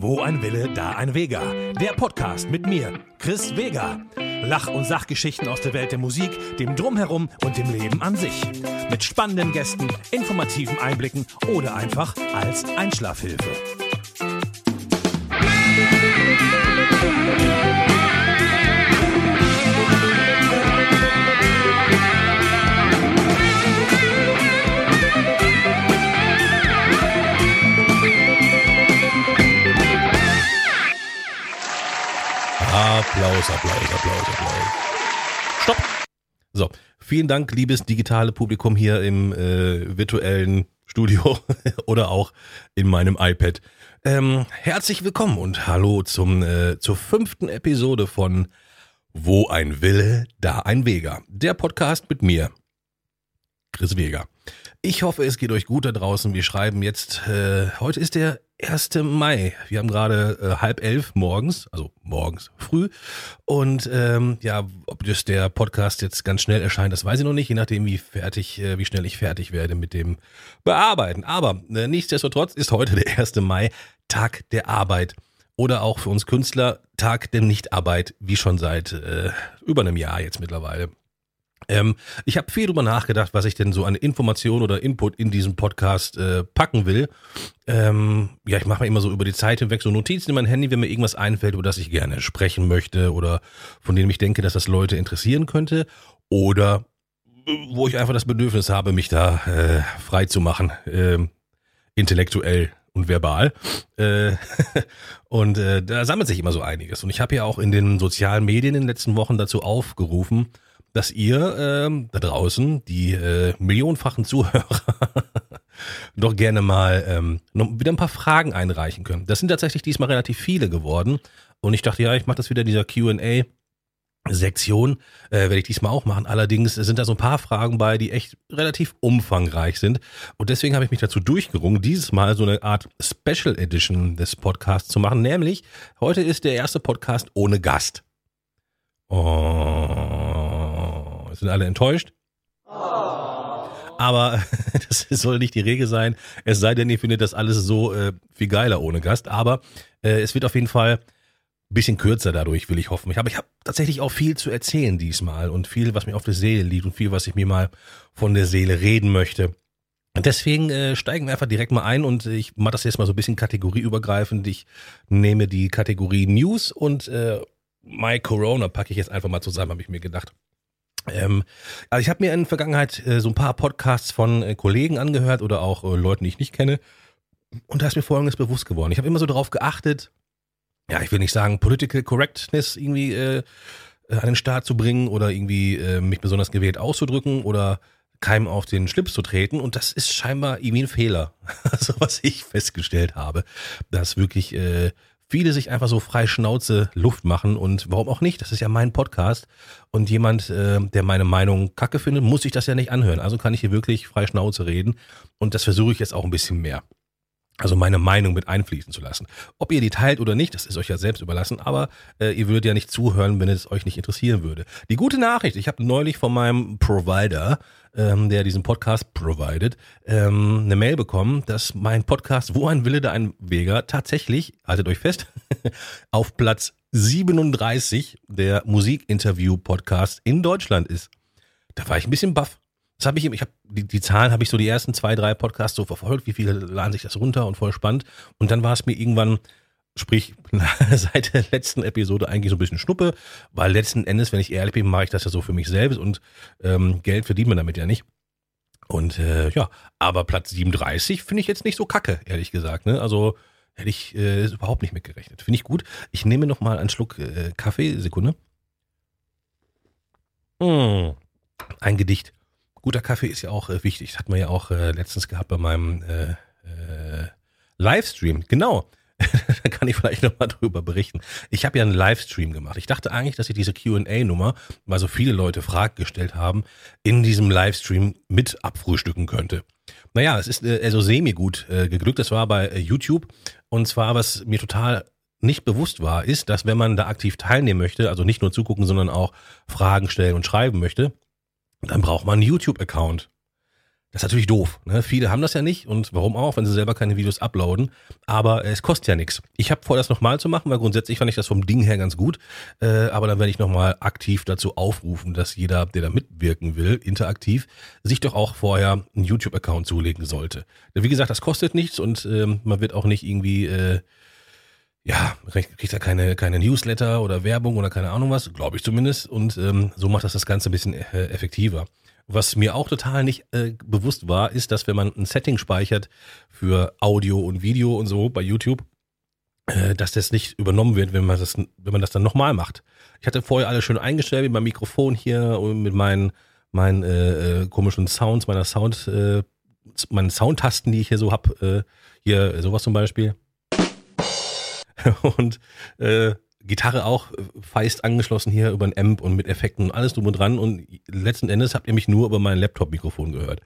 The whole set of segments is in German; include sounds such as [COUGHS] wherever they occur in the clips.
Wo ein Wille, da ein Vega. Der Podcast mit mir, Chris Vega. Lach- und Sachgeschichten aus der Welt der Musik, dem Drumherum und dem Leben an sich. Mit spannenden Gästen, informativen Einblicken oder einfach als Einschlafhilfe. Applaus, Applaus, Applaus, Applaus. Stopp. So, vielen Dank, liebes digitale Publikum hier im äh, virtuellen Studio [LAUGHS] oder auch in meinem iPad. Ähm, herzlich willkommen und hallo zum äh, zur fünften Episode von Wo ein Wille, da ein Vega. Der Podcast mit mir, Chris Vega. Ich hoffe, es geht euch gut da draußen. Wir schreiben jetzt, äh, heute ist der 1. Mai. Wir haben gerade äh, halb elf morgens, also morgens früh. Und ähm, ja, ob das der Podcast jetzt ganz schnell erscheint, das weiß ich noch nicht, je nachdem, wie fertig, äh, wie schnell ich fertig werde mit dem Bearbeiten. Aber äh, nichtsdestotrotz ist heute der 1. Mai, Tag der Arbeit. Oder auch für uns Künstler Tag der Nichtarbeit, wie schon seit äh, über einem Jahr jetzt mittlerweile. Ähm, ich habe viel drüber nachgedacht, was ich denn so an Information oder Input in diesem Podcast äh, packen will. Ähm, ja, ich mache mir immer so über die Zeit hinweg so Notizen in mein Handy, wenn mir irgendwas einfällt, über das ich gerne sprechen möchte oder von dem ich denke, dass das Leute interessieren könnte. Oder äh, wo ich einfach das Bedürfnis habe, mich da äh, frei zu machen, äh, intellektuell und verbal. Äh, [LAUGHS] und äh, da sammelt sich immer so einiges. Und ich habe ja auch in den sozialen Medien in den letzten Wochen dazu aufgerufen, dass ihr ähm, da draußen, die äh, millionenfachen Zuhörer, [LAUGHS] doch gerne mal ähm, wieder ein paar Fragen einreichen könnt. Das sind tatsächlich diesmal relativ viele geworden. Und ich dachte, ja, ich mache das wieder dieser QA. Sektion äh, werde ich diesmal auch machen. Allerdings sind da so ein paar Fragen bei, die echt relativ umfangreich sind. Und deswegen habe ich mich dazu durchgerungen, dieses Mal so eine Art Special Edition des Podcasts zu machen. Nämlich, heute ist der erste Podcast ohne Gast. Oh, sind alle enttäuscht? Aber [LAUGHS] das soll nicht die Regel sein. Es sei denn, ihr findet das alles so äh, viel geiler ohne Gast. Aber äh, es wird auf jeden Fall ein bisschen kürzer dadurch, will ich hoffen. Ich habe ich hab tatsächlich auch viel zu erzählen diesmal und viel, was mir auf der Seele liegt und viel, was ich mir mal von der Seele reden möchte. Deswegen äh, steigen wir einfach direkt mal ein und ich mache das jetzt mal so ein bisschen kategorieübergreifend. Ich nehme die Kategorie News und äh, My Corona packe ich jetzt einfach mal zusammen, habe ich mir gedacht. Ähm, also ich habe mir in der Vergangenheit äh, so ein paar Podcasts von äh, Kollegen angehört oder auch äh, Leuten, die ich nicht kenne. Und da ist mir Folgendes bewusst geworden. Ich habe immer so darauf geachtet, ja, ich will nicht sagen, Political Correctness irgendwie äh, an den Start zu bringen oder irgendwie äh, mich besonders gewählt auszudrücken oder keinem auf den Schlips zu treten. Und das ist scheinbar irgendwie ein Fehler. [LAUGHS] Also was ich festgestellt habe, dass wirklich äh, viele sich einfach so frei Schnauze Luft machen und warum auch nicht? Das ist ja mein Podcast und jemand, äh, der meine Meinung kacke findet, muss sich das ja nicht anhören. Also kann ich hier wirklich frei Schnauze reden und das versuche ich jetzt auch ein bisschen mehr. Also meine Meinung mit einfließen zu lassen. Ob ihr die teilt oder nicht, das ist euch ja selbst überlassen, aber äh, ihr würdet ja nicht zuhören, wenn es euch nicht interessieren würde. Die gute Nachricht, ich habe neulich von meinem Provider, ähm, der diesen Podcast provided, ähm, eine Mail bekommen, dass mein Podcast Wo ein Wille, da ein Vega tatsächlich, haltet euch fest, [LAUGHS] auf Platz 37 der Musikinterview-Podcast in Deutschland ist. Da war ich ein bisschen baff. Das habe ich, ich habe die, die Zahlen habe ich so die ersten zwei, drei Podcasts so verfolgt, wie viele laden sich das runter und voll spannend. Und dann war es mir irgendwann, sprich [LAUGHS] seit der letzten Episode eigentlich so ein bisschen Schnuppe, weil letzten Endes, wenn ich ehrlich bin, mache ich das ja so für mich selbst und ähm, Geld verdient man damit ja nicht. Und äh, ja, aber Platz 37 finde ich jetzt nicht so kacke, ehrlich gesagt. Ne? Also hätte ich äh, überhaupt nicht mitgerechnet. Finde ich gut. Ich nehme noch mal einen Schluck äh, Kaffee, Sekunde. Mmh, ein Gedicht. Guter Kaffee ist ja auch äh, wichtig. Das hat man ja auch äh, letztens gehabt bei meinem äh, äh, Livestream. Genau. [LAUGHS] da kann ich vielleicht noch mal drüber berichten. Ich habe ja einen Livestream gemacht. Ich dachte eigentlich, dass ich diese Q&A-Nummer, weil so viele Leute Fragen gestellt haben, in diesem Livestream mit abfrühstücken könnte. Naja, es ist äh, also semi-gut äh, geglückt. Das war bei YouTube. Und zwar, was mir total nicht bewusst war, ist, dass wenn man da aktiv teilnehmen möchte, also nicht nur zugucken, sondern auch Fragen stellen und schreiben möchte, dann braucht man einen YouTube-Account. Das ist natürlich doof. Ne? Viele haben das ja nicht und warum auch, wenn sie selber keine Videos uploaden. Aber es kostet ja nichts. Ich habe vor, das nochmal zu machen, weil grundsätzlich fand ich das vom Ding her ganz gut. Äh, aber dann werde ich nochmal aktiv dazu aufrufen, dass jeder, der da mitwirken will, interaktiv, sich doch auch vorher einen YouTube-Account zulegen sollte. Wie gesagt, das kostet nichts und ähm, man wird auch nicht irgendwie... Äh, ja, kriegt er keine, keine Newsletter oder Werbung oder keine Ahnung was, glaube ich zumindest. Und ähm, so macht das das Ganze ein bisschen äh, effektiver. Was mir auch total nicht äh, bewusst war, ist, dass wenn man ein Setting speichert für Audio und Video und so bei YouTube, äh, dass das nicht übernommen wird, wenn man das, wenn man das dann nochmal macht. Ich hatte vorher alles schön eingestellt mit meinem Mikrofon hier und mit meinen, meinen äh, äh, komischen Sounds, meiner Sound, äh, meinen Soundtasten, die ich hier so hab, äh, hier sowas zum Beispiel. [LAUGHS] und äh, Gitarre auch äh, feist angeschlossen hier über ein Amp und mit Effekten und alles drum und dran und letzten Endes habt ihr mich nur über mein Laptop-Mikrofon gehört.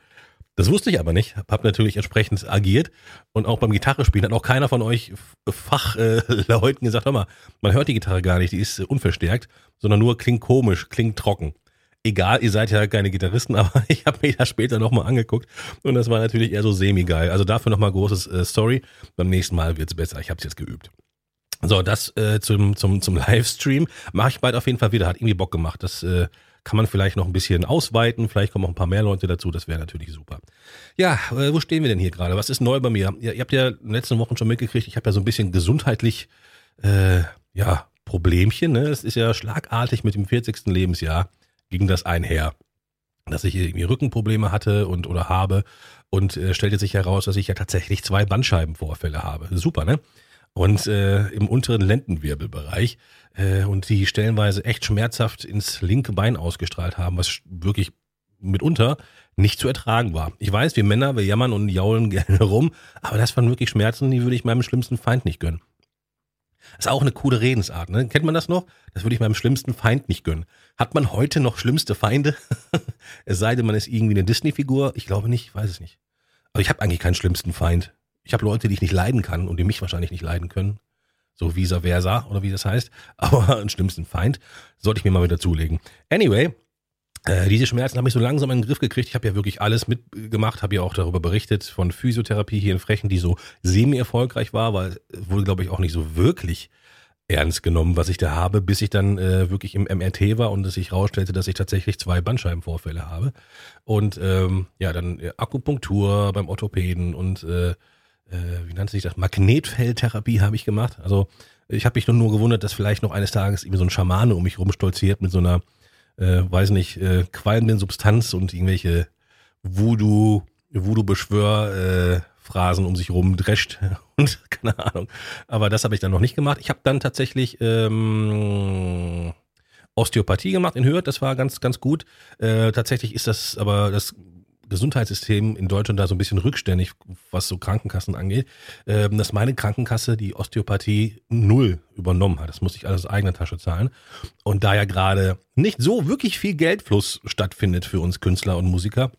Das wusste ich aber nicht, hab natürlich entsprechend agiert und auch beim Gitarrespielen hat auch keiner von euch Fachleuten äh, [LAUGHS] gesagt, hör mal, man hört die Gitarre gar nicht, die ist äh, unverstärkt, sondern nur klingt komisch, klingt trocken. Egal, ihr seid ja keine Gitarristen, [LAUGHS] aber ich habe mir das später nochmal angeguckt und das war natürlich eher so semi-geil. Also dafür nochmal großes äh, Story. Beim nächsten Mal wird's besser, ich habe es jetzt geübt. So, das äh, zum, zum, zum Livestream mache ich bald auf jeden Fall wieder. Hat irgendwie Bock gemacht. Das äh, kann man vielleicht noch ein bisschen ausweiten. Vielleicht kommen auch ein paar mehr Leute dazu. Das wäre natürlich super. Ja, äh, wo stehen wir denn hier gerade? Was ist neu bei mir? Ja, ihr habt ja in den letzten Wochen schon mitgekriegt, ich habe ja so ein bisschen gesundheitlich, äh, ja, Problemchen. Ne? Es ist ja schlagartig mit dem 40. Lebensjahr ging das einher dass ich irgendwie Rückenprobleme hatte und oder habe und äh, stellte sich heraus, dass ich ja tatsächlich zwei Bandscheibenvorfälle habe. Super, ne? Und äh, im unteren Lendenwirbelbereich äh, und die stellenweise echt schmerzhaft ins linke Bein ausgestrahlt haben, was wirklich mitunter nicht zu ertragen war. Ich weiß, wir Männer, wir jammern und jaulen [LAUGHS] gerne rum, aber das waren wirklich Schmerzen, die würde ich meinem schlimmsten Feind nicht gönnen. Ist auch eine coole Redensart, ne? Kennt man das noch? Das würde ich meinem schlimmsten Feind nicht gönnen. Hat man heute noch schlimmste Feinde? [LAUGHS] es sei denn, man ist irgendwie eine Disney-Figur. Ich glaube nicht, ich weiß es nicht. Aber ich habe eigentlich keinen schlimmsten Feind ich habe Leute, die ich nicht leiden kann und die mich wahrscheinlich nicht leiden können. So vice versa oder wie das heißt. [LAUGHS] Aber einen schlimmsten Feind sollte ich mir mal wieder zulegen. Anyway, äh, diese Schmerzen habe ich so langsam in den Griff gekriegt. Ich habe ja wirklich alles mitgemacht, habe ja auch darüber berichtet von Physiotherapie hier in Frechen, die so semi-erfolgreich war, weil wurde, glaube ich, auch nicht so wirklich ernst genommen, was ich da habe, bis ich dann äh, wirklich im MRT war und es sich herausstellte, dass ich tatsächlich zwei Bandscheibenvorfälle habe. Und ähm, ja, dann äh, Akupunktur beim Orthopäden und äh, äh, wie nannte sich das, Magnetfeldtherapie habe ich gemacht. Also ich habe mich nur, nur gewundert, dass vielleicht noch eines Tages irgendwie so ein Schamane um mich rumstolziert mit so einer, äh, weiß nicht, äh, qualmenden Substanz und irgendwelche Voodoo, Voodoo-Beschwör, äh, Phrasen um sich rum drescht [LAUGHS] und keine Ahnung. Aber das habe ich dann noch nicht gemacht. Ich habe dann tatsächlich ähm, Osteopathie gemacht in Hürth, das war ganz, ganz gut. Äh, tatsächlich ist das aber das Gesundheitssystem in Deutschland da so ein bisschen rückständig, was so Krankenkassen angeht, ähm, dass meine Krankenkasse die Osteopathie null übernommen hat. Das musste ich alles aus eigener Tasche zahlen. Und da ja gerade nicht so wirklich viel Geldfluss stattfindet für uns Künstler und Musiker,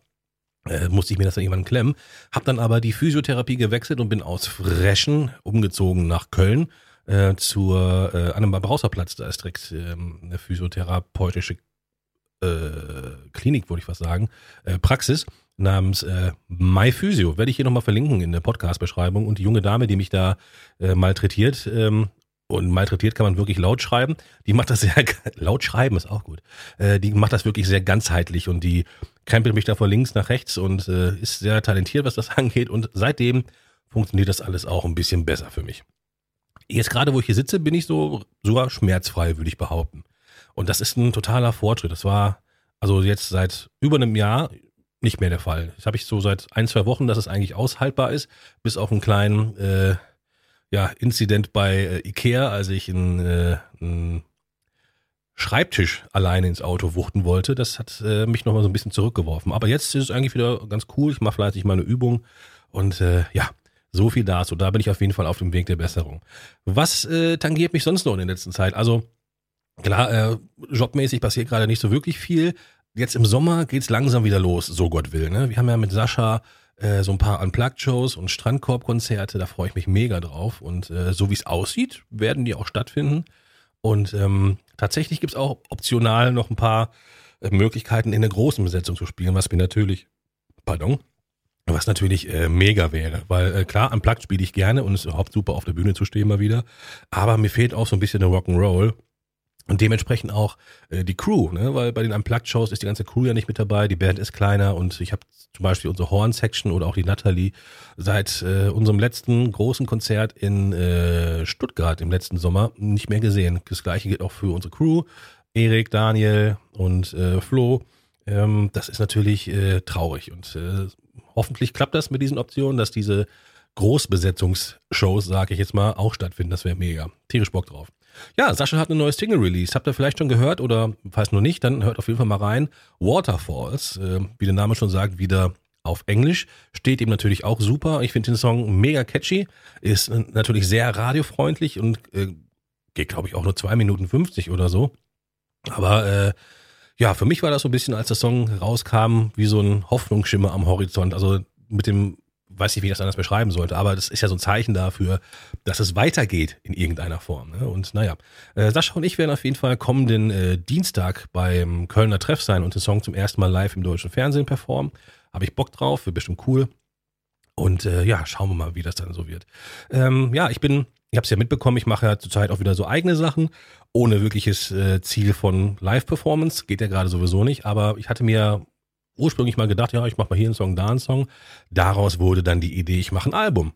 äh, musste ich mir das dann irgendwann klemmen. Hab dann aber die Physiotherapie gewechselt und bin aus Freschen umgezogen nach Köln äh, zur äh, an einem Brauserplatz. Da ist direkt ähm, eine physiotherapeutische äh, Klinik, würde ich was sagen, äh, Praxis namens äh, MyPhysio. Werde ich hier nochmal verlinken in der Podcast-Beschreibung. Und die junge Dame, die mich da äh, malträtiert, ähm, und malträtiert kann man wirklich laut schreiben. Die macht das [LAUGHS] sehr, laut schreiben ist auch gut. Äh, die macht das wirklich sehr ganzheitlich und die krempelt mich da von links nach rechts und äh, ist sehr talentiert, was das [LAUGHS] angeht. Und seitdem funktioniert das alles auch ein bisschen besser für mich. Jetzt gerade, wo ich hier sitze, bin ich so sogar schmerzfrei, würde ich behaupten. Und das ist ein totaler Fortschritt. Das war also jetzt seit über einem Jahr nicht mehr der Fall. Das habe ich so seit ein, zwei Wochen, dass es eigentlich aushaltbar ist, bis auf einen kleinen äh, ja, Inzident bei äh, Ikea, als ich einen, äh, einen Schreibtisch alleine ins Auto wuchten wollte. Das hat äh, mich nochmal so ein bisschen zurückgeworfen. Aber jetzt ist es eigentlich wieder ganz cool. Ich mache fleißig meine Übung und äh, ja, so viel dazu. Da bin ich auf jeden Fall auf dem Weg der Besserung. Was äh, tangiert mich sonst noch in der letzten Zeit? Also Klar, äh, jobmäßig passiert gerade nicht so wirklich viel. Jetzt im Sommer geht's langsam wieder los, so Gott will. Ne? Wir haben ja mit Sascha äh, so ein paar Unplugged-Shows und Strandkorb-Konzerte, da freue ich mich mega drauf. Und äh, so wie es aussieht, werden die auch stattfinden. Und ähm, tatsächlich gibt's auch optional noch ein paar äh, Möglichkeiten, in der großen Besetzung zu spielen, was mir natürlich, pardon, Was natürlich äh, mega wäre, weil äh, klar, am Plug spiele ich gerne und es ist überhaupt super auf der Bühne zu stehen mal wieder. Aber mir fehlt auch so ein bisschen der Rock'n'Roll. Und dementsprechend auch äh, die Crew, ne? weil bei den Unplugged-Shows ist die ganze Crew ja nicht mit dabei, die Band ist kleiner und ich habe zum Beispiel unsere Horn-Section oder auch die Natalie seit äh, unserem letzten großen Konzert in äh, Stuttgart im letzten Sommer nicht mehr gesehen. Das gleiche gilt auch für unsere Crew, Erik, Daniel und äh, Flo. Ähm, das ist natürlich äh, traurig und äh, hoffentlich klappt das mit diesen Optionen, dass diese Großbesetzungsshows, sage ich jetzt mal, auch stattfinden. Das wäre mega. Tierisch Bock drauf. Ja, Sascha hat eine neue Single released. Habt ihr vielleicht schon gehört oder falls noch nicht, dann hört auf jeden Fall mal rein. Waterfalls, äh, wie der Name schon sagt, wieder auf Englisch. Steht ihm natürlich auch super. Ich finde den Song mega catchy. Ist natürlich sehr radiofreundlich und äh, geht, glaube ich, auch nur zwei Minuten 50 oder so. Aber äh, ja, für mich war das so ein bisschen, als der Song rauskam, wie so ein Hoffnungsschimmer am Horizont. Also mit dem, weiß nicht, wie ich das anders beschreiben sollte, aber das ist ja so ein Zeichen dafür, dass es weitergeht in irgendeiner Form. Ne? Und naja, äh, Sascha und ich werden auf jeden Fall kommenden äh, Dienstag beim Kölner Treff sein und den Song zum ersten Mal live im deutschen Fernsehen performen. Habe ich Bock drauf, wird bestimmt cool. Und äh, ja, schauen wir mal, wie das dann so wird. Ähm, ja, ich bin, ich habe es ja mitbekommen, ich mache ja zurzeit auch wieder so eigene Sachen ohne wirkliches äh, Ziel von Live-Performance. Geht ja gerade sowieso nicht, aber ich hatte mir ursprünglich mal gedacht, ja, ich mache mal hier einen Song, da einen Song. Daraus wurde dann die Idee, ich mache ein Album.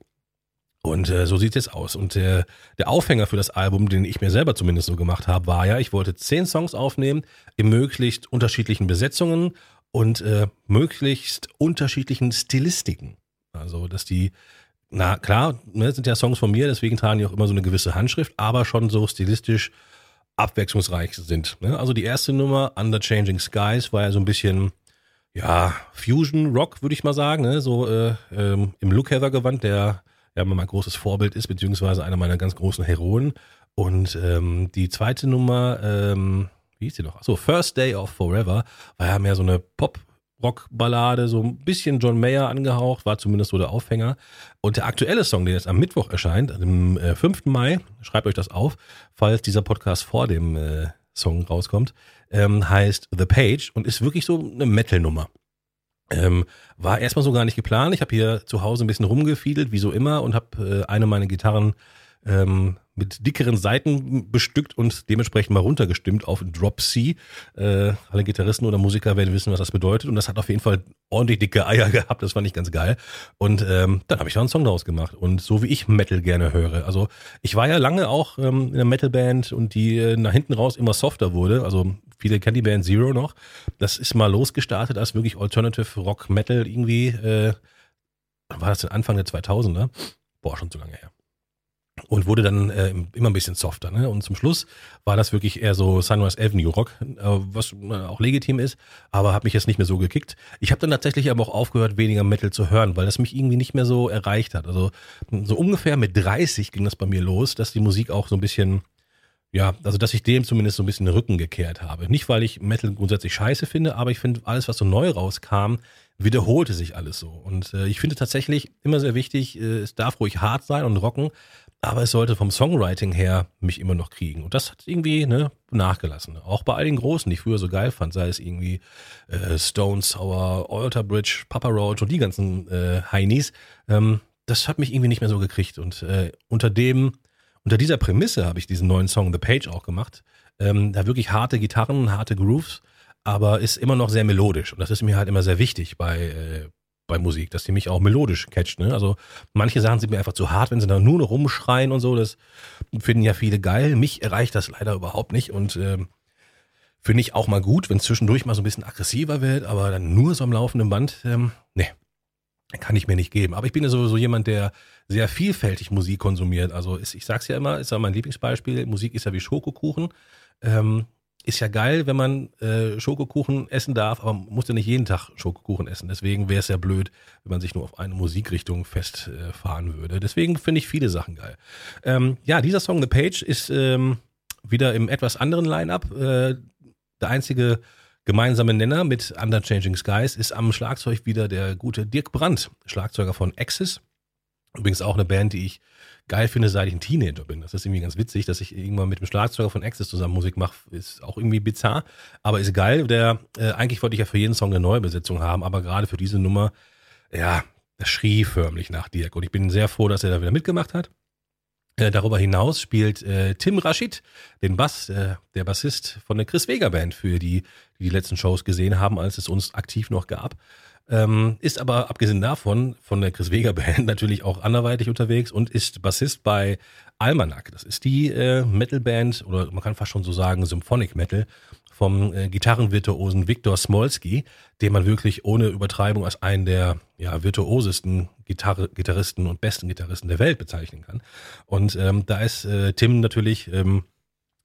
Und äh, so sieht es aus. Und äh, der Aufhänger für das Album, den ich mir selber zumindest so gemacht habe, war ja, ich wollte zehn Songs aufnehmen in möglichst unterschiedlichen Besetzungen und äh, möglichst unterschiedlichen Stilistiken. Also, dass die na klar, ne, sind ja Songs von mir, deswegen tragen die auch immer so eine gewisse Handschrift, aber schon so stilistisch abwechslungsreich sind. Ne? Also die erste Nummer, Under Changing Skies, war ja so ein bisschen, ja, Fusion Rock, würde ich mal sagen, ne? so äh, ähm, im Look Heather gewandt, der ja mein großes Vorbild ist, beziehungsweise einer meiner ganz großen Heroen. Und ähm, die zweite Nummer, ähm, wie hieß die noch? Achso, First Day of Forever, war ja mehr so eine Pop- Rockballade, so ein bisschen John Mayer angehaucht, war zumindest so der Aufhänger. Und der aktuelle Song, der jetzt am Mittwoch erscheint, am äh, 5. Mai, schreibt euch das auf, falls dieser Podcast vor dem äh, Song rauskommt, ähm, heißt The Page und ist wirklich so eine Metal-Nummer. Ähm, war erstmal so gar nicht geplant. Ich habe hier zu Hause ein bisschen rumgefiedelt, wie so immer, und habe äh, eine meiner Gitarren ähm, mit dickeren Seiten bestückt und dementsprechend mal runtergestimmt auf Drop C. Äh, alle Gitarristen oder Musiker werden wissen, was das bedeutet. Und das hat auf jeden Fall ordentlich dicke Eier [LAUGHS] gehabt. Das fand ich ganz geil. Und ähm, dann habe ich auch einen Song daraus gemacht. Und so wie ich Metal gerne höre. Also ich war ja lange auch ähm, in einer Metalband und die äh, nach hinten raus immer softer wurde. Also viele kennen die Band Zero noch. Das ist mal losgestartet als wirklich Alternative Rock Metal irgendwie. Äh, war das denn Anfang der 2000er? Boah, schon zu lange her und wurde dann äh, immer ein bisschen softer. Ne? Und zum Schluss war das wirklich eher so Sunrise Avenue Rock, äh, was äh, auch legitim ist, aber hat mich jetzt nicht mehr so gekickt. Ich habe dann tatsächlich aber auch aufgehört, weniger Metal zu hören, weil das mich irgendwie nicht mehr so erreicht hat. Also so ungefähr mit 30 ging das bei mir los, dass die Musik auch so ein bisschen ja, also dass ich dem zumindest so ein bisschen den Rücken gekehrt habe. Nicht, weil ich Metal grundsätzlich scheiße finde, aber ich finde, alles, was so neu rauskam, wiederholte sich alles so. Und äh, ich finde tatsächlich immer sehr wichtig, äh, es darf ruhig hart sein und rocken, aber es sollte vom Songwriting her mich immer noch kriegen. Und das hat irgendwie ne, nachgelassen. Auch bei all den Großen, die ich früher so geil fand, sei es irgendwie äh, Stone Sour, Alter Bridge, Papa Roach und die ganzen äh, Heinis, ähm, das hat mich irgendwie nicht mehr so gekriegt. Und äh, unter dem, unter dieser Prämisse habe ich diesen neuen Song The Page auch gemacht. Ähm, da wirklich harte Gitarren, harte Grooves, aber ist immer noch sehr melodisch. Und das ist mir halt immer sehr wichtig bei, äh, bei Musik, dass die mich auch melodisch catcht. Ne? Also manche Sachen sind mir einfach zu hart, wenn sie da nur noch rumschreien und so. Das finden ja viele geil. Mich erreicht das leider überhaupt nicht und äh, finde ich auch mal gut, wenn zwischendurch mal so ein bisschen aggressiver wird, aber dann nur so am laufenden Band, ähm, nee, kann ich mir nicht geben. Aber ich bin ja sowieso jemand, der sehr vielfältig Musik konsumiert. Also ist, ich sag's ja immer, ist ja mein Lieblingsbeispiel, Musik ist ja wie Schokokuchen. Ähm, ist ja geil, wenn man äh, Schokokuchen essen darf, aber man muss ja nicht jeden Tag Schokokuchen essen. Deswegen wäre es ja blöd, wenn man sich nur auf eine Musikrichtung festfahren äh, würde. Deswegen finde ich viele Sachen geil. Ähm, ja, dieser Song The Page ist ähm, wieder im etwas anderen Line-up. Äh, der einzige gemeinsame Nenner mit Under Changing Skies ist am Schlagzeug wieder der gute Dirk Brandt, Schlagzeuger von Axis. Übrigens auch eine Band, die ich geil finde, seit ich ein Teenager bin. Das ist irgendwie ganz witzig, dass ich irgendwann mit dem Schlagzeuger von Access zusammen Musik mache. Ist auch irgendwie bizarr, aber ist geil. Der, äh, eigentlich wollte ich ja für jeden Song eine neue Besetzung haben, aber gerade für diese Nummer, ja, das schrie förmlich nach Dirk. Und ich bin sehr froh, dass er da wieder mitgemacht hat. Äh, darüber hinaus spielt äh, Tim Rashid den Bass, äh, der Bassist von der Chris Vega Band, für die, die die letzten Shows gesehen haben, als es uns aktiv noch gab. Ähm, ist aber abgesehen davon von der Chris Vega Band [LAUGHS] natürlich auch anderweitig unterwegs und ist Bassist bei Almanac. Das ist die äh, Metalband oder man kann fast schon so sagen Symphonic Metal vom äh, Gitarrenvirtuosen Viktor Smolski, den man wirklich ohne Übertreibung als einen der ja, virtuosesten Gitarre, Gitarristen und besten Gitarristen der Welt bezeichnen kann. Und ähm, da ist äh, Tim natürlich ähm,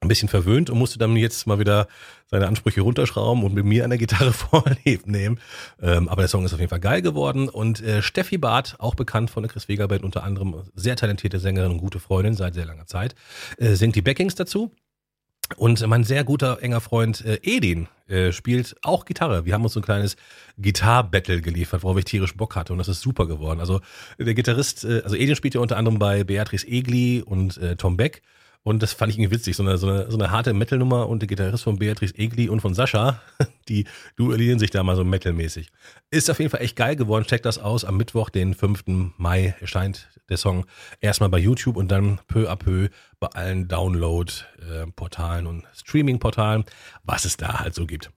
ein bisschen verwöhnt und musste dann jetzt mal wieder seine Ansprüche runterschrauben und mit mir an der Gitarre [LAUGHS] vorleben nehmen. Ähm, aber der Song ist auf jeden Fall geil geworden. Und äh, Steffi Barth, auch bekannt von der Chris Vega Band, unter anderem sehr talentierte Sängerin und gute Freundin seit sehr langer Zeit, äh, singt die Backings dazu. Und mein sehr guter, enger Freund äh, Edin äh, spielt auch Gitarre. Wir haben uns so ein kleines Gitar-Battle geliefert, worauf ich tierisch Bock hatte und das ist super geworden. Also der Gitarrist, äh, also Edin spielt ja unter anderem bei Beatrice Egli und äh, Tom Beck und das fand ich irgendwie witzig, so eine, so eine, so eine harte Metal-Nummer und der Gitarrist von Beatrice Egli und von Sascha, [LAUGHS] die duellieren sich da mal so metalmäßig. Ist auf jeden Fall echt geil geworden. Checkt das aus. Am Mittwoch, den 5. Mai, erscheint der Song erstmal bei YouTube und dann peu à peu bei allen Download-Portalen und Streaming-Portalen, was es da halt so gibt.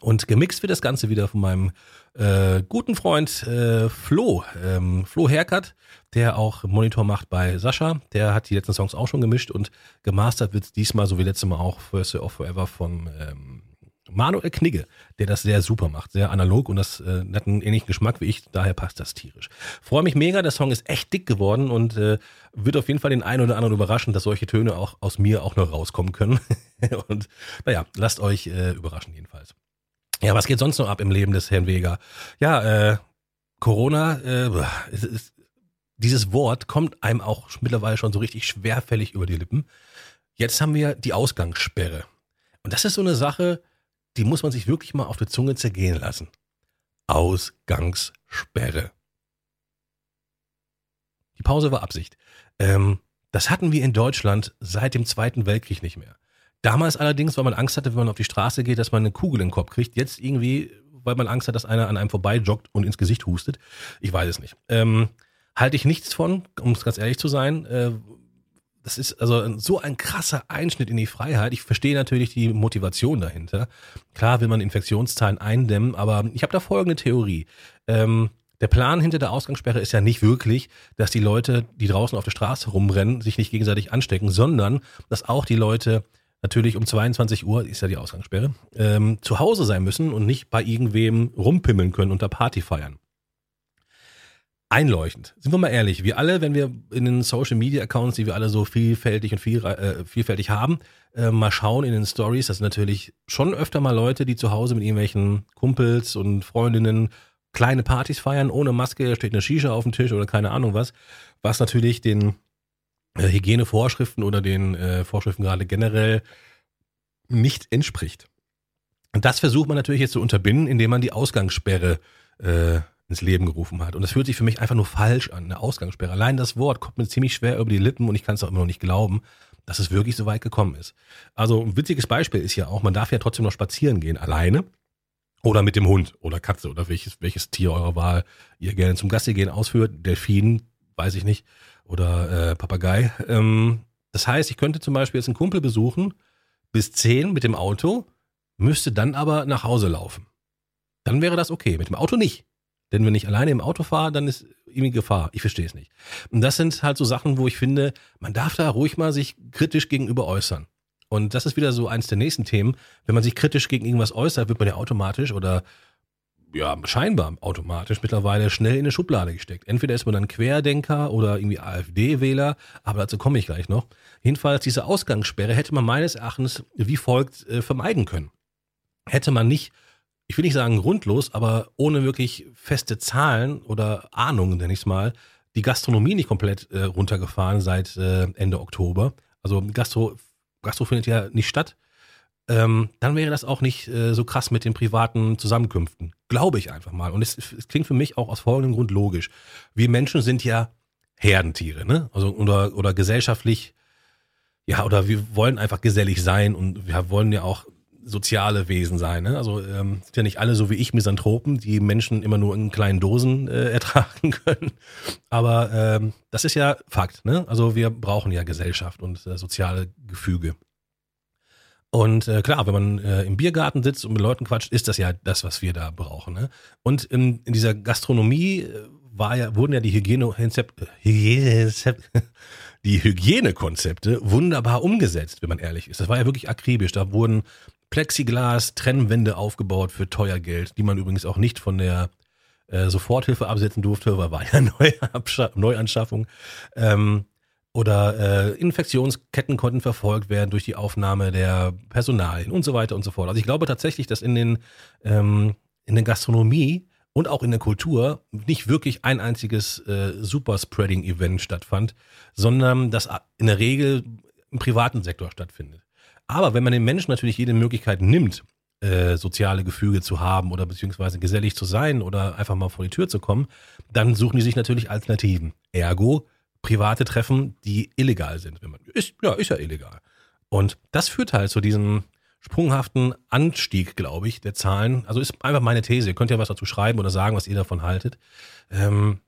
Und gemixt wird das Ganze wieder von meinem äh, guten Freund äh, Flo, ähm, Flo Herkert, der auch Monitor macht bei Sascha. Der hat die letzten Songs auch schon gemischt und gemastert wird diesmal, so wie letztes Mal auch First of Forever von ähm, Manuel Knigge, der das sehr super macht, sehr analog und das äh, hat einen ähnlichen Geschmack wie ich, daher passt das tierisch. Freue mich mega, der Song ist echt dick geworden und äh, wird auf jeden Fall den einen oder anderen überraschen, dass solche Töne auch aus mir auch noch rauskommen können. [LAUGHS] und naja, lasst euch äh, überraschen jedenfalls. Ja, was geht sonst noch ab im Leben des Herrn Weger? Ja, äh, Corona, äh, ist, ist, dieses Wort kommt einem auch mittlerweile schon so richtig schwerfällig über die Lippen. Jetzt haben wir die Ausgangssperre. Und das ist so eine Sache, die muss man sich wirklich mal auf der Zunge zergehen lassen. Ausgangssperre. Die Pause war Absicht. Ähm, das hatten wir in Deutschland seit dem Zweiten Weltkrieg nicht mehr. Damals allerdings, weil man Angst hatte, wenn man auf die Straße geht, dass man eine Kugel in den Kopf kriegt. Jetzt irgendwie, weil man Angst hat, dass einer an einem vorbei joggt und ins Gesicht hustet. Ich weiß es nicht. Ähm, halte ich nichts von, um es ganz ehrlich zu sein. Äh, das ist also so ein krasser Einschnitt in die Freiheit. Ich verstehe natürlich die Motivation dahinter. Klar will man Infektionszahlen eindämmen, aber ich habe da folgende Theorie. Ähm, der Plan hinter der Ausgangssperre ist ja nicht wirklich, dass die Leute, die draußen auf der Straße rumrennen, sich nicht gegenseitig anstecken, sondern dass auch die Leute natürlich um 22 Uhr, ist ja die Ausgangssperre, ähm, zu Hause sein müssen und nicht bei irgendwem rumpimmeln können und da Party feiern. Einleuchtend. Sind wir mal ehrlich, wir alle, wenn wir in den Social Media Accounts, die wir alle so vielfältig und viel, äh, vielfältig haben, äh, mal schauen in den Stories, das sind natürlich schon öfter mal Leute, die zu Hause mit irgendwelchen Kumpels und Freundinnen kleine Partys feiern, ohne Maske, steht eine Shisha auf dem Tisch oder keine Ahnung was, was natürlich den äh, Hygienevorschriften oder den äh, Vorschriften gerade generell nicht entspricht. Und das versucht man natürlich jetzt zu unterbinden, indem man die Ausgangssperre äh, ins Leben gerufen hat. Und das fühlt sich für mich einfach nur falsch an, eine Ausgangssperre. Allein das Wort kommt mir ziemlich schwer über die Lippen und ich kann es auch immer noch nicht glauben, dass es wirklich so weit gekommen ist. Also ein witziges Beispiel ist ja auch, man darf ja trotzdem noch spazieren gehen, alleine oder mit dem Hund oder Katze oder welches, welches Tier eurer Wahl ihr gerne zum Gassi gehen ausführt. Delfin, weiß ich nicht oder äh, Papagei. Ähm, das heißt, ich könnte zum Beispiel jetzt einen Kumpel besuchen bis 10 mit dem Auto, müsste dann aber nach Hause laufen. Dann wäre das okay. Mit dem Auto nicht. Denn wenn ich alleine im Auto fahre, dann ist irgendwie Gefahr. Ich verstehe es nicht. Und das sind halt so Sachen, wo ich finde, man darf da ruhig mal sich kritisch gegenüber äußern. Und das ist wieder so eins der nächsten Themen. Wenn man sich kritisch gegen irgendwas äußert, wird man ja automatisch oder ja, scheinbar automatisch mittlerweile schnell in eine Schublade gesteckt. Entweder ist man dann Querdenker oder irgendwie AfD-Wähler, aber dazu komme ich gleich noch. Jedenfalls diese Ausgangssperre hätte man meines Erachtens wie folgt äh, vermeiden können. Hätte man nicht, ich will nicht sagen grundlos, aber ohne wirklich feste Zahlen oder Ahnungen, nenne ich es mal, die Gastronomie nicht komplett äh, runtergefahren seit äh, Ende Oktober. Also Gastro, Gastro findet ja nicht statt ähm, dann wäre das auch nicht äh, so krass mit den privaten Zusammenkünften. Glaube ich einfach mal. Und es, es, klingt für mich auch aus folgendem Grund logisch. Wir Menschen sind ja Herdentiere, ne? Also oder, oder gesellschaftlich, ja, oder wir wollen einfach gesellig sein und wir wollen ja auch soziale Wesen sein. Ne? Also ähm, sind ja nicht alle so wie ich Misanthropen, die Menschen immer nur in kleinen Dosen äh, [LAUGHS] ertragen können. Aber ähm, das ist ja Fakt. Ne? Also wir brauchen ja Gesellschaft und äh, soziale Gefüge. Und äh, klar, wenn man äh, im Biergarten sitzt und mit Leuten quatscht, ist das ja das, was wir da brauchen. Ne? Und in, in dieser Gastronomie äh, war ja, wurden ja die Hygiene, [LAUGHS] die Hygienekonzepte wunderbar umgesetzt, wenn man ehrlich ist. Das war ja wirklich akribisch. Da wurden Plexiglas, Trennwände aufgebaut für teuer Geld, die man übrigens auch nicht von der äh, Soforthilfe absetzen durfte, weil war ja [LAUGHS] Neuanschaffung. Ähm, oder äh, Infektionsketten konnten verfolgt werden durch die Aufnahme der Personalien und so weiter und so fort. Also ich glaube tatsächlich, dass in den ähm, in der Gastronomie und auch in der Kultur nicht wirklich ein einziges äh, Superspreading-Event stattfand, sondern das in der Regel im privaten Sektor stattfindet. Aber wenn man den Menschen natürlich jede Möglichkeit nimmt, äh, soziale Gefüge zu haben oder beziehungsweise gesellig zu sein oder einfach mal vor die Tür zu kommen, dann suchen die sich natürlich Alternativen. Ergo private Treffen, die illegal sind. Wenn man, ist, ja, ist ja illegal. Und das führt halt zu diesem sprunghaften Anstieg, glaube ich, der Zahlen. Also ist einfach meine These. Ihr könnt ja was dazu schreiben oder sagen, was ihr davon haltet. Ähm,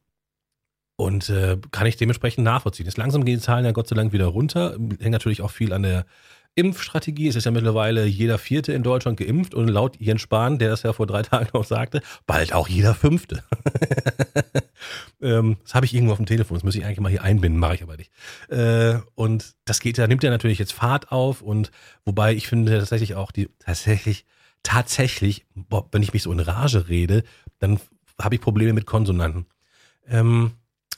und äh, kann ich dementsprechend nachvollziehen. Jetzt langsam gehen die Zahlen ja Gott sei Dank wieder runter. Hängt natürlich auch viel an der Impfstrategie. Es ist ja mittlerweile jeder Vierte in Deutschland geimpft und laut Jens Spahn, der das ja vor drei [LAUGHS] Tagen noch sagte, bald auch jeder Fünfte. [LAUGHS] ähm, das habe ich irgendwo auf dem Telefon, das muss ich eigentlich mal hier einbinden, mache ich aber nicht. Äh, und das geht ja, nimmt ja natürlich jetzt Fahrt auf und wobei ich finde tatsächlich auch die, tatsächlich, tatsächlich, boah, wenn ich mich so in Rage rede, dann habe ich Probleme mit Konsonanten. Ähm,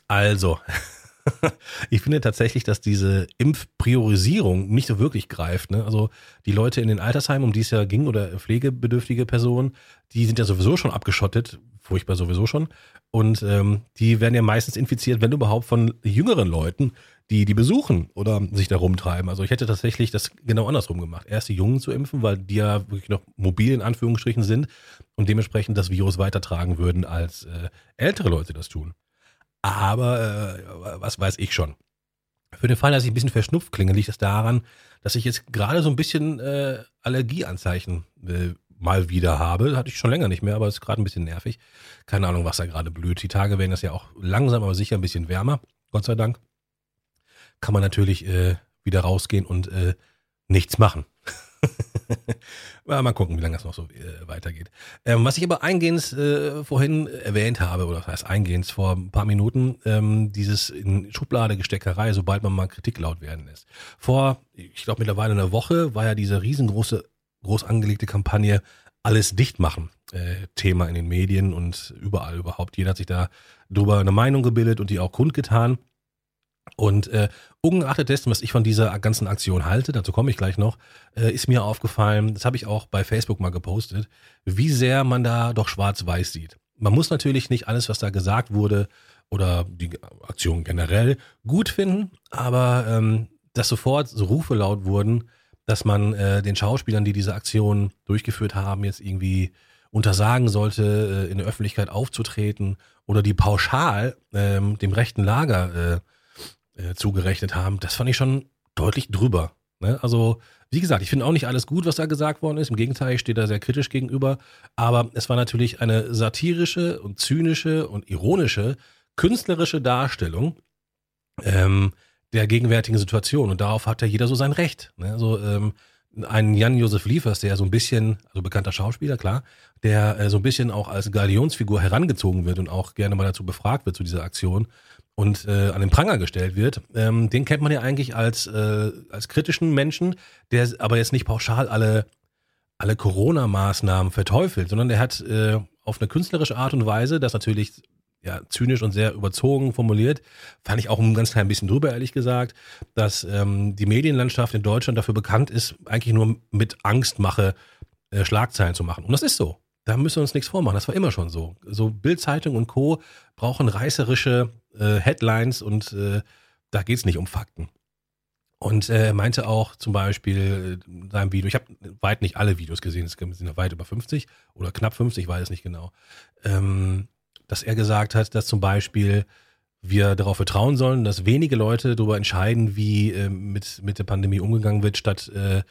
also, [LAUGHS] [LAUGHS] ich finde tatsächlich, dass diese Impfpriorisierung nicht so wirklich greift. Ne? Also die Leute in den Altersheimen, um die es ja ging, oder pflegebedürftige Personen, die sind ja sowieso schon abgeschottet, furchtbar sowieso schon. Und ähm, die werden ja meistens infiziert, wenn überhaupt, von jüngeren Leuten, die die besuchen oder sich da rumtreiben. Also ich hätte tatsächlich das genau andersrum gemacht. Erst die Jungen zu impfen, weil die ja wirklich noch mobil in Anführungsstrichen sind und dementsprechend das Virus weitertragen würden, als äh, ältere Leute das tun. Aber äh, was weiß ich schon. Für den Fall, dass ich ein bisschen verschnupft klinge, liegt es das daran, dass ich jetzt gerade so ein bisschen äh, Allergieanzeichen äh, mal wieder habe. Hatte ich schon länger nicht mehr, aber es ist gerade ein bisschen nervig. Keine Ahnung, was da gerade blüht. Die Tage werden das ja auch langsam, aber sicher ein bisschen wärmer. Gott sei Dank. Kann man natürlich äh, wieder rausgehen und äh, nichts machen. [LAUGHS] [LAUGHS] mal gucken, wie lange das noch so äh, weitergeht. Ähm, was ich aber eingehend äh, vorhin erwähnt habe, oder das heißt eingehend vor ein paar Minuten, ähm, dieses in Schublade Gesteckerei, sobald man mal Kritik laut werden lässt. Vor, ich glaube mittlerweile einer Woche, war ja diese riesengroße, groß angelegte Kampagne alles dicht machen. Äh, Thema in den Medien und überall überhaupt. Jeder hat sich da drüber eine Meinung gebildet und die auch kundgetan. Und äh, ungeachtet dessen, was ich von dieser ganzen Aktion halte, dazu komme ich gleich noch, äh, ist mir aufgefallen, das habe ich auch bei Facebook mal gepostet, wie sehr man da doch schwarz-weiß sieht. Man muss natürlich nicht alles, was da gesagt wurde oder die Aktion generell gut finden, aber ähm, dass sofort so Rufe laut wurden, dass man äh, den Schauspielern, die diese Aktion durchgeführt haben, jetzt irgendwie untersagen sollte, äh, in der Öffentlichkeit aufzutreten oder die pauschal ähm, dem rechten Lager äh, äh, zugerechnet haben, das fand ich schon deutlich drüber. Ne? Also, wie gesagt, ich finde auch nicht alles gut, was da gesagt worden ist. Im Gegenteil, ich stehe da sehr kritisch gegenüber. Aber es war natürlich eine satirische und zynische und ironische, künstlerische Darstellung ähm, der gegenwärtigen Situation. Und darauf hat ja jeder so sein Recht. Ne? Also, ähm, ein Jan-Josef Liefers, der so ein bisschen, also bekannter Schauspieler, klar, der äh, so ein bisschen auch als Galionsfigur herangezogen wird und auch gerne mal dazu befragt wird zu dieser Aktion und äh, an den Pranger gestellt wird, ähm, den kennt man ja eigentlich als, äh, als kritischen Menschen, der aber jetzt nicht pauschal alle, alle Corona-Maßnahmen verteufelt, sondern der hat äh, auf eine künstlerische Art und Weise, das natürlich ja, zynisch und sehr überzogen formuliert, fand ich auch ein ganz klein bisschen drüber, ehrlich gesagt, dass ähm, die Medienlandschaft in Deutschland dafür bekannt ist, eigentlich nur mit Angstmache äh, Schlagzeilen zu machen. Und das ist so. Da müssen wir uns nichts vormachen. Das war immer schon so. So Bildzeitung und Co. brauchen reißerische äh, Headlines und äh, da geht es nicht um Fakten. Und äh, er meinte auch zum Beispiel äh, in seinem Video, ich habe weit nicht alle Videos gesehen, es sind weit über 50 oder knapp 50, ich weiß es nicht genau, ähm, dass er gesagt hat, dass zum Beispiel wir darauf vertrauen sollen, dass wenige Leute darüber entscheiden, wie äh, mit, mit der Pandemie umgegangen wird, statt äh,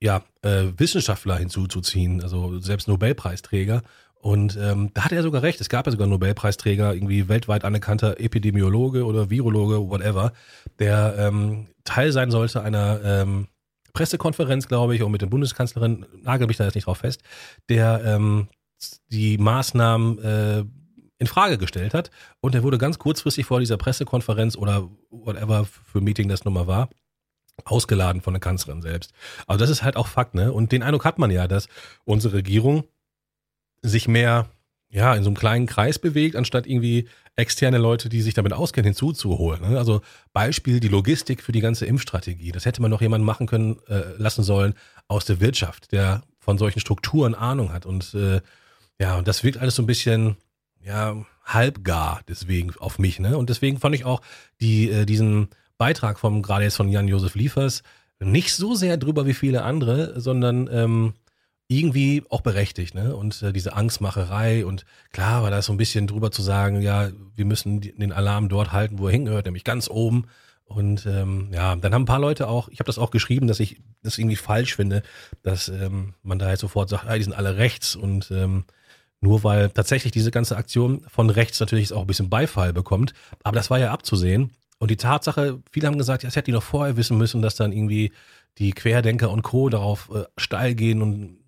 ja, äh, Wissenschaftler hinzuzuziehen, also selbst Nobelpreisträger. Und ähm, da hat er sogar recht. Es gab ja sogar einen Nobelpreisträger, irgendwie weltweit anerkannter Epidemiologe oder Virologe, whatever, der ähm, Teil sein sollte einer ähm, Pressekonferenz, glaube ich, und mit der Bundeskanzlerin, nagel mich da jetzt nicht drauf fest, der ähm, die Maßnahmen äh, in Frage gestellt hat. Und er wurde ganz kurzfristig vor dieser Pressekonferenz oder whatever für Meeting das nun mal war, ausgeladen von der Kanzlerin selbst. Aber das ist halt auch Fakt, ne? Und den Eindruck hat man ja, dass unsere Regierung sich mehr ja, in so einem kleinen Kreis bewegt, anstatt irgendwie externe Leute, die sich damit auskennen, hinzuzuholen. Ne? Also Beispiel die Logistik für die ganze Impfstrategie. Das hätte man noch jemanden machen können, äh, lassen sollen aus der Wirtschaft, der von solchen Strukturen Ahnung hat. Und äh, ja, und das wirkt alles so ein bisschen, ja, halbgar deswegen auf mich. Ne? Und deswegen fand ich auch die, äh, diesen Beitrag vom, gerade jetzt von Jan-Josef Liefers, nicht so sehr drüber wie viele andere, sondern ähm, irgendwie auch berechtigt, ne? Und äh, diese Angstmacherei und klar war da so ein bisschen drüber zu sagen, ja, wir müssen den Alarm dort halten, wo er hingehört, nämlich ganz oben. Und ähm, ja, dann haben ein paar Leute auch, ich habe das auch geschrieben, dass ich das irgendwie falsch finde, dass ähm, man da halt sofort sagt, ah, die sind alle rechts und ähm, nur weil tatsächlich diese ganze Aktion von rechts natürlich auch ein bisschen Beifall bekommt. Aber das war ja abzusehen. Und die Tatsache, viele haben gesagt, ja, das hätte die noch vorher wissen müssen, dass dann irgendwie die Querdenker und Co. darauf äh, steil gehen und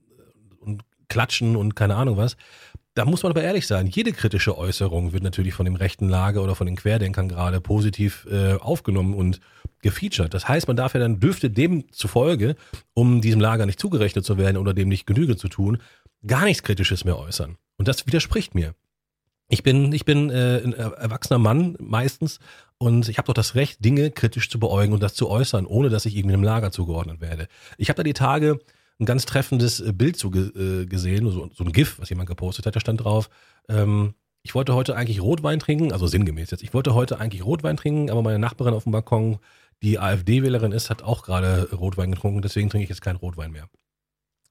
klatschen und keine Ahnung was. Da muss man aber ehrlich sein, jede kritische Äußerung wird natürlich von dem rechten Lager oder von den Querdenkern gerade positiv äh, aufgenommen und gefeatured. Das heißt, man darf ja dann, dürfte demzufolge, um diesem Lager nicht zugerechnet zu werden oder dem nicht Genüge zu tun, gar nichts Kritisches mehr äußern. Und das widerspricht mir. Ich bin, ich bin äh, ein erwachsener Mann meistens und ich habe doch das Recht, Dinge kritisch zu beäugen und das zu äußern, ohne dass ich irgendwie einem Lager zugeordnet werde. Ich habe da die Tage ein ganz treffendes äh, Bild zu äh, gesehen, so, so ein GIF, was jemand gepostet hat, da stand drauf, ähm, ich wollte heute eigentlich Rotwein trinken, also sinngemäß jetzt, ich wollte heute eigentlich Rotwein trinken, aber meine Nachbarin auf dem Balkon, die AfD-Wählerin ist, hat auch gerade Rotwein getrunken, deswegen trinke ich jetzt keinen Rotwein mehr.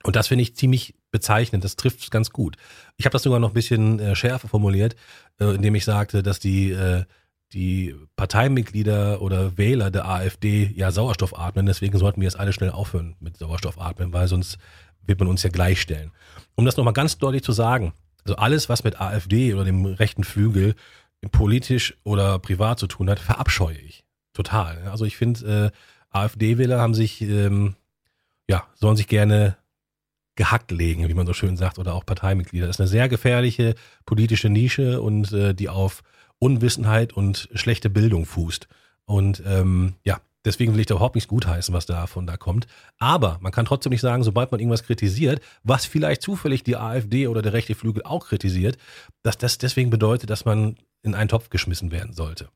Und das finde ich ziemlich bezeichnend, das trifft es ganz gut. Ich habe das sogar noch ein bisschen äh, schärfer formuliert, äh, indem ich sagte, dass die äh, die Parteimitglieder oder Wähler der AfD ja Sauerstoff atmen. Deswegen sollten wir jetzt alle schnell aufhören mit Sauerstoff atmen, weil sonst wird man uns ja gleichstellen. Um das nochmal ganz deutlich zu sagen, also alles, was mit AfD oder dem rechten Flügel politisch oder privat zu tun hat, verabscheue ich. Total. Also ich finde, äh, AfD-Wähler haben sich, ähm, ja, sollen sich gerne gehackt legen, wie man so schön sagt, oder auch Parteimitglieder. Das ist eine sehr gefährliche politische Nische und äh, die auf Unwissenheit und schlechte Bildung fußt. Und ähm, ja, deswegen will ich da überhaupt nichts gutheißen, was davon da kommt. Aber man kann trotzdem nicht sagen, sobald man irgendwas kritisiert, was vielleicht zufällig die AfD oder der rechte Flügel auch kritisiert, dass das deswegen bedeutet, dass man in einen Topf geschmissen werden sollte.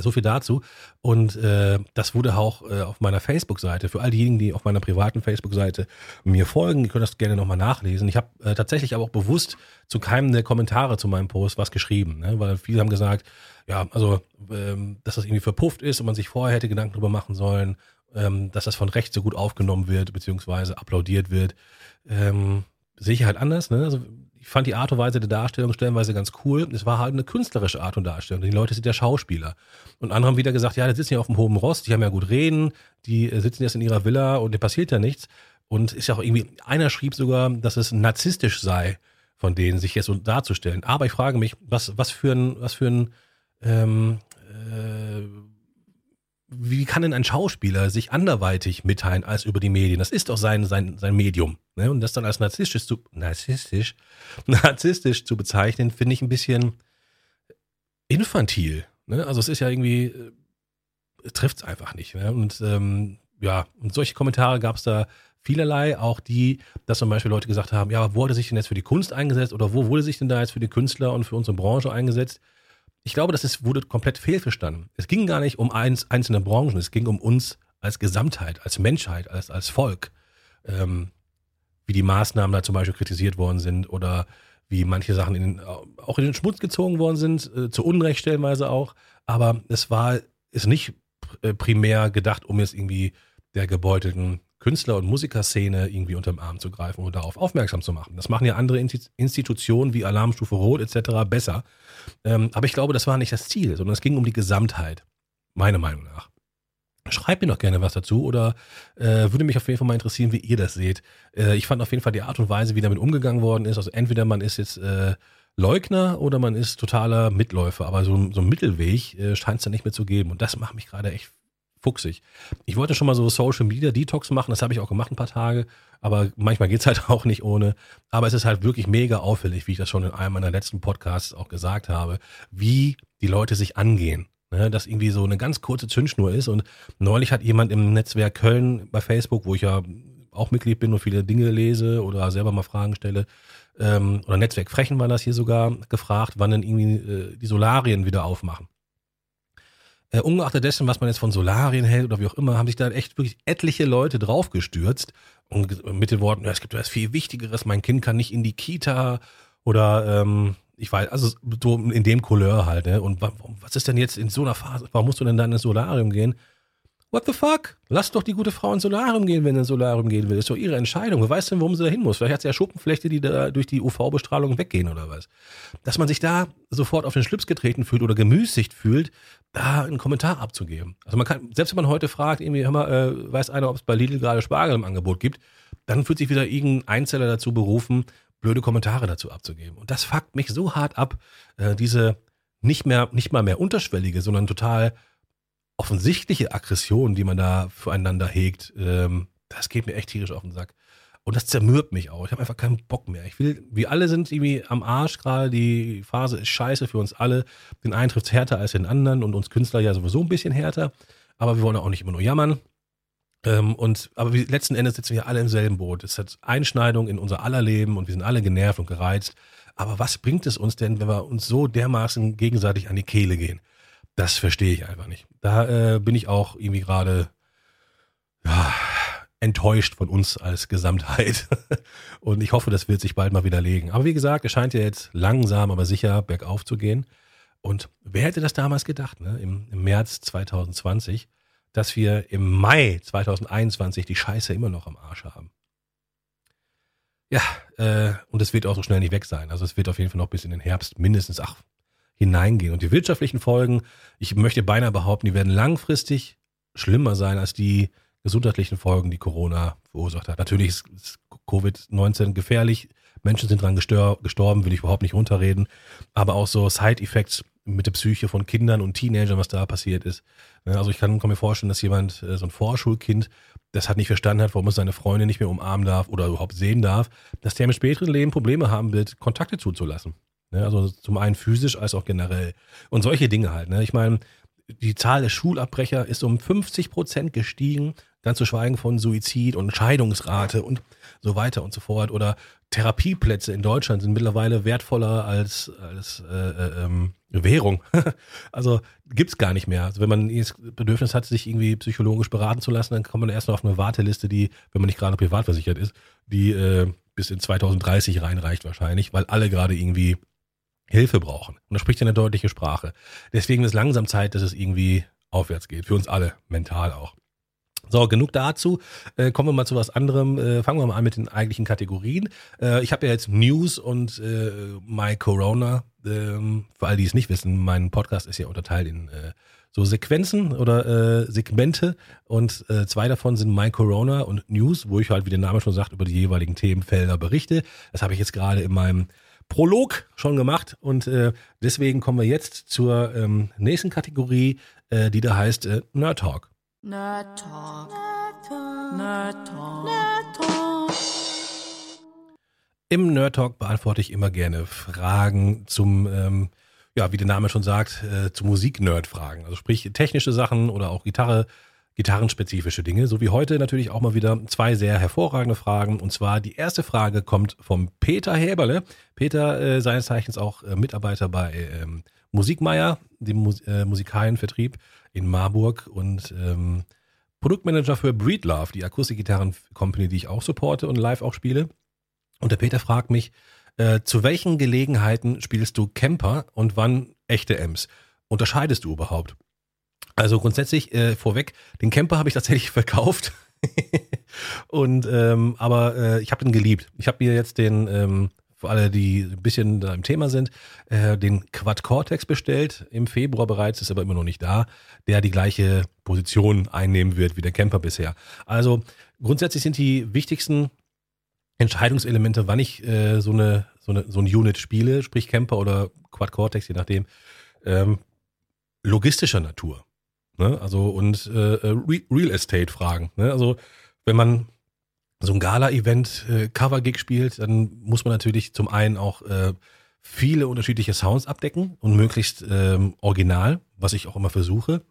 So viel dazu. Und äh, das wurde auch äh, auf meiner Facebook-Seite, für all diejenigen, die auf meiner privaten Facebook-Seite mir folgen, die können das gerne nochmal nachlesen. Ich habe äh, tatsächlich aber auch bewusst zu keinem der Kommentare zu meinem Post was geschrieben, ne? weil viele haben gesagt, ja, also, ähm, dass das irgendwie verpufft ist und man sich vorher hätte Gedanken drüber machen sollen, ähm, dass das von rechts so gut aufgenommen wird, beziehungsweise applaudiert wird. Ähm, sehe ich halt anders. Ne? Also ich fand die Art und Weise der Darstellung stellenweise ganz cool. Es war halt eine künstlerische Art und Darstellung. Die Leute sind ja Schauspieler. Und andere haben wieder gesagt, ja, die sitzen ja auf dem hohen Rost, die haben ja gut reden, die äh, sitzen jetzt in ihrer Villa und dir passiert ja nichts. Und ist ja auch irgendwie, einer schrieb sogar, dass es narzisstisch sei, von denen sich jetzt so darzustellen. Aber ich frage mich, was, was für ein, was für ein ähm, äh, wie kann denn ein Schauspieler sich anderweitig mitteilen als über die Medien? Das ist doch sein, sein, sein Medium. Ne? Und das dann als narzisstisch zu, narzisstisch, [LAUGHS] narzisstisch zu bezeichnen, finde ich ein bisschen infantil. Ne? Also es ist ja irgendwie, äh, trifft es einfach nicht. Ne? Und ähm, ja, und solche Kommentare gab es da vielerlei, auch die, dass zum Beispiel Leute gesagt haben, ja, wo hat er sich denn jetzt für die Kunst eingesetzt oder wo wurde sich denn da jetzt für die Künstler und für unsere Branche eingesetzt? Ich glaube, das ist, wurde komplett fehlverstanden. Es ging gar nicht um eins, einzelne Branchen, es ging um uns als Gesamtheit, als Menschheit, als, als Volk. Ähm, wie die Maßnahmen da zum Beispiel kritisiert worden sind oder wie manche Sachen in auch in den Schmutz gezogen worden sind, äh, zu Unrecht stellenweise auch. Aber es war, ist nicht äh, primär gedacht, um jetzt irgendwie der gebeutelten Künstler- und Musikerszene irgendwie unterm Arm zu greifen oder darauf aufmerksam zu machen. Das machen ja andere Institutionen wie Alarmstufe Rot etc. besser. Ähm, aber ich glaube, das war nicht das Ziel, sondern es ging um die Gesamtheit, meiner Meinung nach. Schreibt mir doch gerne was dazu oder äh, würde mich auf jeden Fall mal interessieren, wie ihr das seht. Äh, ich fand auf jeden Fall die Art und Weise, wie damit umgegangen worden ist. Also entweder man ist jetzt äh, Leugner oder man ist totaler Mitläufer, aber so, so ein Mittelweg äh, scheint es da nicht mehr zu geben. Und das macht mich gerade echt fuchsig. Ich wollte schon mal so Social Media Detox machen, das habe ich auch gemacht ein paar Tage, aber manchmal geht's halt [LAUGHS] auch nicht ohne. Aber es ist halt wirklich mega auffällig, wie ich das schon in einem meiner letzten Podcasts auch gesagt habe, wie die Leute sich angehen. Ne, dass irgendwie so eine ganz kurze Zündschnur ist. Und neulich hat jemand im Netzwerk Köln bei Facebook, wo ich ja auch Mitglied bin und viele Dinge lese oder selber mal Fragen stelle, ähm, oder Netzwerk Frechen war das hier sogar, gefragt, wann denn irgendwie äh, die Solarien wieder aufmachen. Äh, ungeachtet dessen, was man jetzt von Solarien hält oder wie auch immer, haben sich da echt wirklich etliche Leute draufgestürzt und mit den Worten, ja, es gibt etwas viel Wichtigeres, mein Kind kann nicht in die Kita oder ähm, ich weiß, also so in dem Couleur halt, ne? Und was ist denn jetzt in so einer Phase? Warum musst du denn dann ins Solarium gehen? What the fuck? Lass doch die gute Frau ins Solarium gehen, wenn sie ins Solarium gehen will. Das ist doch ihre Entscheidung. Wer weiß denn, warum sie da hin muss? Vielleicht hat sie ja Schuppenflechte, die da durch die UV-Bestrahlung weggehen oder was. Dass man sich da sofort auf den Schlips getreten fühlt oder gemüßigt fühlt, da einen Kommentar abzugeben. Also man kann, selbst wenn man heute fragt, irgendwie, hör mal, äh, weiß einer, ob es bei Lidl gerade Spargel im Angebot gibt, dann fühlt sich wieder irgendein Einzeller dazu berufen, blöde Kommentare dazu abzugeben. Und das fuckt mich so hart ab, äh, diese nicht mehr, nicht mal mehr unterschwellige, sondern total offensichtliche Aggression, die man da füreinander hegt, ähm, das geht mir echt tierisch auf den Sack. Und das zermürbt mich auch. Ich habe einfach keinen Bock mehr. Ich will, wir alle sind irgendwie am Arsch gerade. Die Phase ist scheiße für uns alle. Den einen trifft es härter als den anderen und uns Künstler ja sowieso ein bisschen härter. Aber wir wollen auch nicht immer nur jammern. Ähm, und, aber wir, letzten Endes sitzen wir alle im selben Boot. Es hat Einschneidung in unser aller Leben und wir sind alle genervt und gereizt. Aber was bringt es uns denn, wenn wir uns so dermaßen gegenseitig an die Kehle gehen? Das verstehe ich einfach nicht. Da äh, bin ich auch irgendwie gerade ja, enttäuscht von uns als Gesamtheit. [LAUGHS] und ich hoffe, das wird sich bald mal widerlegen. Aber wie gesagt, es scheint ja jetzt langsam, aber sicher bergauf zu gehen. Und wer hätte das damals gedacht, ne? Im, im März 2020? dass wir im Mai 2021 die Scheiße immer noch am Arsch haben. Ja, äh, und es wird auch so schnell nicht weg sein. Also es wird auf jeden Fall noch bis in den Herbst mindestens ach, hineingehen. Und die wirtschaftlichen Folgen, ich möchte beinahe behaupten, die werden langfristig schlimmer sein als die gesundheitlichen Folgen, die Corona verursacht hat. Natürlich ist Covid-19 gefährlich. Menschen sind dran gestorben, will ich überhaupt nicht runterreden. Aber auch so Side-Effects mit der Psyche von Kindern und Teenagern, was da passiert ist. Also ich kann, kann mir vorstellen, dass jemand, äh, so ein Vorschulkind, das hat nicht verstanden hat, warum es seine Freunde nicht mehr umarmen darf oder überhaupt sehen darf, dass der im späteren Leben Probleme haben wird, Kontakte zuzulassen. Also zum einen physisch als auch generell. Und solche Dinge halt. Ne? Ich meine, die Zahl der Schulabbrecher ist um 50 Prozent gestiegen, ganz zu schweigen von Suizid und Scheidungsrate und so weiter und so fort. Oder Therapieplätze in Deutschland sind mittlerweile wertvoller als, als äh, äh, ähm, Währung. [LAUGHS] also gibt's gar nicht mehr. Also wenn man das Bedürfnis hat, sich irgendwie psychologisch beraten zu lassen, dann kommt man erst noch auf eine Warteliste, die, wenn man nicht gerade privat versichert ist, die äh, bis in 2030 reinreicht wahrscheinlich, weil alle gerade irgendwie Hilfe brauchen. Und da spricht ja eine deutliche Sprache. Deswegen ist langsam Zeit, dass es irgendwie aufwärts geht. Für uns alle, mental auch. So, genug dazu. Äh, kommen wir mal zu was anderem. Äh, fangen wir mal an mit den eigentlichen Kategorien. Äh, ich habe ja jetzt News und äh, My Corona. Ähm, für all die es nicht wissen, mein Podcast ist ja unterteilt in äh, so Sequenzen oder äh, Segmente und zwei davon sind My Corona und News, wo ich halt, wie der Name schon sagt, über die jeweiligen Themenfelder berichte. Das habe ich jetzt gerade in meinem Prolog schon gemacht und äh, deswegen kommen wir jetzt zur ähm, nächsten Kategorie, äh, die da heißt äh, Nerd Talk. Nerd Talk. Nerd Talk. Nerd Talk. Im Nerd Talk beantworte ich immer gerne Fragen zum, ähm, ja, wie der Name schon sagt, äh, zu Musik-Nerd-Fragen. Also sprich technische Sachen oder auch Gitarre, gitarrenspezifische Dinge, so wie heute natürlich auch mal wieder zwei sehr hervorragende Fragen. Und zwar die erste Frage kommt vom Peter Häberle. Peter, äh, seines Zeichens auch äh, Mitarbeiter bei ähm, Musikmeier, dem Mus äh, Musikalienvertrieb in Marburg und ähm, Produktmanager für Breedlove, die Akustikgitarren-Company, die ich auch supporte und live auch spiele. Und der Peter fragt mich, äh, zu welchen Gelegenheiten spielst du Camper und wann echte Ems? Unterscheidest du überhaupt? Also grundsätzlich äh, vorweg, den Camper habe ich tatsächlich [LAUGHS] verkauft. und ähm, aber äh, ich habe den geliebt. Ich habe mir jetzt den ähm, für alle, die ein bisschen da im Thema sind, äh, den Quad Cortex bestellt, im Februar bereits, ist aber immer noch nicht da, der die gleiche Position einnehmen wird wie der Camper bisher. Also grundsätzlich sind die wichtigsten Entscheidungselemente, wann ich äh, so, eine, so, eine, so ein Unit spiele, sprich Camper oder Quad Cortex, je nachdem, ähm, logistischer Natur. Ne? Also und äh, äh Real Estate-Fragen. Ne? Also wenn man so ein Gala-Event äh, Cover-Gig spielt, dann muss man natürlich zum einen auch äh, viele unterschiedliche Sounds abdecken und möglichst ähm, original, was ich auch immer versuche.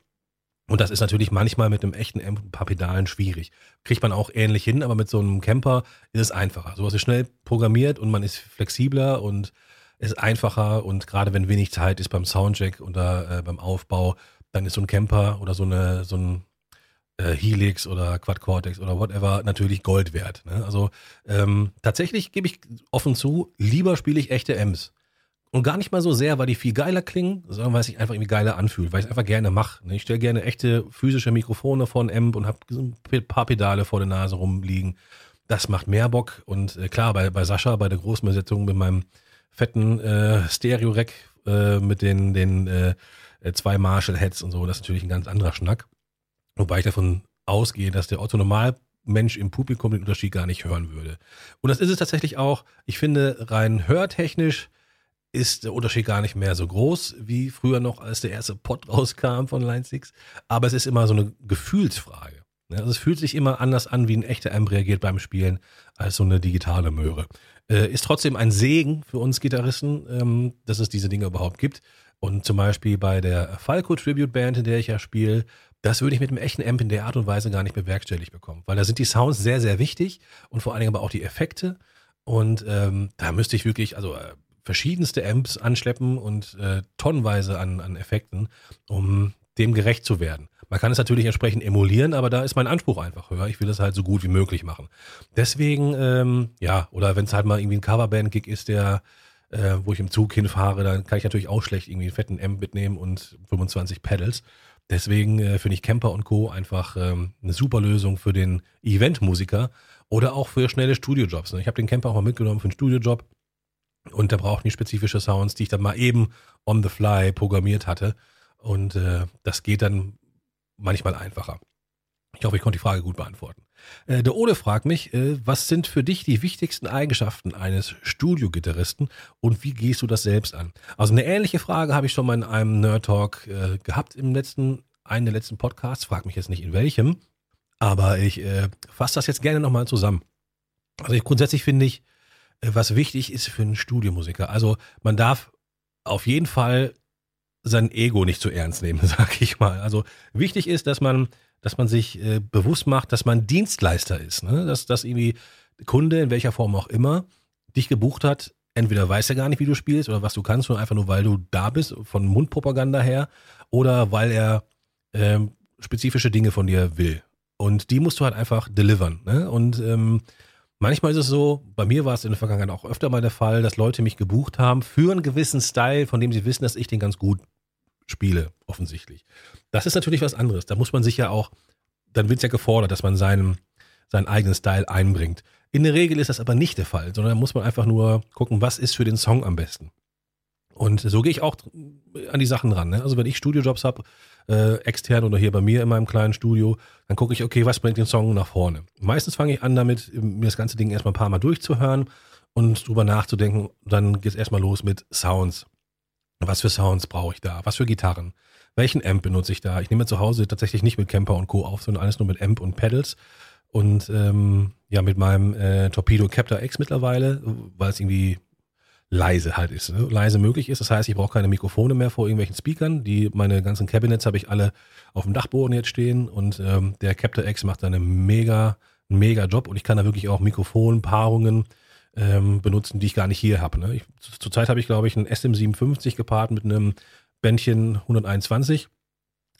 Und das ist natürlich manchmal mit einem echten Amp und ein paar Pedalen schwierig. Kriegt man auch ähnlich hin, aber mit so einem Camper ist es einfacher. Sowas ist schnell programmiert und man ist flexibler und ist einfacher und gerade wenn wenig Zeit ist beim Soundcheck oder äh, beim Aufbau, dann ist so ein Camper oder so eine so ein äh, Helix oder Quad Cortex oder whatever natürlich Gold wert. Ne? Also ähm, tatsächlich gebe ich offen zu, lieber spiele ich echte Amps. Und gar nicht mal so sehr, weil die viel geiler klingen, sondern weil es sich einfach irgendwie geiler anfühlt, weil ich es einfach gerne mache. Ich stelle gerne echte physische Mikrofone vor ein Amp und habe ein paar Pedale vor der Nase rumliegen. Das macht mehr Bock. Und äh, klar, bei, bei Sascha, bei der großen Besetzung mit meinem fetten äh, Stereo-Rack äh, mit den, den äh, zwei Marshall-Heads und so, das ist natürlich ein ganz anderer Schnack. Wobei ich davon ausgehe, dass der Otto Normalmensch im Publikum den Unterschied gar nicht hören würde. Und das ist es tatsächlich auch. Ich finde, rein hörtechnisch ist der Unterschied gar nicht mehr so groß wie früher noch, als der erste Pod [LAUGHS] rauskam von Line 6. Aber es ist immer so eine Gefühlsfrage. Also es fühlt sich immer anders an, wie ein echter Amp reagiert beim Spielen, als so eine digitale Möhre. Äh, ist trotzdem ein Segen für uns Gitarristen, ähm, dass es diese Dinge überhaupt gibt. Und zum Beispiel bei der Falco Tribute Band, in der ich ja spiele, das würde ich mit einem echten Amp in der Art und Weise gar nicht bewerkstelligt bekommen, weil da sind die Sounds sehr, sehr wichtig und vor allen Dingen aber auch die Effekte. Und ähm, da müsste ich wirklich, also äh, verschiedenste Amps anschleppen und äh, tonnenweise an, an Effekten, um dem gerecht zu werden. Man kann es natürlich entsprechend emulieren, aber da ist mein Anspruch einfach höher. Ich will es halt so gut wie möglich machen. Deswegen, ähm, ja, oder wenn es halt mal irgendwie ein Coverband-Gig ist, der, äh, wo ich im Zug hinfahre, dann kann ich natürlich auch schlecht irgendwie einen fetten Amp mitnehmen und 25 Pedals. Deswegen äh, finde ich Camper und Co. einfach ähm, eine super Lösung für den Eventmusiker oder auch für schnelle Studiojobs. Ne? Ich habe den Camper auch mal mitgenommen für einen Studiojob und der braucht nicht spezifische Sounds, die ich dann mal eben on the fly programmiert hatte. Und äh, das geht dann manchmal einfacher. Ich hoffe, ich konnte die Frage gut beantworten. Äh, der Ole fragt mich, äh, was sind für dich die wichtigsten Eigenschaften eines Studiogitarristen und wie gehst du das selbst an? Also eine ähnliche Frage habe ich schon mal in einem Nerd Talk äh, gehabt im letzten, einen der letzten Podcasts. Frag mich jetzt nicht in welchem, aber ich äh, fasse das jetzt gerne nochmal zusammen. Also ich, grundsätzlich finde ich, was wichtig ist für einen Studiomusiker. Also man darf auf jeden Fall sein Ego nicht zu ernst nehmen, [LAUGHS] sag ich mal. Also wichtig ist, dass man, dass man sich äh, bewusst macht, dass man Dienstleister ist, ne? dass, dass irgendwie Kunde in welcher Form auch immer dich gebucht hat. Entweder weiß er gar nicht, wie du spielst oder was du kannst, nur einfach nur, weil du da bist, von Mundpropaganda her, oder weil er ähm, spezifische Dinge von dir will. Und die musst du halt einfach delivern. Ne? Und ähm, Manchmal ist es so, bei mir war es in der Vergangenheit auch öfter mal der Fall, dass Leute mich gebucht haben für einen gewissen Style, von dem sie wissen, dass ich den ganz gut spiele, offensichtlich. Das ist natürlich was anderes. Da muss man sich ja auch, dann wird es ja gefordert, dass man seinen, seinen eigenen Style einbringt. In der Regel ist das aber nicht der Fall, sondern da muss man einfach nur gucken, was ist für den Song am besten. Und so gehe ich auch an die Sachen ran. Ne? Also wenn ich Studiojobs habe, äh, extern oder hier bei mir in meinem kleinen Studio, dann gucke ich, okay, was bringt den Song nach vorne. Meistens fange ich an damit, mir das ganze Ding erstmal ein paar Mal durchzuhören und drüber nachzudenken. Dann geht es erstmal los mit Sounds. Was für Sounds brauche ich da? Was für Gitarren? Welchen Amp benutze ich da? Ich nehme zu Hause tatsächlich nicht mit Camper und Co. auf, sondern alles nur mit Amp und Pedals. Und ähm, ja, mit meinem äh, Torpedo Captor X mittlerweile, weil es irgendwie leise halt ist, ne? leise möglich ist. Das heißt, ich brauche keine Mikrofone mehr vor irgendwelchen Speakern. Die meine ganzen Cabinets habe ich alle auf dem Dachboden jetzt stehen und ähm, der Captor X macht da eine mega, mega Job und ich kann da wirklich auch Mikrofonpaarungen ähm, benutzen, die ich gar nicht hier habe. Ne? Ich, zurzeit habe ich, glaube ich, einen SM57 gepaart mit einem Bändchen 121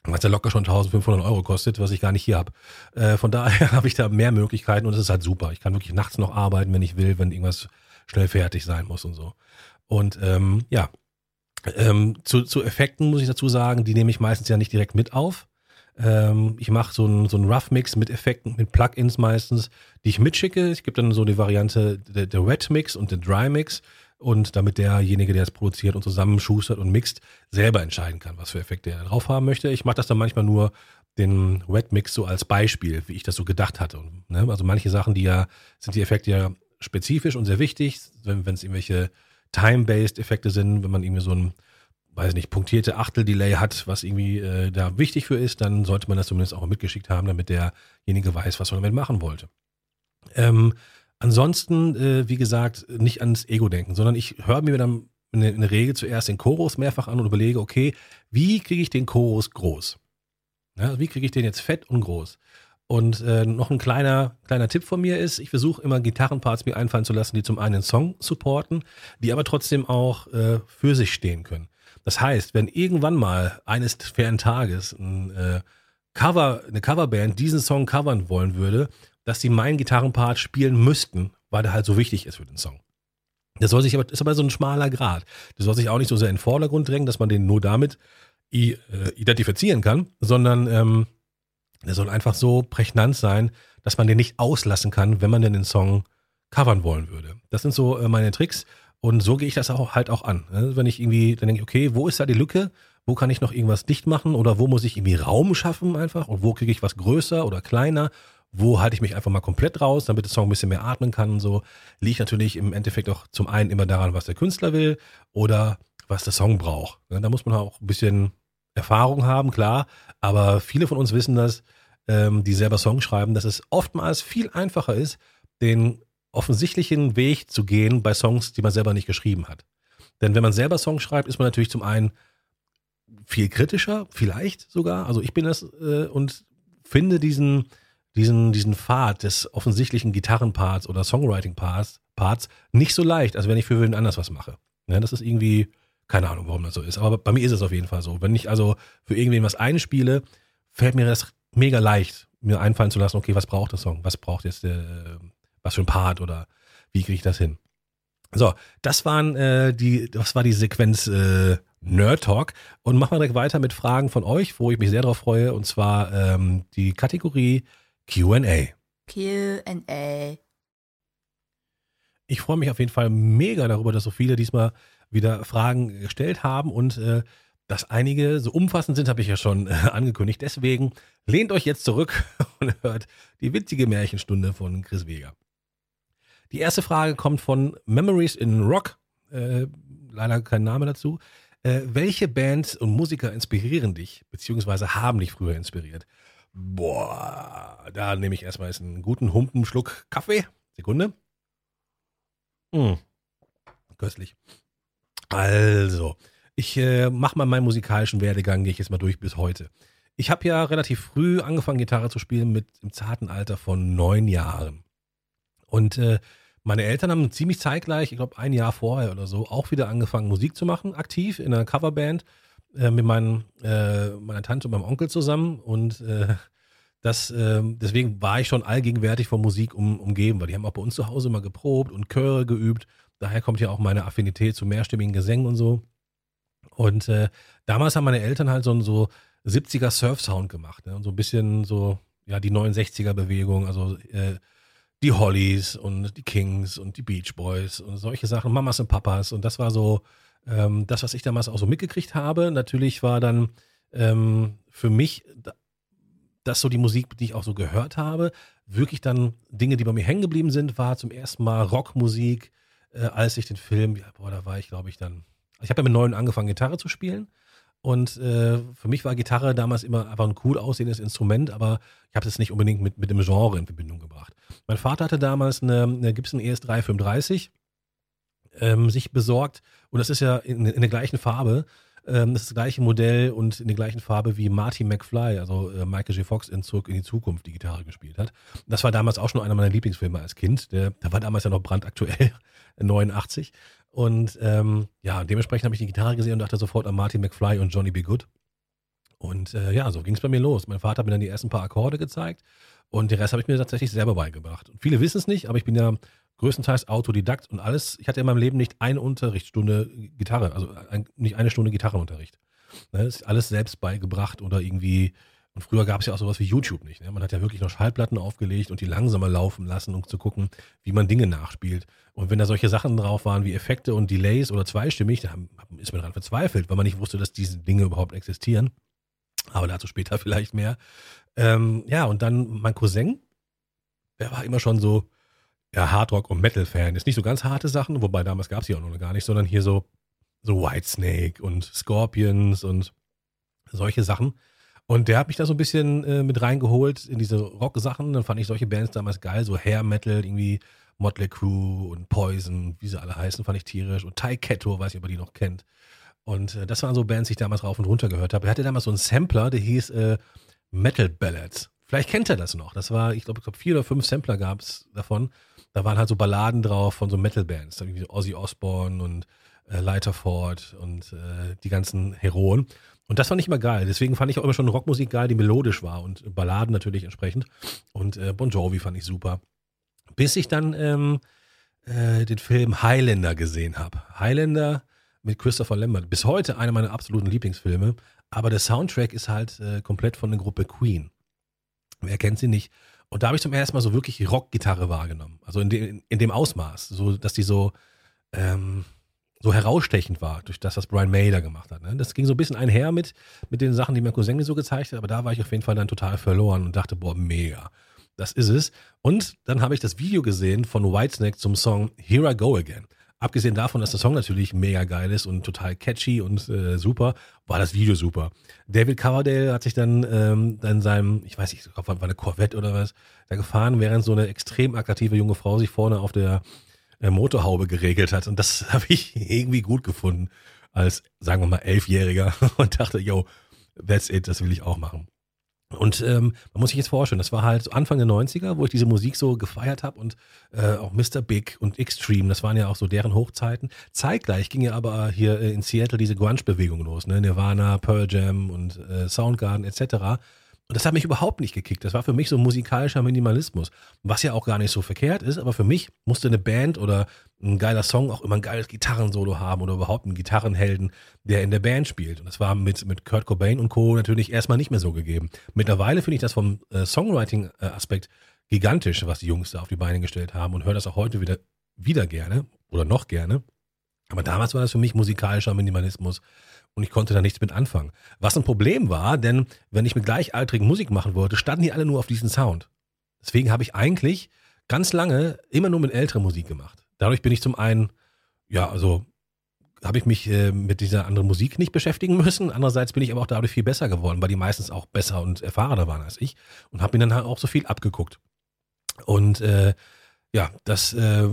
was ja locker schon 1500 Euro kostet, was ich gar nicht hier habe. Äh, von daher [LAUGHS] habe ich da mehr Möglichkeiten und es ist halt super. Ich kann wirklich nachts noch arbeiten, wenn ich will, wenn irgendwas schnell fertig sein muss und so. Und ähm, ja, ähm, zu, zu Effekten muss ich dazu sagen, die nehme ich meistens ja nicht direkt mit auf. Ähm, ich mache so einen so Rough Mix mit Effekten, mit Plugins meistens, die ich mitschicke. Ich gebe dann so die Variante der, der Wet Mix und der Dry Mix. und damit derjenige, der es produziert und zusammenschustert und mixt, selber entscheiden kann, was für Effekte er drauf haben möchte. Ich mache das dann manchmal nur den Wet Mix so als Beispiel, wie ich das so gedacht hatte. Und, ne, also manche Sachen, die ja, sind die Effekte ja spezifisch und sehr wichtig, wenn es irgendwelche Time-based Effekte sind, wenn man irgendwie so ein, weiß nicht, punktierte Achtel-Delay hat, was irgendwie äh, da wichtig für ist, dann sollte man das zumindest auch mitgeschickt haben, damit derjenige weiß, was man damit machen wollte. Ähm, ansonsten, äh, wie gesagt, nicht ans Ego denken, sondern ich höre mir dann in der Regel zuerst den Chorus mehrfach an und überlege, okay, wie kriege ich den Chorus groß? Ja, wie kriege ich den jetzt fett und groß? Und äh, noch ein kleiner, kleiner Tipp von mir ist, ich versuche immer Gitarrenparts mir einfallen zu lassen, die zum einen Song supporten, die aber trotzdem auch äh, für sich stehen können. Das heißt, wenn irgendwann mal eines fairen Tages ein äh, Cover, eine Coverband diesen Song covern wollen würde, dass sie meinen Gitarrenpart spielen müssten, weil der halt so wichtig ist für den Song. Das soll sich aber, ist aber so ein schmaler Grad. Das soll sich auch nicht so sehr in den Vordergrund drängen, dass man den nur damit äh, identifizieren kann, sondern ähm, der soll einfach so prägnant sein, dass man den nicht auslassen kann, wenn man denn den Song covern wollen würde. Das sind so äh, meine Tricks und so gehe ich das auch halt auch an. Ne? Wenn ich irgendwie, dann denke ich, okay, wo ist da die Lücke? Wo kann ich noch irgendwas dicht machen oder wo muss ich irgendwie Raum schaffen einfach und wo kriege ich was größer oder kleiner? Wo halte ich mich einfach mal komplett raus, damit der Song ein bisschen mehr atmen kann und so. Liegt natürlich im Endeffekt auch zum einen immer daran, was der Künstler will oder was der Song braucht. Ne? Da muss man auch ein bisschen Erfahrung haben, klar, aber viele von uns wissen das, ähm, die selber Songs schreiben, dass es oftmals viel einfacher ist, den offensichtlichen Weg zu gehen bei Songs, die man selber nicht geschrieben hat. Denn wenn man selber Songs schreibt, ist man natürlich zum einen viel kritischer, vielleicht sogar. Also ich bin das äh, und finde diesen, diesen, diesen Pfad des offensichtlichen Gitarrenparts oder Songwriting-Parts Parts nicht so leicht, als wenn ich für wen anders was mache. Ja, das ist irgendwie, keine Ahnung, warum das so ist. Aber bei mir ist es auf jeden Fall so. Wenn ich also für irgendwen was einspiele, fällt mir das mega leicht, mir einfallen zu lassen, okay, was braucht der Song? Was braucht jetzt der, was für ein Part oder wie kriege ich das hin? So, das waren äh, die, das war die Sequenz äh, Nerd Talk und machen wir direkt weiter mit Fragen von euch, wo ich mich sehr darauf freue, und zwar ähm, die Kategorie Q&A. Q&A. Ich freue mich auf jeden Fall mega darüber, dass so viele diesmal wieder Fragen gestellt haben und äh, dass einige so umfassend sind, habe ich ja schon äh, angekündigt. Deswegen lehnt euch jetzt zurück [LAUGHS] und hört die witzige Märchenstunde von Chris Vega. Die erste Frage kommt von Memories in Rock. Äh, leider kein Name dazu. Äh, welche Bands und Musiker inspirieren dich, beziehungsweise haben dich früher inspiriert? Boah, da nehme ich erstmal einen guten Humpenschluck Kaffee. Sekunde. Mmh. Köstlich. Also, ich äh, mache mal meinen musikalischen Werdegang, gehe ich jetzt mal durch bis heute. Ich habe ja relativ früh angefangen, Gitarre zu spielen, mit im zarten Alter von neun Jahren. Und äh, meine Eltern haben ziemlich zeitgleich, ich glaube ein Jahr vorher oder so, auch wieder angefangen, Musik zu machen, aktiv in einer Coverband äh, mit meinen, äh, meiner Tante und meinem Onkel zusammen. Und äh, das, äh, deswegen war ich schon allgegenwärtig von Musik um, umgeben, weil die haben auch bei uns zu Hause immer geprobt und Chöre geübt. Daher kommt ja auch meine Affinität zu mehrstimmigen Gesängen und so. Und äh, damals haben meine Eltern halt so, so 70er Surf-Sound gemacht. Ne? Und so ein bisschen so, ja, die 69er-Bewegung, also äh, die Hollies und die Kings und die Beach Boys und solche Sachen, Mamas und Papas. Und das war so ähm, das, was ich damals auch so mitgekriegt habe. Natürlich war dann ähm, für mich das so die Musik, die ich auch so gehört habe. Wirklich dann Dinge, die bei mir hängen geblieben sind, war zum ersten Mal Rockmusik, äh, als ich den Film, ja, boah, da war ich, glaube ich, dann ich habe ja mit neun angefangen, Gitarre zu spielen. Und äh, für mich war Gitarre damals immer einfach ein cool aussehendes Instrument, aber ich habe es nicht unbedingt mit, mit dem Genre in Verbindung gebracht. Mein Vater hatte damals eine, eine Gibson ES335 ähm, sich besorgt und das ist ja in, in der gleichen Farbe. Ähm, das ist das gleiche Modell und in der gleichen Farbe wie Marty McFly, also äh, Michael J. Fox in Zurück in die Zukunft, die Gitarre gespielt hat. Das war damals auch schon einer meiner Lieblingsfilme als Kind. Der, der war damals ja noch brandaktuell, [LAUGHS] 89. Und ähm, ja, dementsprechend habe ich die Gitarre gesehen und dachte sofort an Martin McFly und Johnny B. Good. Und äh, ja, so ging es bei mir los. Mein Vater hat mir dann die ersten paar Akkorde gezeigt und den Rest habe ich mir tatsächlich selber beigebracht. Und viele wissen es nicht, aber ich bin ja größtenteils Autodidakt und alles. Ich hatte in meinem Leben nicht eine Unterrichtsstunde Gitarre, also ein, nicht eine Stunde Gitarrenunterricht. Ne, das ist alles selbst beigebracht oder irgendwie Und früher gab es ja auch sowas wie YouTube nicht. Ne? Man hat ja wirklich noch Schallplatten aufgelegt und die langsamer laufen lassen, um zu gucken, wie man Dinge nachspielt. Und wenn da solche Sachen drauf waren wie Effekte und Delays oder zweistimmig, da ist man daran verzweifelt, weil man nicht wusste, dass diese Dinge überhaupt existieren. Aber dazu später [LAUGHS] vielleicht mehr. Ähm, ja, und dann mein Cousin, der war immer schon so ja, Hardrock- und Metal-Fan. Ist nicht so ganz harte Sachen, wobei damals gab es die auch noch gar nicht, sondern hier so, so Whitesnake und Scorpions und solche Sachen. Und der hat mich da so ein bisschen äh, mit reingeholt in diese Rock-Sachen. Dann fand ich solche Bands damals geil, so Hair Metal, irgendwie Motley Crue und Poison, wie sie alle heißen, fand ich tierisch. Und Tai Ketto, weiß ich, ob ihr die noch kennt. Und äh, das waren so Bands, die ich damals rauf und runter gehört habe. Er hatte damals so einen Sampler, der hieß äh, Metal Ballads. Vielleicht kennt er das noch. Das war, ich glaube, ich glaube, vier oder fünf Sampler gab es davon. Da waren halt so Balladen drauf von so Metal-Bands. Irgendwie Ozzy Osbourne und äh, Leiterford und äh, die ganzen Heroen. Und das fand ich immer geil. Deswegen fand ich auch immer schon Rockmusik geil, die melodisch war und Balladen natürlich entsprechend. Und äh, Bon Jovi fand ich super. Bis ich dann ähm, äh, den Film Highlander gesehen habe. Highlander mit Christopher Lambert. Bis heute einer meiner absoluten Lieblingsfilme. Aber der Soundtrack ist halt äh, komplett von der Gruppe Queen. Wer kennt sie nicht? Und da habe ich zum ersten Mal so wirklich Rockgitarre wahrgenommen. Also in, de, in dem Ausmaß, so dass die so, ähm, so herausstechend war durch das, was Brian May da gemacht hat. Ne? Das ging so ein bisschen einher mit, mit den Sachen, die mein Cousin mir so gezeigt hat, aber da war ich auf jeden Fall dann total verloren und dachte, boah, mega. Das ist es. Und dann habe ich das Video gesehen von Whitesnake zum Song Here I Go Again. Abgesehen davon, dass der Song natürlich mega geil ist und total catchy und äh, super, war das Video super. David Coverdale hat sich dann ähm, in seinem, ich weiß nicht, ich war eine Corvette oder was, da gefahren, während so eine extrem attraktive junge Frau sich vorne auf der Motorhaube geregelt hat. Und das [LAUGHS] habe ich irgendwie gut gefunden als, sagen wir mal, Elfjähriger [LAUGHS] und dachte, yo, that's it, das will ich auch machen. Und ähm, man muss sich jetzt vorstellen, das war halt Anfang der 90er, wo ich diese Musik so gefeiert habe und äh, auch Mr. Big und Extreme, das waren ja auch so deren Hochzeiten. Zeitgleich ging ja aber hier äh, in Seattle diese Grunge-Bewegung los, ne? Nirvana, Pearl Jam und äh, Soundgarden etc. Und das hat mich überhaupt nicht gekickt. Das war für mich so musikalischer Minimalismus. Was ja auch gar nicht so verkehrt ist, aber für mich musste eine Band oder ein geiler Song auch immer ein geiles Gitarrensolo haben oder überhaupt einen Gitarrenhelden, der in der Band spielt. Und das war mit, mit Kurt Cobain und Co. natürlich erstmal nicht mehr so gegeben. Mittlerweile finde ich das vom äh, Songwriting-Aspekt gigantisch, was die Jungs da auf die Beine gestellt haben und höre das auch heute wieder, wieder gerne oder noch gerne. Aber damals war das für mich musikalischer Minimalismus und ich konnte da nichts mit anfangen. Was ein Problem war, denn wenn ich mit Gleichaltrigen Musik machen wollte, standen die alle nur auf diesen Sound. Deswegen habe ich eigentlich ganz lange immer nur mit älterer Musik gemacht. Dadurch bin ich zum einen, ja, also habe ich mich äh, mit dieser anderen Musik nicht beschäftigen müssen. Andererseits bin ich aber auch dadurch viel besser geworden, weil die meistens auch besser und erfahrener waren als ich und habe mir dann halt auch so viel abgeguckt. Und äh, ja, das äh,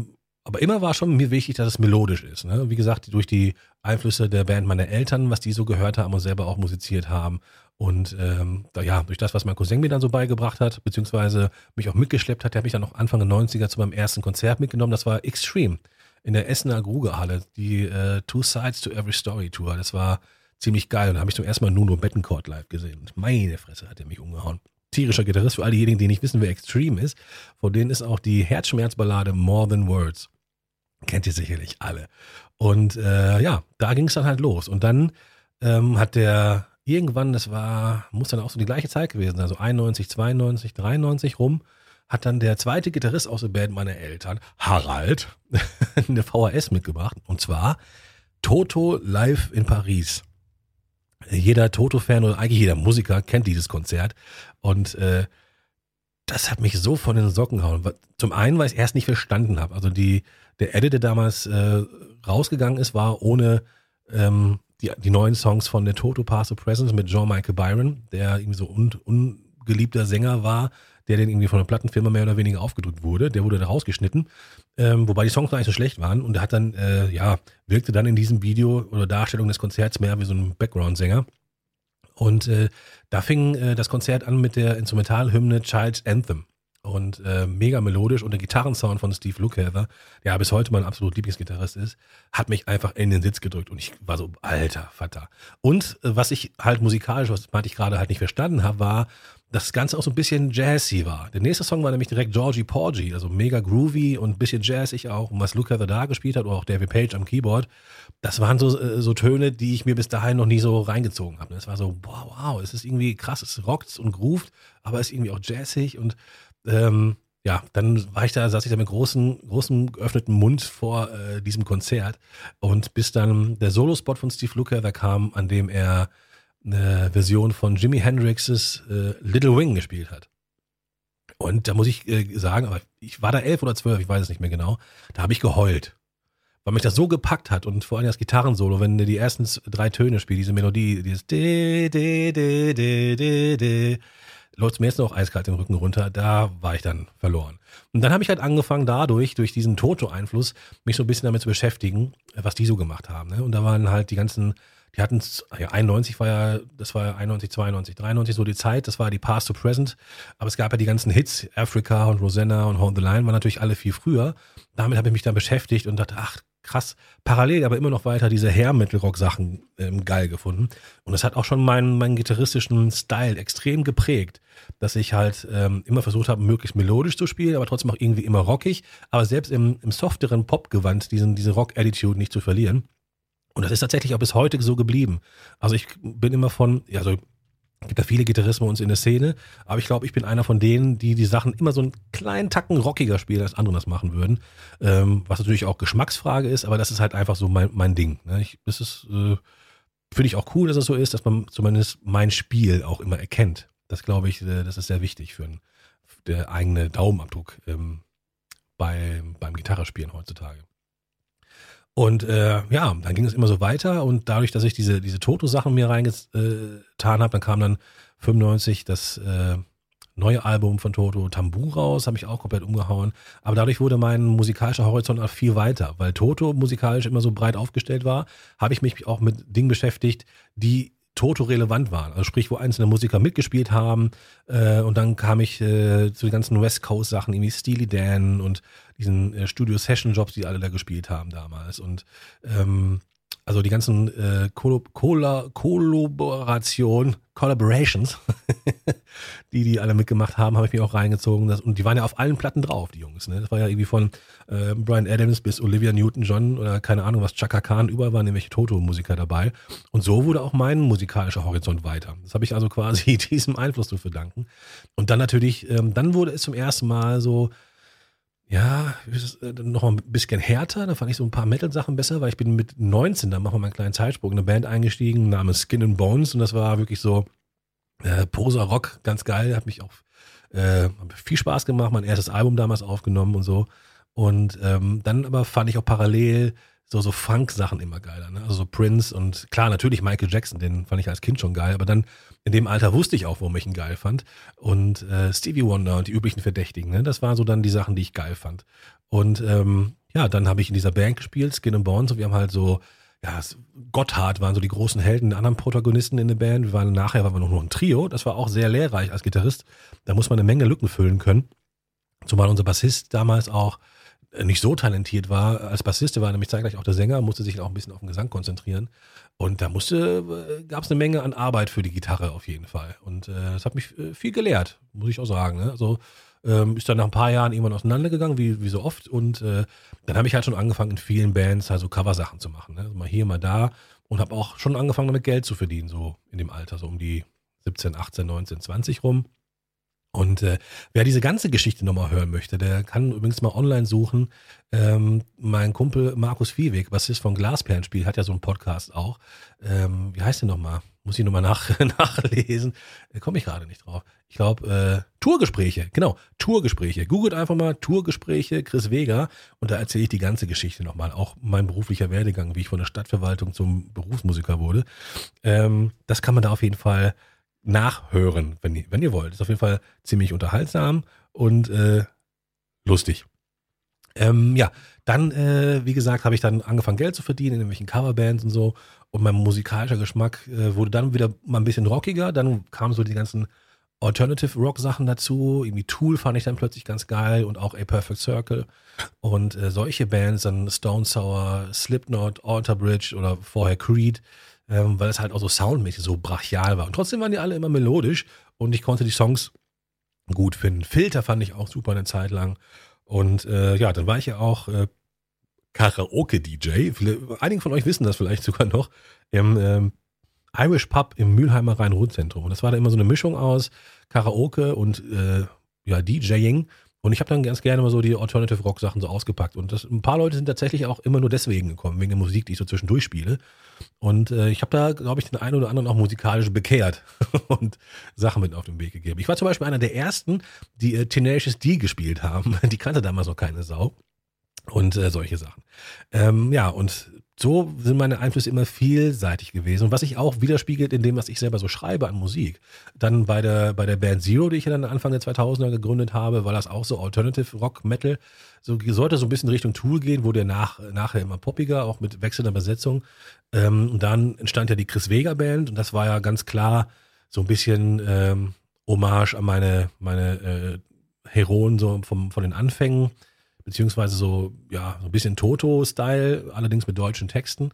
aber immer war schon mir wichtig, dass es melodisch ist. Ne? Wie gesagt, durch die Einflüsse der Band meiner Eltern, was die so gehört haben und selber auch musiziert haben. Und ähm, da, ja, durch das, was mein Cousin mir dann so beigebracht hat, beziehungsweise mich auch mitgeschleppt hat, der hat mich dann noch Anfang der 90er zu meinem ersten Konzert mitgenommen. Das war Extreme in der Essener Grugehalle, die äh, Two Sides to Every Story Tour. Das war ziemlich geil. Und da habe ich zum ersten Mal Nuno Bettencourt live gesehen. Und meine Fresse hat er mich umgehauen tierischer Gitarrist für all diejenigen, die nicht wissen, wer Extreme ist. Von denen ist auch die Herzschmerzballade More Than Words. Kennt ihr sicherlich alle. Und äh, ja, da ging es dann halt los. Und dann ähm, hat der irgendwann, das war, muss dann auch so die gleiche Zeit gewesen sein, also 91, 92, 93 rum, hat dann der zweite Gitarrist aus der Band meiner Eltern, Harald, [LAUGHS] eine VHS mitgebracht. Und zwar Toto live in Paris. Jeder Toto-Fan oder eigentlich jeder Musiker kennt dieses Konzert. Und äh, das hat mich so von den Socken gehauen. Zum einen, weil ich es erst nicht verstanden habe. Also die, der Edit, der damals äh, rausgegangen ist, war ohne ähm, die, die neuen Songs von der Toto Pass of Presence mit Jean-Michael Byron, der irgendwie so un, ungeliebter Sänger war, der den irgendwie von der Plattenfirma mehr oder weniger aufgedrückt wurde. Der wurde da rausgeschnitten, ähm, wobei die Songs gar nicht so schlecht waren. Und er hat dann, äh, ja, wirkte dann in diesem Video oder Darstellung des Konzerts mehr wie so ein Background-Sänger. Und äh, da fing äh, das Konzert an mit der Instrumentalhymne Child's Anthem. Und äh, mega melodisch und der Gitarrensound von Steve Lukather, der bis heute mein absolut Lieblingsgitarrist ist, hat mich einfach in den Sitz gedrückt und ich war so, alter Vater. Und äh, was ich halt musikalisch, was meinte ich gerade halt nicht verstanden habe, war, das Ganze auch so ein bisschen jazzy war. Der nächste Song war nämlich direkt Georgie Porgy, also mega groovy und ein bisschen jazzig auch. Und was Luca the da gespielt hat oder auch David Page am Keyboard, das waren so, äh, so Töne, die ich mir bis dahin noch nie so reingezogen habe. Es war so, wow, wow, es ist irgendwie krass, es rockt und groovt, aber es ist irgendwie auch jazzig und ähm, ja, dann war ich da, saß ich da mit großen, großem geöffneten Mund vor äh, diesem Konzert und bis dann der Solo-Spot von Steve Lukather kam, an dem er eine Version von Jimi Hendrixes äh, Little Wing gespielt hat. Und da muss ich äh, sagen, aber ich war da elf oder zwölf, ich weiß es nicht mehr genau, da habe ich geheult. Weil mich das so gepackt hat und vor allem das Gitarrensolo, wenn der die ersten drei Töne spielt, diese Melodie, dieses de, de, de, de, de, de, läuft mir jetzt noch eiskalt den Rücken runter, da war ich dann verloren. Und dann habe ich halt angefangen dadurch, durch diesen Toto-Einfluss, mich so ein bisschen damit zu beschäftigen, was die so gemacht haben. Ne? Und da waren halt die ganzen die hatten, ja, 91 war ja, das war ja 91, 92, 93 so die Zeit, das war die Past to Present. Aber es gab ja die ganzen Hits, Africa und Rosanna und Hold the Line, waren natürlich alle viel früher. Damit habe ich mich dann beschäftigt und dachte, ach, krass, parallel, aber immer noch weiter diese Hair-Metal-Rock-Sachen ähm, geil gefunden. Und das hat auch schon meinen, meinen gitarristischen Style extrem geprägt, dass ich halt ähm, immer versucht habe, möglichst melodisch zu spielen, aber trotzdem auch irgendwie immer rockig, aber selbst im, im softeren Popgewand diesen, diese Rock-Attitude nicht zu verlieren. Und das ist tatsächlich auch bis heute so geblieben. Also ich bin immer von, also gibt da viele Gitarristen bei uns in der Szene, aber ich glaube, ich bin einer von denen, die die Sachen immer so einen kleinen Tacken rockiger spielen, als andere das machen würden. Ähm, was natürlich auch Geschmacksfrage ist, aber das ist halt einfach so mein, mein Ding. Ne? Ich, das ist, äh, finde ich auch cool, dass es so ist, dass man zumindest mein Spiel auch immer erkennt. Das glaube ich, äh, das ist sehr wichtig für, ein, für der eigene Daumenabdruck ähm, bei, beim Gitarrespielen heutzutage. Und äh, ja, dann ging es immer so weiter und dadurch, dass ich diese, diese Toto-Sachen mir reingetan habe, dann kam dann 95 das äh, neue Album von Toto, Tambu raus, habe ich auch komplett umgehauen. Aber dadurch wurde mein musikalischer Horizont auch viel weiter, weil Toto musikalisch immer so breit aufgestellt war, habe ich mich auch mit Dingen beschäftigt, die Toto relevant waren. Also sprich, wo einzelne Musiker mitgespielt haben. Äh, und dann kam ich äh, zu den ganzen West Coast Sachen, irgendwie Steely Dan und diesen äh, Studio Session Jobs, die alle da gespielt haben damals. Und ähm, also die ganzen äh, Kollaboration, Collaborations, [LAUGHS] die die alle mitgemacht haben, habe ich mir auch reingezogen. Das, und die waren ja auf allen Platten drauf, die Jungs. Ne? Das war ja irgendwie von äh, Brian Adams bis Olivia Newton-John oder keine Ahnung was, Chaka Khan, überall waren nämlich Toto-Musiker dabei. Und so wurde auch mein musikalischer Horizont weiter. Das habe ich also quasi [LAUGHS] diesem Einfluss zu verdanken. Und dann natürlich, ähm, dann wurde es zum ersten Mal so ja, äh, noch mal ein bisschen härter. Da fand ich so ein paar Metal-Sachen besser, weil ich bin mit 19, da machen wir mal einen kleinen Zeitsprung, in eine Band eingestiegen namens Skin and Bones und das war wirklich so äh, Poser Rock, ganz geil. Hat mich auch äh, viel Spaß gemacht, mein erstes Album damals aufgenommen und so. Und ähm, dann aber fand ich auch parallel so, so Funk-Sachen immer geiler. Ne? Also so Prince und klar, natürlich Michael Jackson, den fand ich als Kind schon geil, aber dann in dem Alter wusste ich auch, warum ich ihn geil fand. Und äh, Stevie Wonder und die üblichen Verdächtigen, ne? das waren so dann die Sachen, die ich geil fand. Und ähm, ja, dann habe ich in dieser Band gespielt, Skin and Bones, und wir haben halt so, ja, Gotthard waren so die großen Helden, die anderen Protagonisten in der Band. Wir waren nachher waren wir noch ein Trio, das war auch sehr lehrreich als Gitarrist. Da muss man eine Menge Lücken füllen können. Zumal unser Bassist damals auch nicht so talentiert war als Bassist, war nämlich zeitgleich auch der Sänger, musste sich auch ein bisschen auf den Gesang konzentrieren. Und da musste, äh, gab es eine Menge an Arbeit für die Gitarre auf jeden Fall. Und äh, das hat mich äh, viel gelehrt, muss ich auch sagen. Ne? Also ähm, ist dann nach ein paar Jahren irgendwann auseinandergegangen, wie, wie so oft. Und äh, dann habe ich halt schon angefangen, in vielen Bands halt so Coversachen zu machen. Ne? Also mal hier, mal da. Und habe auch schon angefangen, damit Geld zu verdienen, so in dem Alter, so um die 17, 18, 19, 20 rum. Und äh, wer diese ganze Geschichte nochmal hören möchte, der kann übrigens mal online suchen. Ähm, mein Kumpel Markus Viehweg, was ist von Glasplan-Spiel, hat ja so einen Podcast auch. Ähm, wie heißt der nochmal? Muss ich nochmal nach, [LAUGHS] nachlesen. Äh, Komme ich gerade nicht drauf. Ich glaube, äh, Tourgespräche, genau, Tourgespräche. Googelt einfach mal Tourgespräche Chris Vega und da erzähle ich die ganze Geschichte nochmal. Auch mein beruflicher Werdegang, wie ich von der Stadtverwaltung zum Berufsmusiker wurde. Ähm, das kann man da auf jeden Fall nachhören, wenn ihr, wenn ihr wollt. Ist auf jeden Fall ziemlich unterhaltsam und äh, lustig. Ähm, ja, dann, äh, wie gesagt, habe ich dann angefangen, Geld zu verdienen in irgendwelchen Coverbands und so. Und mein musikalischer Geschmack äh, wurde dann wieder mal ein bisschen rockiger. Dann kamen so die ganzen Alternative Rock Sachen dazu. Irgendwie Tool fand ich dann plötzlich ganz geil und auch A Perfect Circle. Und äh, solche Bands, dann Stone Sour, Slipknot, Alter Bridge oder vorher Creed ähm, weil es halt auch so soundmäßig so brachial war. Und trotzdem waren die alle immer melodisch und ich konnte die Songs gut finden. Filter fand ich auch super eine Zeit lang. Und äh, ja, dann war ich ja auch äh, Karaoke-DJ. Einige von euch wissen das vielleicht sogar noch. Im ähm, Irish Pub im Mülheimer Rhein-Ruhr-Zentrum. Und das war da immer so eine Mischung aus Karaoke und äh, ja, DJing. Und ich habe dann ganz gerne mal so die Alternative Rock Sachen so ausgepackt. Und das, ein paar Leute sind tatsächlich auch immer nur deswegen gekommen, wegen der Musik, die ich so zwischendurch spiele. Und äh, ich habe da, glaube ich, den einen oder anderen auch musikalisch bekehrt [LAUGHS] und Sachen mit auf den Weg gegeben. Ich war zum Beispiel einer der ersten, die äh, Tenacious D gespielt haben. [LAUGHS] Die kannte damals noch keine Sau. Und äh, solche Sachen. Ähm, ja, und so sind meine Einflüsse immer vielseitig gewesen. Und was sich auch widerspiegelt in dem, was ich selber so schreibe an Musik. Dann bei der, bei der Band Zero, die ich ja dann Anfang der 2000er gegründet habe, war das auch so Alternative Rock Metal. So sollte so ein bisschen Richtung Tool gehen, wurde nach, nachher immer poppiger, auch mit wechselnder Besetzung. Ähm, und dann entstand ja die Chris Vega Band und das war ja ganz klar so ein bisschen ähm, Hommage an meine, meine äh, Heroen so vom, von den Anfängen beziehungsweise so, ja, so ein bisschen Toto-Style, allerdings mit deutschen Texten.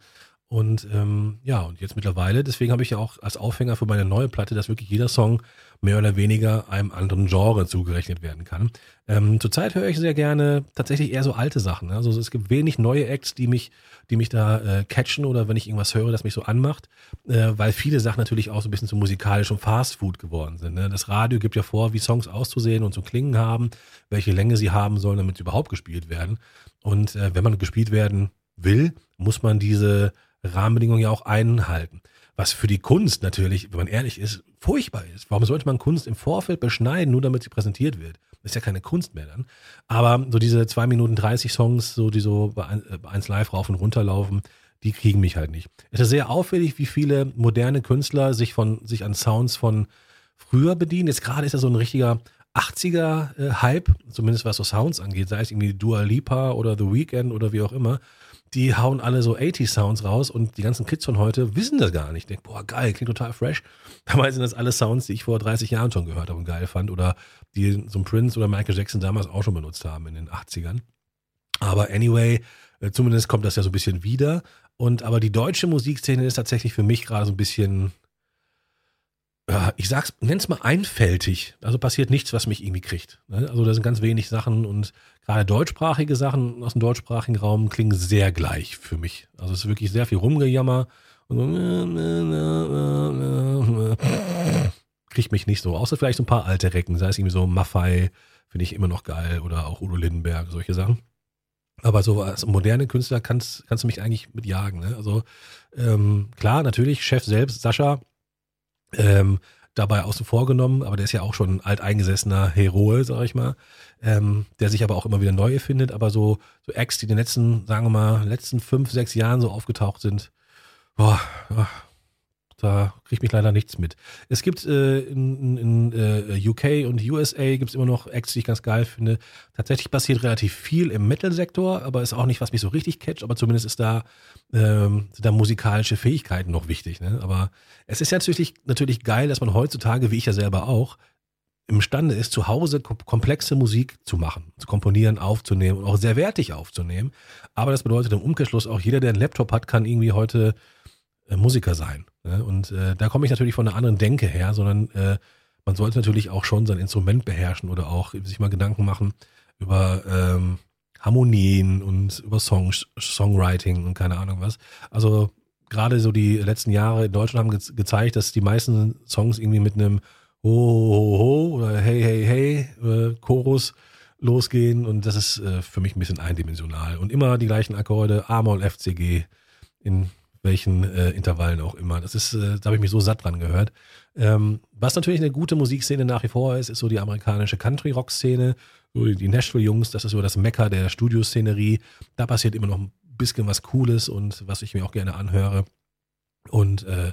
Und ähm, ja, und jetzt mittlerweile, deswegen habe ich ja auch als Aufhänger für meine neue Platte, dass wirklich jeder Song mehr oder weniger einem anderen Genre zugerechnet werden kann. Ähm, zurzeit höre ich sehr gerne tatsächlich eher so alte Sachen. Also es gibt wenig neue Acts, die mich, die mich da äh, catchen oder wenn ich irgendwas höre, das mich so anmacht, äh, weil viele Sachen natürlich auch so ein bisschen zu musikalisch und Fastfood geworden sind. Ne? Das Radio gibt ja vor, wie Songs auszusehen und zu klingen haben, welche Länge sie haben sollen, damit sie überhaupt gespielt werden. Und äh, wenn man gespielt werden will, muss man diese Rahmenbedingungen ja auch einhalten. Was für die Kunst natürlich, wenn man ehrlich ist, furchtbar ist. Warum sollte man Kunst im Vorfeld beschneiden, nur damit sie präsentiert wird? Ist ja keine Kunst mehr dann. Aber so diese 2 Minuten 30 Songs, so die so bei 1 Live rauf und runter laufen, die kriegen mich halt nicht. Es ist sehr auffällig, wie viele moderne Künstler sich von, sich an Sounds von früher bedienen. Jetzt gerade ist ja so ein richtiger 80er-Hype, äh, zumindest was so Sounds angeht, sei es irgendwie Dua Lipa oder The Weeknd oder wie auch immer die hauen alle so 80-Sounds raus und die ganzen Kids von heute wissen das gar nicht. Ich denke, boah, geil, klingt total fresh. Dabei sind das alle Sounds, die ich vor 30 Jahren schon gehört habe und geil fand oder die so ein Prince oder Michael Jackson damals auch schon benutzt haben in den 80ern. Aber anyway, äh, zumindest kommt das ja so ein bisschen wieder. Und aber die deutsche Musikszene ist tatsächlich für mich gerade so ein bisschen ich sag's, nenn's mal einfältig. Also passiert nichts, was mich irgendwie kriegt. Ne? Also da sind ganz wenig Sachen und gerade deutschsprachige Sachen aus dem deutschsprachigen Raum klingen sehr gleich für mich. Also es ist wirklich sehr viel Rumgejammer und so, kriegt mich nicht so. Außer vielleicht so ein paar alte Recken, sei es irgendwie so Maffei, finde ich immer noch geil oder auch Udo Lindenberg, solche Sachen. Aber so als moderne Künstler kannst, kannst du mich eigentlich mitjagen. Ne? Also ähm, klar, natürlich, Chef selbst, Sascha, ähm, dabei außen vor genommen, aber der ist ja auch schon ein alteingesessener Heroe, sag ich mal, ähm, der sich aber auch immer wieder neu erfindet, aber so, so Acts, die in den letzten, sagen wir mal, letzten fünf, sechs Jahren so aufgetaucht sind, boah, da kriegt mich leider nichts mit. Es gibt äh, in, in äh, UK und USA gibt es immer noch Acts, die ich ganz geil finde. Tatsächlich passiert relativ viel im Metal-Sektor, aber ist auch nicht, was mich so richtig catcht, aber zumindest ist da, ähm, sind da musikalische Fähigkeiten noch wichtig. Ne? Aber es ist ja natürlich, natürlich geil, dass man heutzutage, wie ich ja selber auch, imstande ist, zu Hause komplexe Musik zu machen, zu komponieren, aufzunehmen und auch sehr wertig aufzunehmen. Aber das bedeutet im Umkehrschluss auch, jeder, der einen Laptop hat, kann irgendwie heute Musiker sein. Ne? Und äh, da komme ich natürlich von einer anderen Denke her, sondern äh, man sollte natürlich auch schon sein Instrument beherrschen oder auch sich mal Gedanken machen über ähm, Harmonien und über Songs, Songwriting und keine Ahnung was. Also gerade so die letzten Jahre in Deutschland haben ge gezeigt, dass die meisten Songs irgendwie mit einem Ho, ho, ho oder Hey, hey, hey äh, Chorus losgehen und das ist äh, für mich ein bisschen eindimensional. Und immer die gleichen Akkorde, A-Moll, F, C, G in welchen äh, Intervallen auch immer. Das ist, äh, da habe ich mich so satt dran gehört. Ähm, was natürlich eine gute Musikszene nach wie vor ist, ist so die amerikanische Country-Rock-Szene, so die Nashville-Jungs, das ist so das Mecker der Studioszenerie. Da passiert immer noch ein bisschen was Cooles und was ich mir auch gerne anhöre. Und äh,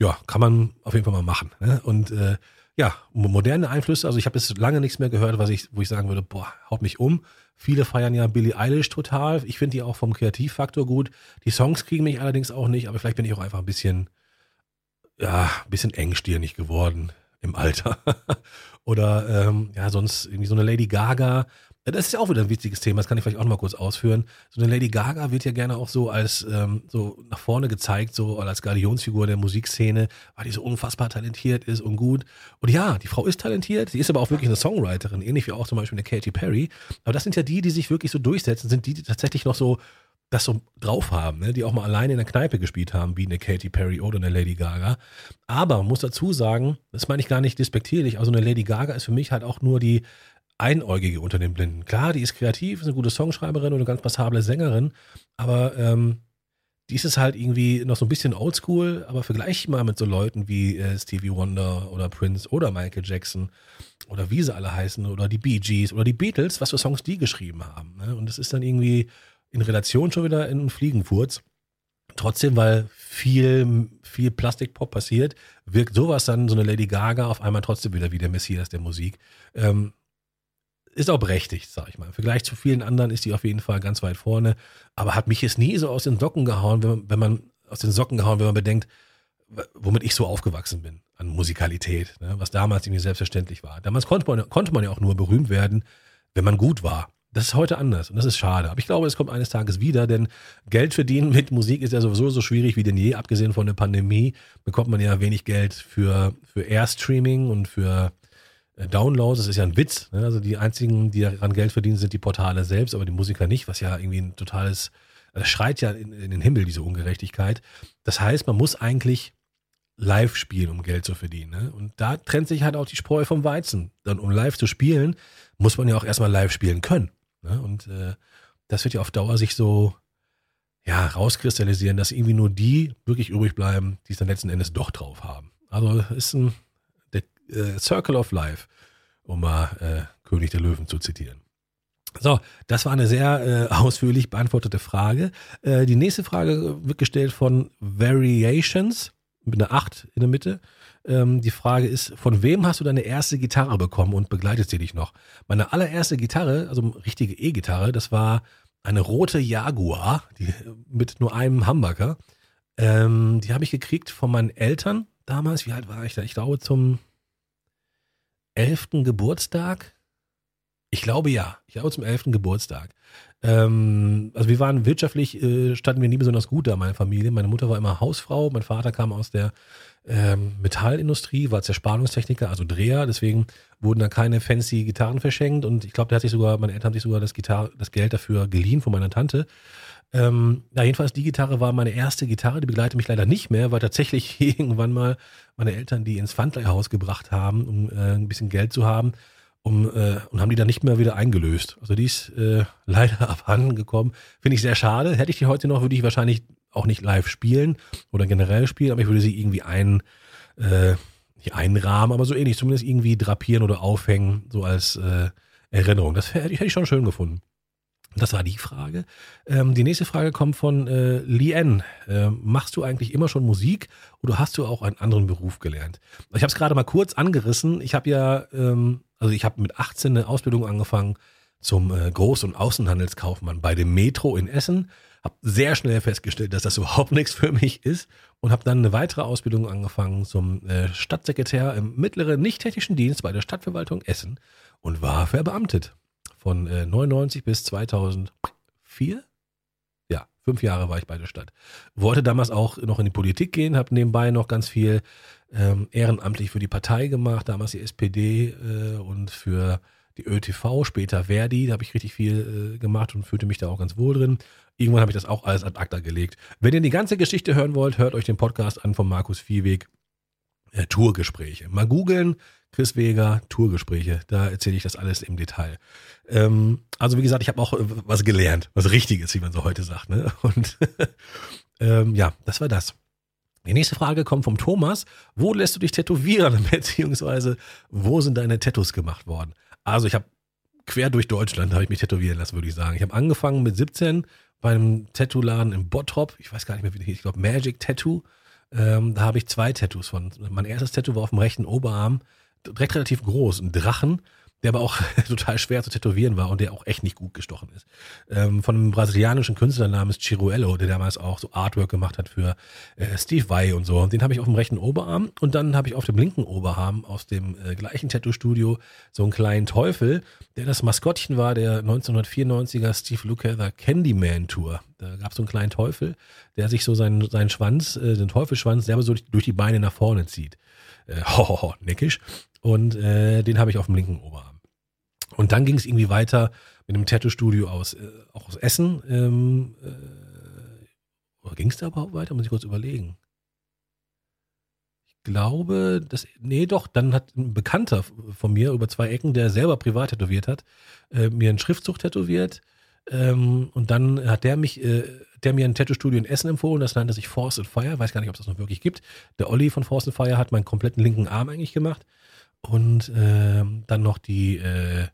ja, kann man auf jeden Fall mal machen. Ne? Und äh, ja, moderne Einflüsse, also ich habe jetzt lange nichts mehr gehört, was ich, wo ich sagen würde, boah, haut mich um. Viele feiern ja Billie Eilish total. Ich finde die auch vom Kreativfaktor gut. Die Songs kriegen mich allerdings auch nicht, aber vielleicht bin ich auch einfach ein bisschen, ja, ein bisschen engstirnig geworden im Alter. [LAUGHS] Oder ähm, ja, sonst irgendwie so eine Lady Gaga. Das ist ja auch wieder ein wichtiges Thema, das kann ich vielleicht auch noch mal kurz ausführen. So eine Lady Gaga wird ja gerne auch so als ähm, so nach vorne gezeigt, so als Galionsfigur der Musikszene, weil die so unfassbar talentiert ist und gut. Und ja, die Frau ist talentiert, sie ist aber auch wirklich eine Songwriterin, ähnlich wie auch zum Beispiel eine Katy Perry. Aber das sind ja die, die sich wirklich so durchsetzen, sind die, die tatsächlich noch so das so drauf haben, ne? die auch mal alleine in der Kneipe gespielt haben, wie eine Katy Perry oder eine Lady Gaga. Aber man muss dazu sagen, das meine ich gar nicht despektierlich, also eine Lady Gaga ist für mich halt auch nur die Einäugige unter den Blinden. Klar, die ist kreativ, ist eine gute Songschreiberin und eine ganz passable Sängerin, aber ähm, die ist es halt irgendwie noch so ein bisschen oldschool, aber vergleich mal mit so Leuten wie äh, Stevie Wonder oder Prince oder Michael Jackson oder wie sie alle heißen oder die Bee Gees oder die Beatles, was für Songs die geschrieben haben. Ne? Und das ist dann irgendwie in Relation schon wieder in Fliegenfurz. Trotzdem, weil viel, viel Plastikpop passiert, wirkt sowas dann, so eine Lady Gaga, auf einmal trotzdem wieder wie der Messias der Musik. Ähm, ist auch berechtigt, sag ich mal. Im Vergleich zu vielen anderen ist die auf jeden Fall ganz weit vorne. Aber hat mich jetzt nie so aus den Socken gehauen, wenn man, wenn man aus den Socken gehauen, wenn man bedenkt, womit ich so aufgewachsen bin an Musikalität, ne? was damals irgendwie selbstverständlich war. Damals konnte man, konnte man ja auch nur berühmt werden, wenn man gut war. Das ist heute anders und das ist schade. Aber ich glaube, es kommt eines Tages wieder, denn Geld verdienen mit Musik ist ja sowieso so schwierig wie denn je. Abgesehen von der Pandemie bekommt man ja wenig Geld für, für Airstreaming und für Downloads. Das ist ja ein Witz. Ne? Also die einzigen, die daran Geld verdienen, sind die Portale selbst, aber die Musiker nicht, was ja irgendwie ein totales, das schreit ja in, in den Himmel, diese Ungerechtigkeit. Das heißt, man muss eigentlich live spielen, um Geld zu verdienen. Ne? Und da trennt sich halt auch die Spreu vom Weizen. Dann, um live zu spielen, muss man ja auch erstmal live spielen können. Ne? Und äh, das wird ja auf Dauer sich so ja, rauskristallisieren, dass irgendwie nur die wirklich übrig bleiben, die es dann letzten Endes doch drauf haben. Also ist ein äh, Circle of Life, um mal äh, König der Löwen zu zitieren. So, das war eine sehr äh, ausführlich beantwortete Frage. Äh, die nächste Frage wird gestellt von Variations mit einer 8 in der Mitte. Ähm, die Frage ist, von wem hast du deine erste Gitarre bekommen und begleitet sie dich noch? Meine allererste Gitarre, also richtige E-Gitarre, das war eine rote Jaguar die, mit nur einem Humbucker. Ähm, die habe ich gekriegt von meinen Eltern damals. Wie alt war ich da? Ich glaube zum 11. Geburtstag. Ich glaube ja. Ich glaube zum 11. Geburtstag. Ähm, also wir waren wirtschaftlich, äh, standen wir nie besonders gut da, meine Familie. Meine Mutter war immer Hausfrau, mein Vater kam aus der ähm, Metallindustrie, war Zerspannungstechniker, also Dreher, deswegen wurden da keine fancy Gitarren verschenkt und ich glaube, der hat sich sogar, meine Eltern haben sich sogar das, Gitarre, das Geld dafür geliehen von meiner Tante. Ähm, ja, jedenfalls die Gitarre war meine erste Gitarre, die begleitet mich leider nicht mehr, weil tatsächlich [LAUGHS] irgendwann mal meine Eltern die ins Pfandleihhaus gebracht haben, um äh, ein bisschen Geld zu haben um, äh, und haben die dann nicht mehr wieder eingelöst. Also die ist äh, [LAUGHS] leider abhanden gekommen. Finde ich sehr schade. Hätte ich die heute noch, würde ich wahrscheinlich auch nicht live spielen oder generell spielen, aber ich würde sie irgendwie ein, äh, nicht einrahmen, aber so ähnlich, zumindest irgendwie drapieren oder aufhängen, so als äh, Erinnerung. Das hätte ich, hätte ich schon schön gefunden. Das war die Frage. Ähm, die nächste Frage kommt von äh, Lien. Äh, machst du eigentlich immer schon Musik oder hast du auch einen anderen Beruf gelernt? Ich habe es gerade mal kurz angerissen. Ich habe ja, ähm, also ich habe mit 18 eine Ausbildung angefangen zum äh, Groß- und Außenhandelskaufmann bei dem Metro in Essen. Habe sehr schnell festgestellt, dass das [LAUGHS] überhaupt nichts für mich ist und habe dann eine weitere Ausbildung angefangen zum äh, Stadtsekretär im mittleren nicht-technischen Dienst bei der Stadtverwaltung Essen und war verbeamtet von äh, 99 bis 2004. Ja, fünf Jahre war ich bei der Stadt. Wollte damals auch noch in die Politik gehen, habe nebenbei noch ganz viel ähm, ehrenamtlich für die Partei gemacht, damals die SPD äh, und für die ÖTV, später Verdi, da habe ich richtig viel äh, gemacht und fühlte mich da auch ganz wohl drin. Irgendwann habe ich das auch alles ad acta gelegt. Wenn ihr die ganze Geschichte hören wollt, hört euch den Podcast an von Markus Viehweg. Äh, Tourgespräche. Mal googeln, Chris Weger, Tourgespräche. Da erzähle ich das alles im Detail. Ähm, also wie gesagt, ich habe auch äh, was gelernt, was Richtiges, wie man so heute sagt. Ne? [LAUGHS] Und [LAUGHS] ähm, ja, das war das. Die nächste Frage kommt vom Thomas. Wo lässt du dich tätowieren? [LAUGHS] Beziehungsweise, wo sind deine Tattoos gemacht worden? Also ich habe quer durch Deutschland habe ich mich tätowieren lassen, würde ich sagen. Ich habe angefangen mit 17 bei einem Tattoo-Laden in Bottrop. Ich weiß gar nicht mehr, wie. Ich glaube Magic Tattoo. Ähm, da habe ich zwei Tattoos von. Mein erstes Tattoo war auf dem rechten Oberarm, direkt relativ groß, ein Drachen. der aber auch [LAUGHS] total schwer zu tätowieren war und der auch echt nicht gut gestochen ist. Ähm, von einem brasilianischen Künstler namens Chiruello, der damals auch so Artwork gemacht hat für äh, Steve Vai und so. Und den habe ich auf dem rechten Oberarm und dann habe ich auf dem linken Oberarm aus dem äh, gleichen Tattoo-Studio so einen kleinen Teufel, der das Maskottchen war der 1994er Steve Lukather Candyman Tour. Da gab es so einen kleinen Teufel, der sich so seinen, seinen Schwanz, äh, den Teufelsschwanz selber so durch, durch die Beine nach vorne zieht. Äh, [LAUGHS] hohoho, neckisch. Und äh, den habe ich auf dem linken Oberarm. Und dann ging es irgendwie weiter mit einem Tattoo-Studio aus, äh, auch aus Essen. Ähm, äh, ging es da überhaupt weiter? Muss ich kurz überlegen. Ich glaube, das, nee, doch, dann hat ein Bekannter von mir über zwei Ecken, der selber privat tätowiert hat, äh, mir einen Schriftzug tätowiert. Ähm, und dann hat der mich, äh, der mir ein Tattoo-Studio in Essen empfohlen, das nannte sich Force and Fire, weiß gar nicht, ob es das noch wirklich gibt. Der Olli von Force and Fire hat meinen kompletten linken Arm eigentlich gemacht. Und äh, dann noch die äh,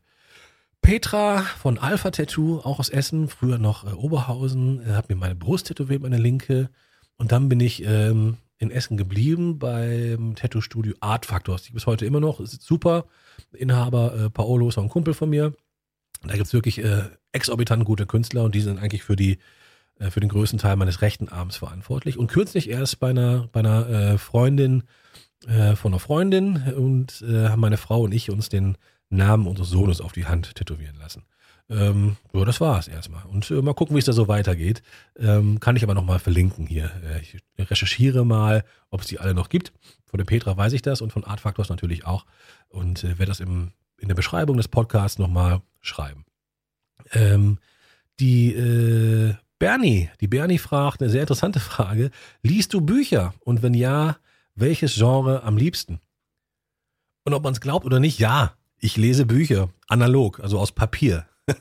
Petra von Alpha Tattoo, auch aus Essen, früher noch äh, Oberhausen, äh, hat mir meine Brust tätowiert, meine linke. Und dann bin ich ähm, in Essen geblieben beim Tattoo-Studio Art Factors. Die bis heute immer noch, ist super. Inhaber äh, Paolo ist auch ein Kumpel von mir. Da gibt es wirklich äh, exorbitant gute Künstler und die sind eigentlich für die äh, für den größten Teil meines rechten Arms verantwortlich. Und kürzlich erst bei einer, bei einer äh, Freundin äh, von einer Freundin und äh, haben meine Frau und ich uns den Namen unseres Sohnes auf die Hand tätowieren lassen. Ähm, so, das war's erstmal. Und äh, mal gucken, wie es da so weitergeht. Ähm, kann ich aber nochmal verlinken hier. Äh, ich recherchiere mal, ob es die alle noch gibt. Von der Petra weiß ich das und von Art Factors natürlich auch. Und äh, werde das im, in der Beschreibung des Podcasts nochmal schreiben. Ähm, die äh, Bernie, die Bernie fragt eine sehr interessante [LAUGHS] Frage. Liest du Bücher? Und wenn ja, welches Genre am liebsten? Und ob man es glaubt oder nicht, ja, ich lese Bücher, analog, also aus Papier. [LAUGHS]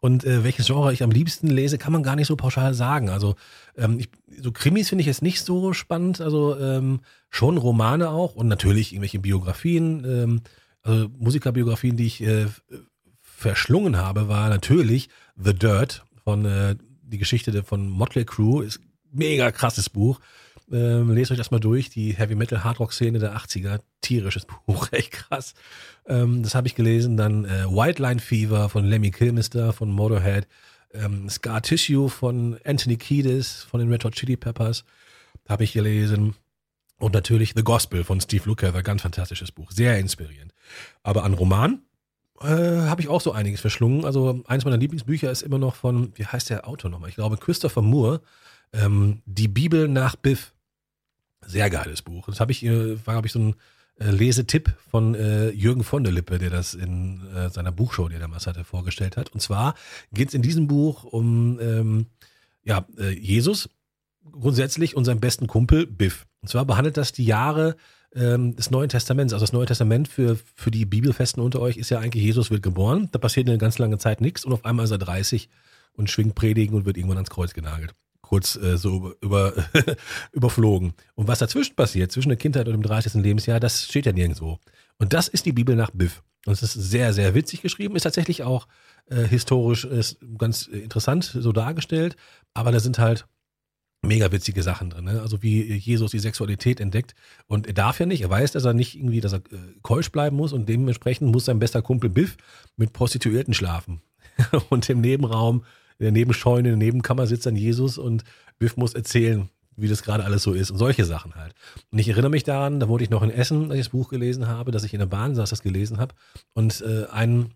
und äh, welches Genre ich am liebsten lese, kann man gar nicht so pauschal sagen. Also ähm, ich, so Krimis finde ich jetzt nicht so spannend, also ähm, schon Romane auch und natürlich irgendwelche Biografien, ähm, also Musikerbiografien, die ich äh, verschlungen habe, war natürlich The Dirt von äh, die Geschichte von Motley Crue, ist mega krasses Buch. Ähm, lest euch das mal durch, die Heavy Metal Hard Rock Szene der 80er. Tierisches Buch, [LAUGHS] echt krass. Ähm, das habe ich gelesen. Dann äh, White Line Fever von Lemmy Kilmister von Motorhead. Ähm, Scar Tissue von Anthony Kiedis von den Red Hot Chili Peppers habe ich gelesen. Und natürlich The Gospel von Steve Lukather, ganz fantastisches Buch, sehr inspirierend. Aber an Roman äh, habe ich auch so einiges verschlungen. Also eines meiner Lieblingsbücher ist immer noch von, wie heißt der Autor nochmal? Ich glaube Christopher Moore, ähm, Die Bibel nach Biff. Sehr geiles Buch. Das habe ich, äh, war, glaube ich, so ein äh, Lesetipp von äh, Jürgen von der Lippe, der das in äh, seiner Buchshow, die er damals hatte, vorgestellt hat. Und zwar geht es in diesem Buch um ähm, ja, äh, Jesus grundsätzlich und seinen besten Kumpel Biff. Und zwar behandelt das die Jahre ähm, des Neuen Testaments. Also das Neue Testament für, für die Bibelfesten unter euch ist ja eigentlich, Jesus wird geboren. Da passiert eine ganz lange Zeit nichts und auf einmal ist er 30 und schwingt Predigen und wird irgendwann ans Kreuz genagelt kurz äh, so über, [LAUGHS] überflogen. Und was dazwischen passiert, zwischen der Kindheit und dem 30. Lebensjahr, das steht ja nirgendwo. Und das ist die Bibel nach Biff. Und es ist sehr, sehr witzig geschrieben, ist tatsächlich auch äh, historisch ist ganz interessant so dargestellt, aber da sind halt mega witzige Sachen drin. Ne? Also wie Jesus die Sexualität entdeckt und er darf ja nicht, er weiß, dass er nicht irgendwie, dass er äh, keusch bleiben muss und dementsprechend muss sein bester Kumpel Biff mit Prostituierten schlafen. [LAUGHS] und im Nebenraum in der Nebenscheune, in der Nebenkammer sitzt dann Jesus und Biff muss erzählen, wie das gerade alles so ist und solche Sachen halt. Und ich erinnere mich daran, da wurde ich noch in Essen, als ich das Buch gelesen habe, dass ich in der Bahn saß, das gelesen habe und äh, ein,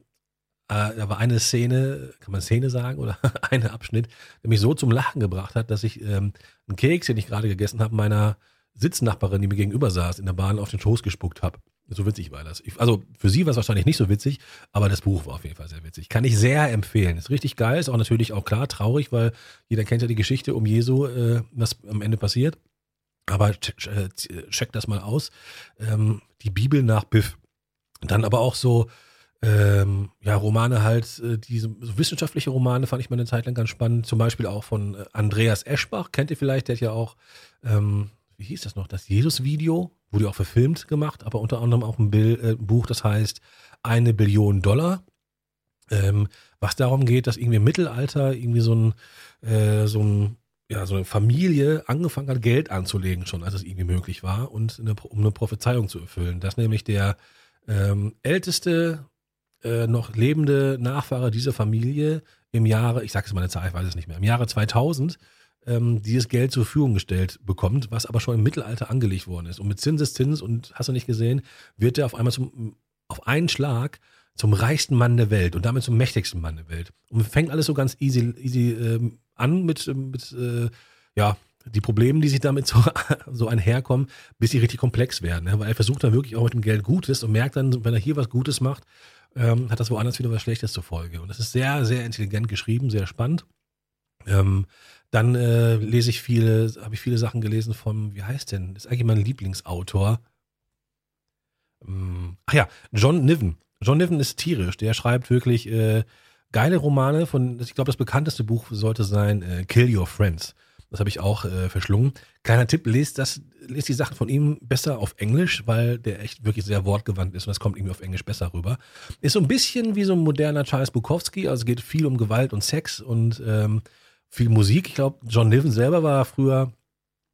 äh, da war eine Szene, kann man Szene sagen oder [LAUGHS] ein Abschnitt, der mich so zum Lachen gebracht hat, dass ich ähm, einen Keks, den ich gerade gegessen habe, meiner Sitznachbarin, die mir gegenüber saß, in der Bahn auf den Schoß gespuckt habe. So witzig war das. Ich, also für sie war es wahrscheinlich nicht so witzig, aber das Buch war auf jeden Fall sehr witzig. Kann ich sehr empfehlen. Ist richtig geil, ist auch natürlich auch klar traurig, weil jeder kennt ja die Geschichte um Jesu, äh, was am Ende passiert. Aber äh, check das mal aus. Ähm, die Bibel nach Biff. Dann aber auch so, ähm, ja, Romane halt, äh, diese so wissenschaftliche Romane fand ich mal eine Zeit lang ganz spannend. Zum Beispiel auch von äh, Andreas Eschbach, kennt ihr vielleicht, der hat ja auch, ähm, wie hieß das noch, das Jesus-Video wurde auch verfilmt gemacht, aber unter anderem auch ein Bild, äh, Buch, das heißt Eine Billion Dollar. Ähm, was darum geht, dass irgendwie im Mittelalter irgendwie so ein, äh, so ein ja, so eine Familie angefangen hat, Geld anzulegen, schon als es irgendwie möglich war, und eine, um eine Prophezeiung zu erfüllen. Dass nämlich der ähm, älteste äh, noch lebende Nachfahre dieser Familie im Jahre, ich sage jetzt mal eine Zahl, ich weiß es nicht mehr, im Jahre 2000 ähm, dieses Geld zur Verfügung gestellt bekommt, was aber schon im Mittelalter angelegt worden ist. Und mit Zinseszins und hast du nicht gesehen, wird er auf einmal zum, auf einen Schlag zum reichsten Mann der Welt und damit zum mächtigsten Mann der Welt. Und fängt alles so ganz easy, easy ähm, an mit, mit äh, ja, die Probleme, die sich damit so, [LAUGHS] so einherkommen, bis sie richtig komplex werden. Ne? Weil er versucht dann wirklich auch mit dem Geld Gutes und merkt dann, wenn er hier was Gutes macht, ähm, hat das woanders wieder was Schlechtes zur Folge. Und das ist sehr, sehr intelligent geschrieben, sehr spannend. Ähm, dann äh, lese ich viele, habe ich viele Sachen gelesen vom, wie heißt denn? Ist eigentlich mein Lieblingsautor. Ähm, ach ja, John Niven. John Niven ist tierisch. Der schreibt wirklich äh, geile Romane. Von, ich glaube, das bekannteste Buch sollte sein äh, Kill Your Friends. Das habe ich auch äh, verschlungen. Kleiner Tipp, lest das, lest die Sachen von ihm besser auf Englisch, weil der echt wirklich sehr wortgewandt ist und das kommt irgendwie auf Englisch besser rüber. Ist so ein bisschen wie so ein moderner Charles Bukowski, also es geht viel um Gewalt und Sex und ähm, viel Musik. Ich glaube, John Niven selber war früher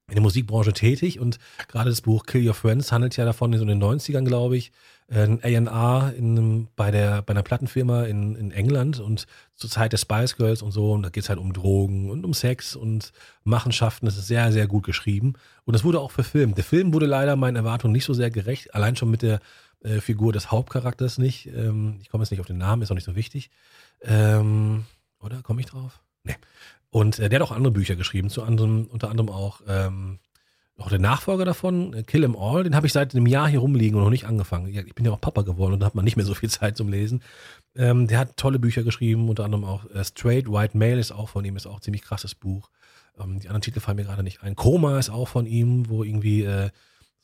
in der Musikbranche tätig und gerade das Buch Kill Your Friends handelt ja davon in so den 90ern, glaube ich, ein A&R bei der bei einer Plattenfirma in, in England und zur Zeit der Spice Girls und so und da geht es halt um Drogen und um Sex und Machenschaften. Das ist sehr, sehr gut geschrieben und das wurde auch verfilmt. Der Film wurde leider meinen Erwartungen nicht so sehr gerecht, allein schon mit der äh, Figur des Hauptcharakters nicht. Ähm, ich komme jetzt nicht auf den Namen, ist auch nicht so wichtig. Ähm, oder komme ich drauf? Nee. Und äh, der hat auch andere Bücher geschrieben, zu anderem, unter anderem auch ähm, auch der Nachfolger davon, äh, Kill 'em All, den habe ich seit einem Jahr hier rumliegen und noch nicht angefangen. Ich bin ja auch Papa geworden und da hat man nicht mehr so viel [LAUGHS] Zeit zum Lesen. Ähm, der hat tolle Bücher geschrieben, unter anderem auch äh, Straight White Male ist auch von ihm, ist auch ein ziemlich krasses Buch. Ähm, die anderen Titel fallen mir gerade nicht ein. Koma ist auch von ihm, wo irgendwie äh,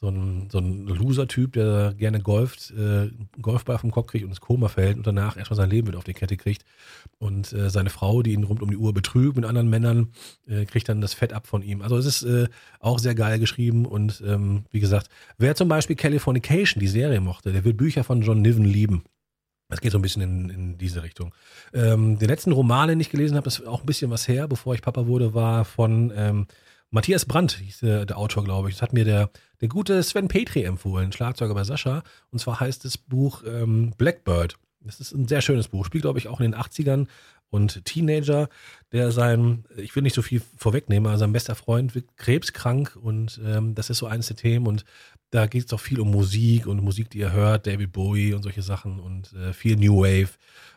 so ein, so ein Loser-Typ, der gerne golft, äh, Golfball vom Kopf kriegt und ins Koma fällt und danach erstmal sein Leben wieder auf die Kette kriegt. Und äh, seine Frau, die ihn rund um die Uhr betrügt mit anderen Männern, äh, kriegt dann das Fett ab von ihm. Also es ist äh, auch sehr geil geschrieben und ähm, wie gesagt, wer zum Beispiel Californication, die Serie mochte, der wird Bücher von John Niven lieben. Das geht so ein bisschen in, in diese Richtung. Ähm, den letzten Roman, den ich gelesen habe, ist auch ein bisschen was her, bevor ich Papa wurde, war von ähm, Matthias Brandt, hieß der, der Autor, glaube ich. Das hat mir der, der gute Sven Petri empfohlen, Schlagzeuger bei Sascha. Und zwar heißt das Buch ähm, Blackbird. Das ist ein sehr schönes Buch. Spielt, glaube ich, auch in den 80ern. Und Teenager, der sein, ich will nicht so viel vorwegnehmen, aber sein bester Freund wird krebskrank und ähm, das ist so eines der Themen. Und da geht es auch viel um Musik und Musik, die ihr hört, David Bowie und solche Sachen und äh, viel New Wave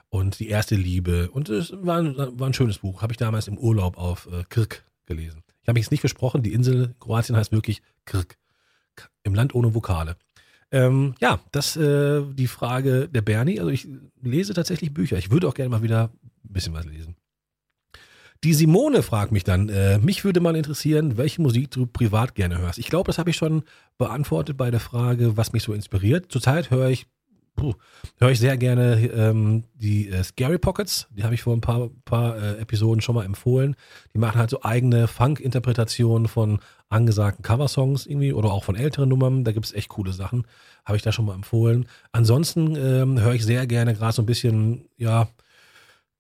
und die erste Liebe. Und es war ein, war ein schönes Buch. Habe ich damals im Urlaub auf äh, Kirk gelesen. Ich habe mich jetzt nicht versprochen, die Insel Kroatien heißt wirklich Krk. Im Land ohne Vokale. Ähm, ja, das äh, die Frage der Bernie. Also ich lese tatsächlich Bücher. Ich würde auch gerne mal wieder ein bisschen was lesen. Die Simone fragt mich dann, äh, mich würde mal interessieren, welche Musik du privat gerne hörst. Ich glaube, das habe ich schon beantwortet bei der Frage, was mich so inspiriert. Zurzeit höre ich höre ich sehr gerne ähm, die äh, Scary Pockets. Die habe ich vor ein paar, paar äh, Episoden schon mal empfohlen. Die machen halt so eigene Funk-Interpretationen von angesagten Coversongs irgendwie oder auch von älteren Nummern. Da gibt es echt coole Sachen. Habe ich da schon mal empfohlen. Ansonsten ähm, höre ich sehr gerne gerade so ein bisschen, ja,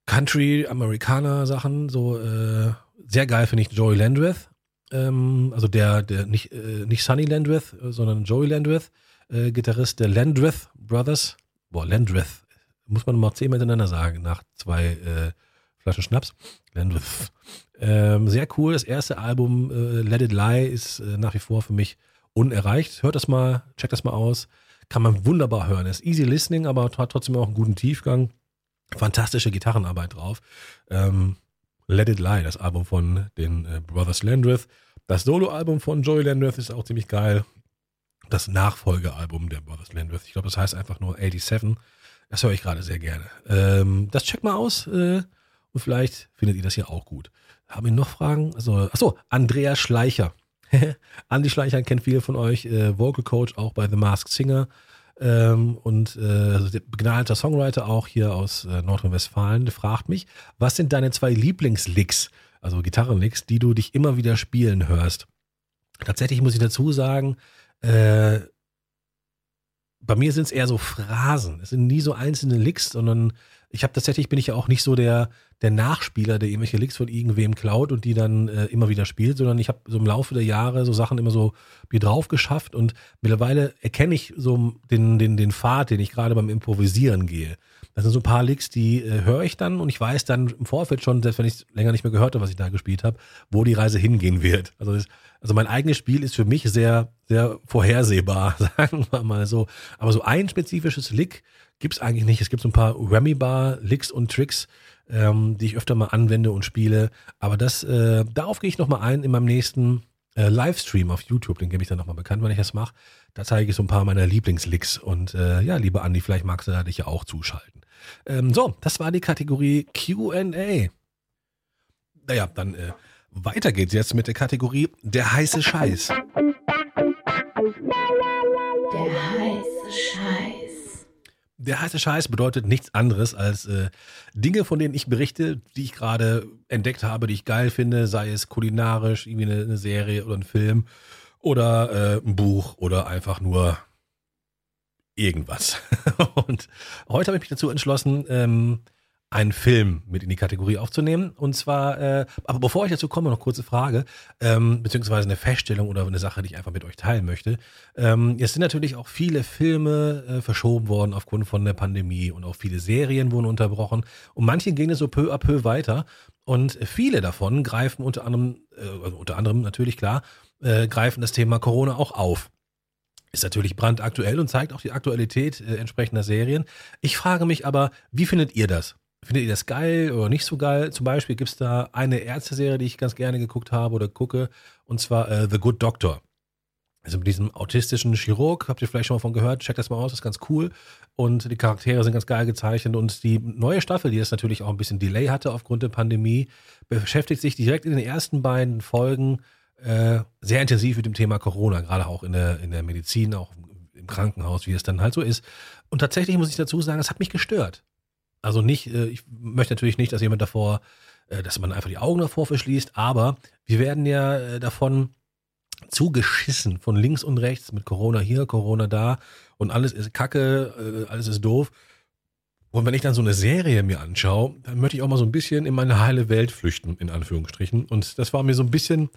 Country, Amerikaner Sachen. So äh, sehr geil finde ich Joey Landreth. Ähm, also der, der nicht, äh, nicht Sunny Landreth, sondern Joey Landreth äh, Gitarrist der Landreth Brothers. Boah, Landreth. Muss man mal zehnmal hintereinander sagen, nach zwei äh, Flaschen Schnaps. Landreth. Ähm, sehr cool. Das erste Album, äh, Let It Lie, ist äh, nach wie vor für mich unerreicht. Hört das mal, checkt das mal aus. Kann man wunderbar hören. ist easy listening, aber hat trotzdem auch einen guten Tiefgang. Fantastische Gitarrenarbeit drauf. Ähm, Let It Lie, das Album von den äh, Brothers Landreth. Das Soloalbum von Joey Landreth ist auch ziemlich geil das Nachfolgealbum der Brothers Landreth. Ich glaube, das heißt einfach nur 87. Das höre ich gerade sehr gerne. Ähm, das checkt mal aus äh, und vielleicht findet ihr das hier auch gut. Haben wir noch Fragen? Also, achso, Andrea Schleicher. [LAUGHS] Andi Schleicher kennt viele von euch, äh, Vocal Coach auch bei The Masked Singer ähm, und äh, also begnadeter Songwriter auch hier aus äh, Nordrhein-Westfalen. fragt mich, was sind deine zwei Lieblingslicks, also Gitarrenlicks, die du dich immer wieder spielen hörst? Tatsächlich muss ich dazu sagen, äh, bei mir sind es eher so Phrasen. Es sind nie so einzelne Licks, sondern ich habe tatsächlich bin ich ja auch nicht so der der Nachspieler, der irgendwelche Licks von irgendwem klaut und die dann äh, immer wieder spielt, sondern ich habe so im Laufe der Jahre so Sachen immer so mir drauf geschafft und mittlerweile erkenne ich so den den den Pfad, den ich gerade beim Improvisieren gehe. Das sind so ein paar Licks, die äh, höre ich dann und ich weiß dann im Vorfeld schon, selbst wenn ich länger nicht mehr gehört habe, was ich da gespielt habe, wo die Reise hingehen wird. Also, das, also mein eigenes Spiel ist für mich sehr, sehr vorhersehbar, [LAUGHS] sagen wir mal so. Aber so ein spezifisches Lick gibt's eigentlich nicht. Es gibt so ein paar Remy-Bar-Licks und Tricks, ähm, die ich öfter mal anwende und spiele. Aber das, äh, darauf gehe ich nochmal ein in meinem nächsten äh, Livestream auf YouTube. Den gebe ich dann nochmal bekannt, wenn ich das mache. Da zeige ich so ein paar meiner Lieblingslicks. Und äh, ja, liebe Andi, vielleicht magst du da dich ja auch zuschalten. Ähm, so, das war die Kategorie QA. Naja, dann äh, weiter geht's jetzt mit der Kategorie Der heiße Scheiß. Der heiße Scheiß. Der heiße Scheiß bedeutet nichts anderes als äh, Dinge, von denen ich berichte, die ich gerade entdeckt habe, die ich geil finde, sei es kulinarisch, irgendwie eine, eine Serie oder ein Film oder äh, ein Buch oder einfach nur irgendwas. [LAUGHS] Und heute habe ich mich dazu entschlossen, ähm, einen Film mit in die Kategorie aufzunehmen. Und zwar, äh, aber bevor ich dazu komme, noch kurze Frage, ähm, beziehungsweise eine Feststellung oder eine Sache, die ich einfach mit euch teilen möchte. Ähm, es sind natürlich auch viele Filme äh, verschoben worden aufgrund von der Pandemie und auch viele Serien wurden unterbrochen. Und manche gehen es so peu à peu weiter. Und viele davon greifen unter anderem, äh, also unter anderem natürlich klar, äh, greifen das Thema Corona auch auf ist natürlich brandaktuell und zeigt auch die Aktualität äh, entsprechender Serien. Ich frage mich aber, wie findet ihr das? Findet ihr das geil oder nicht so geil? Zum Beispiel gibt es da eine Ärzte-Serie, die ich ganz gerne geguckt habe oder gucke, und zwar äh, The Good Doctor. Also mit diesem autistischen Chirurg, habt ihr vielleicht schon mal von gehört, checkt das mal aus, ist ganz cool. Und die Charaktere sind ganz geil gezeichnet. Und die neue Staffel, die jetzt natürlich auch ein bisschen Delay hatte aufgrund der Pandemie, beschäftigt sich direkt in den ersten beiden Folgen äh, sehr intensiv mit dem Thema Corona, gerade auch in der, in der Medizin, auch im Krankenhaus, wie es dann halt so ist. Und tatsächlich muss ich dazu sagen, es hat mich gestört. Also nicht, äh, ich möchte natürlich nicht, dass jemand davor, äh, dass man einfach die Augen davor verschließt, aber wir werden ja äh, davon zugeschissen von links und rechts mit Corona hier, Corona da und alles ist Kacke, alles ist doof. Und wenn ich dann so eine Serie mir anschaue, dann möchte ich auch mal so ein bisschen in meine heile Welt flüchten, in Anführungsstrichen. Und das war mir so ein bisschen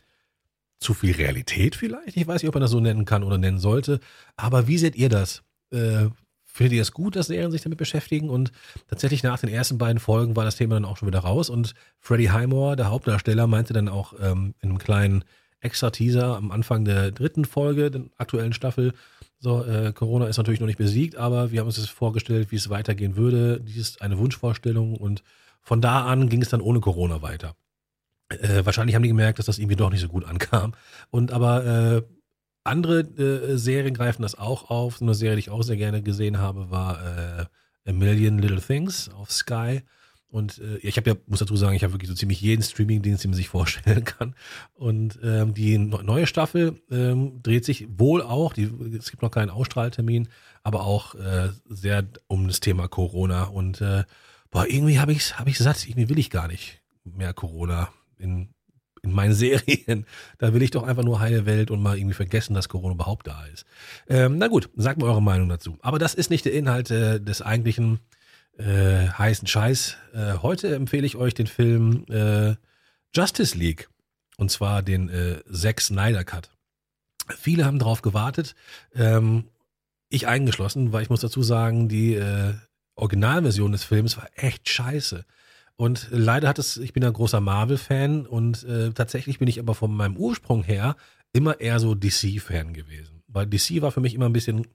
zu viel Realität vielleicht. Ich weiß nicht, ob man das so nennen kann oder nennen sollte. Aber wie seht ihr das? Äh, findet ihr es gut, dass Serien sich damit beschäftigen? Und tatsächlich nach den ersten beiden Folgen war das Thema dann auch schon wieder raus. Und Freddie Highmore, der Hauptdarsteller, meinte dann auch ähm, in einem kleinen Extra-Teaser am Anfang der dritten Folge, der aktuellen Staffel, so, äh, Corona ist natürlich noch nicht besiegt, aber wir haben uns das vorgestellt, wie es weitergehen würde. Dies ist eine Wunschvorstellung und von da an ging es dann ohne Corona weiter. Äh, wahrscheinlich haben die gemerkt, dass das irgendwie doch nicht so gut ankam. Und aber äh, andere äh, Serien greifen das auch auf. Eine Serie, die ich auch sehr gerne gesehen habe, war äh, A Million Little Things auf Sky. Und äh, ich habe ja, muss dazu sagen, ich habe wirklich so ziemlich jeden Streaming-Dienst, den man sich [LAUGHS] vorstellen kann. Und ähm, die neue Staffel ähm, dreht sich wohl auch, die, es gibt noch keinen Ausstrahltermin, aber auch sehr um das Thema Corona. Und boah, irgendwie habe ich hab ich satt, irgendwie will ich gar nicht mehr Corona in in meinen [LAUGHS] Serien. Da will ich doch einfach nur heile Welt und mal irgendwie vergessen, dass Corona überhaupt da ist. Ähm, na gut, sagt mir eure Meinung dazu. Aber das ist nicht der Inhalt äh, des eigentlichen äh, heißen Scheiß. Äh, heute empfehle ich euch den Film äh, Justice League. Und zwar den äh, Zack Snyder Cut. Viele haben darauf gewartet. Ähm, ich eingeschlossen, weil ich muss dazu sagen, die äh, Originalversion des Films war echt scheiße. Und leider hat es, ich bin ein großer Marvel-Fan und äh, tatsächlich bin ich aber von meinem Ursprung her immer eher so DC-Fan gewesen. Weil DC war für mich immer ein bisschen,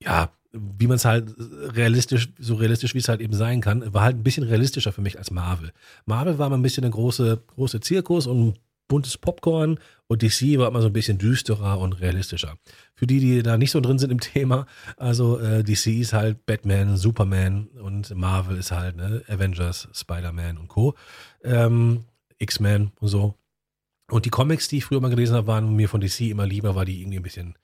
ja, wie man es halt realistisch, so realistisch wie es halt eben sein kann, war halt ein bisschen realistischer für mich als Marvel. Marvel war immer ein bisschen eine große, große Zirkus und buntes Popcorn und DC war immer so ein bisschen düsterer und realistischer. Für die, die da nicht so drin sind im [LAUGHS] Thema, also äh, DC ist halt Batman, Superman und Marvel ist halt ne, Avengers, Spider-Man und Co. Ähm, X-Men und so. Und die Comics, die ich früher mal gelesen habe, waren mir von DC immer lieber, weil die irgendwie ein bisschen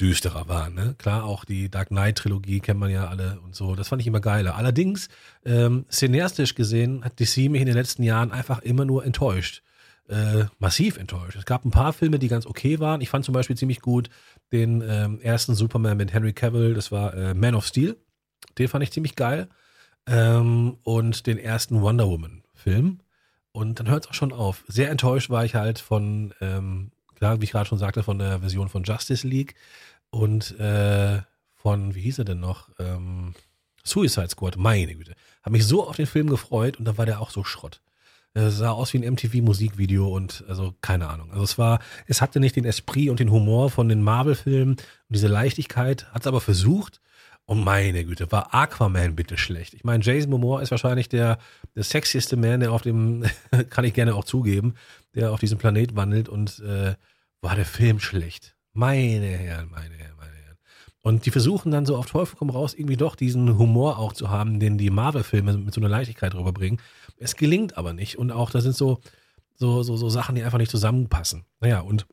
düsterer waren. Ne? Klar, auch die Dark Knight-Trilogie kennt man ja alle und so. Das fand ich immer geiler. Allerdings, ähm, cineastisch gesehen, hat DC mich in den letzten Jahren einfach immer nur enttäuscht äh, massiv enttäuscht. Es gab ein paar Filme, die ganz okay waren. Ich fand zum Beispiel ziemlich gut den ähm, ersten Superman mit Henry Cavill, das war äh, Man of Steel. Den fand ich ziemlich geil. Ähm, und den ersten Wonder Woman-Film. Und dann hört es auch schon auf. Sehr enttäuscht war ich halt von, ähm, klar, wie ich gerade schon sagte, von der Version von Justice League und äh, von, wie hieß er denn noch? Ähm, Suicide Squad, meine Güte. Hab mich so auf den Film gefreut und dann war der auch so Schrott. Es sah aus wie ein MTV-Musikvideo und also keine Ahnung. Also es war, es hatte nicht den Esprit und den Humor von den Marvel-Filmen und diese Leichtigkeit, hat es aber versucht. Und meine Güte, war Aquaman bitte schlecht. Ich meine, Jason Momoa ist wahrscheinlich der, der sexieste Man, der auf dem, [LAUGHS] kann ich gerne auch zugeben, der auf diesem Planet wandelt und äh, war der Film schlecht. Meine Herren, meine Herren, meine Herren. Und die versuchen dann so auf Teufel komm raus, irgendwie doch diesen Humor auch zu haben, den die Marvel-Filme mit so einer Leichtigkeit rüberbringen. Es gelingt aber nicht. Und auch, da sind so, so, so, so Sachen, die einfach nicht zusammenpassen. Naja, und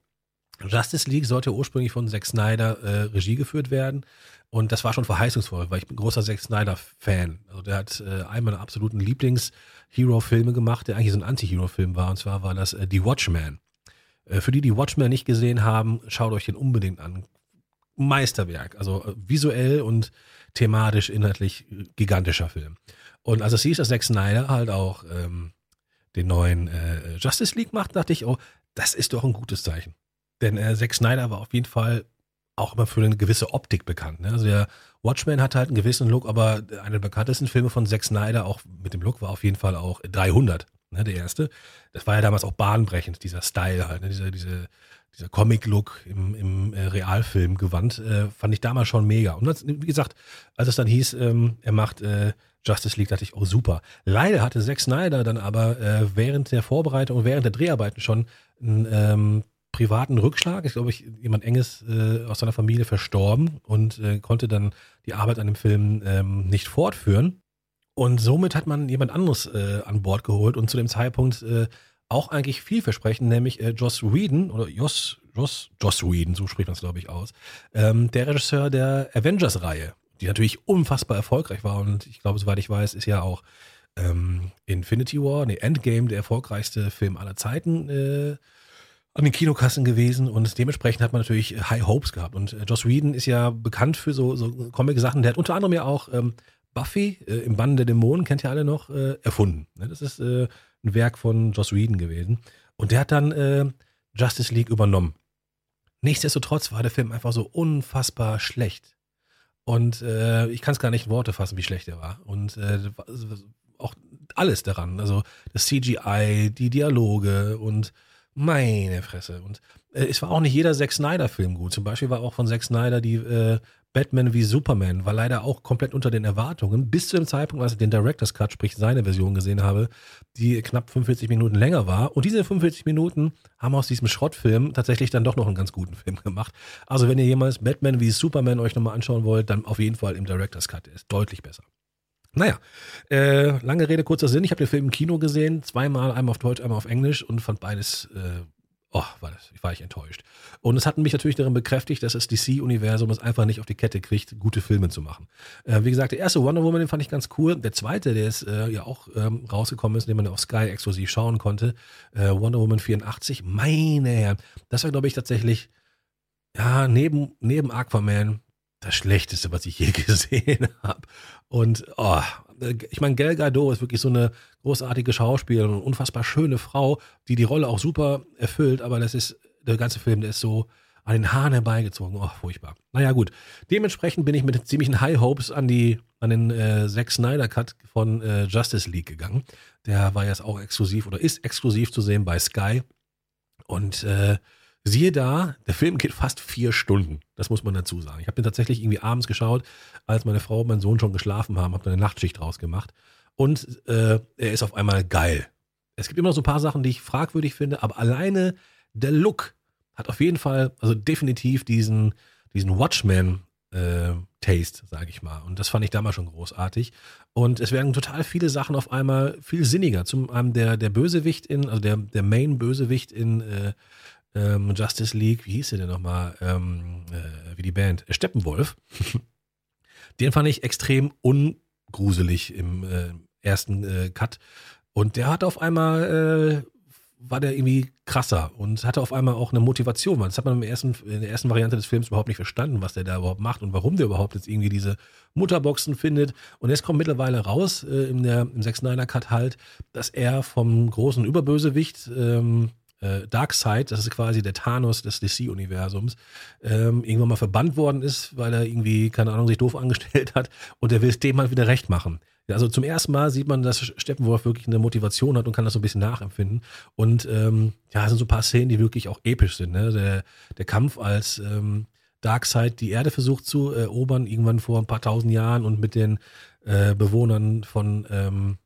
Justice League sollte ursprünglich von Zack Snyder äh, Regie geführt werden. Und das war schon verheißungsvoll, weil ich bin großer Zack Snyder-Fan. Also der hat äh, einen meiner absoluten Lieblings-Hero-Filme gemacht, der eigentlich so ein Anti-Hero-Film war. Und zwar war das äh, The Watchmen. Äh, für die, die Watchmen nicht gesehen haben, schaut euch den unbedingt an. Meisterwerk. Also äh, visuell und thematisch, inhaltlich äh, gigantischer Film. Und als es hieß, dass Zack Snyder halt auch ähm, den neuen äh, Justice League macht, dachte ich, oh, das ist doch ein gutes Zeichen. Denn äh, Zack Snyder war auf jeden Fall auch immer für eine gewisse Optik bekannt. Ne? Also der Watchmen hatte halt einen gewissen Look, aber einer der bekanntesten Filme von Zack Snyder, auch mit dem Look, war auf jeden Fall auch 300, ne, der erste. Das war ja damals auch bahnbrechend, dieser Style halt, ne? dieser, diese, dieser Comic-Look im, im äh, Realfilm gewandt, äh, fand ich damals schon mega. Und das, wie gesagt, als es dann hieß, ähm, er macht äh, Justice League, dachte ich, oh super. Leider hatte Zack Snyder dann aber äh, während der Vorbereitung und während der Dreharbeiten schon ein ähm, privaten Rückschlag. Ich glaube, ich, jemand Enges äh, aus seiner Familie verstorben und äh, konnte dann die Arbeit an dem Film ähm, nicht fortführen. Und somit hat man jemand anderes äh, an Bord geholt und zu dem Zeitpunkt äh, auch eigentlich vielversprechend, nämlich äh, Joss Whedon oder Joss, Joss, Joss Whedon, so spricht man es glaube ich aus, ähm, der Regisseur der Avengers-Reihe, die natürlich unfassbar erfolgreich war und ich glaube, soweit ich weiß, ist ja auch ähm, Infinity War, nee, Endgame der erfolgreichste Film aller Zeiten äh, an den Kinokassen gewesen und dementsprechend hat man natürlich High Hopes gehabt. Und äh, Joss Whedon ist ja bekannt für so, so Comic-Sachen. Der hat unter anderem ja auch ähm, Buffy äh, im Bann der Dämonen, kennt ihr alle noch, äh, erfunden. Ne? Das ist äh, ein Werk von Joss Whedon gewesen. Und der hat dann äh, Justice League übernommen. Nichtsdestotrotz war der Film einfach so unfassbar schlecht. Und äh, ich kann es gar nicht in Worte fassen, wie schlecht er war. Und äh, auch alles daran. Also das CGI, die Dialoge und meine Fresse. Und äh, es war auch nicht jeder Zack Snyder-Film gut. Zum Beispiel war auch von Zack Snyder die äh, Batman wie Superman, war leider auch komplett unter den Erwartungen. Bis zu dem Zeitpunkt, als ich den Director's Cut, sprich seine Version gesehen habe, die knapp 45 Minuten länger war. Und diese 45 Minuten haben aus diesem Schrottfilm tatsächlich dann doch noch einen ganz guten Film gemacht. Also wenn ihr jemals Batman wie Superman euch nochmal anschauen wollt, dann auf jeden Fall im Director's Cut. Der ist deutlich besser. Naja, äh, lange Rede, kurzer Sinn. Ich habe den Film im Kino gesehen, zweimal, einmal auf Deutsch, einmal auf Englisch und fand beides, äh, oh, war, das, war ich enttäuscht. Und es hat mich natürlich darin bekräftigt, dass das DC-Universum es einfach nicht auf die Kette kriegt, gute Filme zu machen. Äh, wie gesagt, der erste Wonder Woman, den fand ich ganz cool. Der zweite, der ist äh, ja auch ähm, rausgekommen ist, den man auf Sky exklusiv schauen konnte, äh, Wonder Woman 84, meine Herren, das war, glaube ich, tatsächlich, ja, neben, neben Aquaman das Schlechteste, was ich je [LAUGHS] gesehen habe. Und oh, ich meine, Gal Gadot ist wirklich so eine großartige Schauspielerin und unfassbar schöne Frau, die die Rolle auch super erfüllt, aber das ist, der ganze Film, der ist so an den Haaren herbeigezogen. Oh, furchtbar. Naja, gut. Dementsprechend bin ich mit ziemlichen High Hopes an die, an den äh, Zack Snyder Cut von äh, Justice League gegangen. Der war jetzt auch exklusiv oder ist exklusiv zu sehen bei Sky. Und äh, Siehe da, der Film geht fast vier Stunden. Das muss man dazu sagen. Ich habe den tatsächlich irgendwie abends geschaut, als meine Frau und mein Sohn schon geschlafen haben, habe da eine Nachtschicht draus gemacht. Und äh, er ist auf einmal geil. Es gibt immer noch so ein paar Sachen, die ich fragwürdig finde, aber alleine der Look hat auf jeden Fall, also definitiv diesen, diesen Watchman äh, Taste, sage ich mal. Und das fand ich damals schon großartig. Und es werden total viele Sachen auf einmal viel sinniger. Zum einen der, der Bösewicht in, also der, der Main-Bösewicht in äh, ähm, Justice League, wie hieß der denn nochmal, ähm, äh, wie die Band, Steppenwolf. [LAUGHS] Den fand ich extrem ungruselig im äh, ersten äh, Cut. Und der hat auf einmal, äh, war der irgendwie krasser und hatte auf einmal auch eine Motivation. Das hat man im ersten, in der ersten Variante des Films überhaupt nicht verstanden, was der da überhaupt macht und warum der überhaupt jetzt irgendwie diese Mutterboxen findet. Und jetzt kommt mittlerweile raus, äh, in der, im 6 9 er Cut halt, dass er vom großen Überbösewicht, ähm, äh, Darkseid, das ist quasi der Thanos des DC-Universums, ähm, irgendwann mal verbannt worden ist, weil er irgendwie, keine Ahnung, sich doof angestellt hat und er will es dem mal wieder recht machen. Also zum ersten Mal sieht man, dass Steppenwolf wirklich eine Motivation hat und kann das so ein bisschen nachempfinden. Und ähm, ja, es sind so ein paar Szenen, die wirklich auch episch sind. Ne? Der, der Kampf als ähm, Darkseid die Erde versucht zu erobern, irgendwann vor ein paar tausend Jahren und mit den äh, Bewohnern von ähm,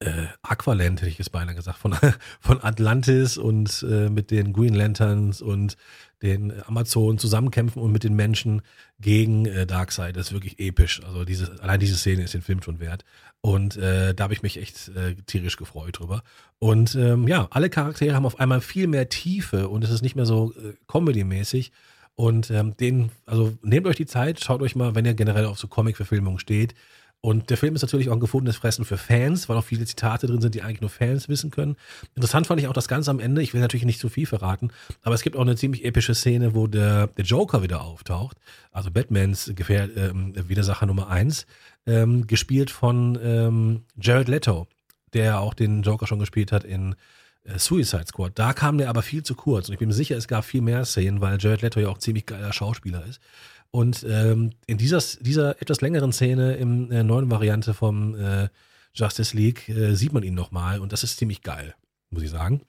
äh, Aqualand, hätte ich jetzt beinahe gesagt, von, [LAUGHS] von Atlantis und äh, mit den Green Lanterns und den Amazonen zusammenkämpfen und mit den Menschen gegen äh, Darkseid. Das ist wirklich episch. Also diese, allein diese Szene ist den Film schon wert. Und äh, da habe ich mich echt äh, tierisch gefreut drüber. Und ähm, ja, alle Charaktere haben auf einmal viel mehr Tiefe und es ist nicht mehr so äh, Comedy-mäßig. Und ähm, den, also nehmt euch die Zeit, schaut euch mal, wenn ihr generell auf so Comic-Verfilmungen steht, und der Film ist natürlich auch ein gefundenes Fressen für Fans, weil auch viele Zitate drin sind, die eigentlich nur Fans wissen können. Interessant fand ich auch das Ganze am Ende. Ich will natürlich nicht zu viel verraten, aber es gibt auch eine ziemlich epische Szene, wo der, der Joker wieder auftaucht. Also Batmans Gefähr ähm, Widersacher Nummer eins, ähm, gespielt von ähm, Jared Leto, der auch den Joker schon gespielt hat in äh, Suicide Squad. Da kam der aber viel zu kurz. Und ich bin mir sicher, es gab viel mehr Szenen, weil Jared Leto ja auch ziemlich geiler Schauspieler ist. Und ähm, in dieser, dieser etwas längeren Szene in der neuen Variante vom äh, Justice League äh, sieht man ihn nochmal und das ist ziemlich geil, muss ich sagen.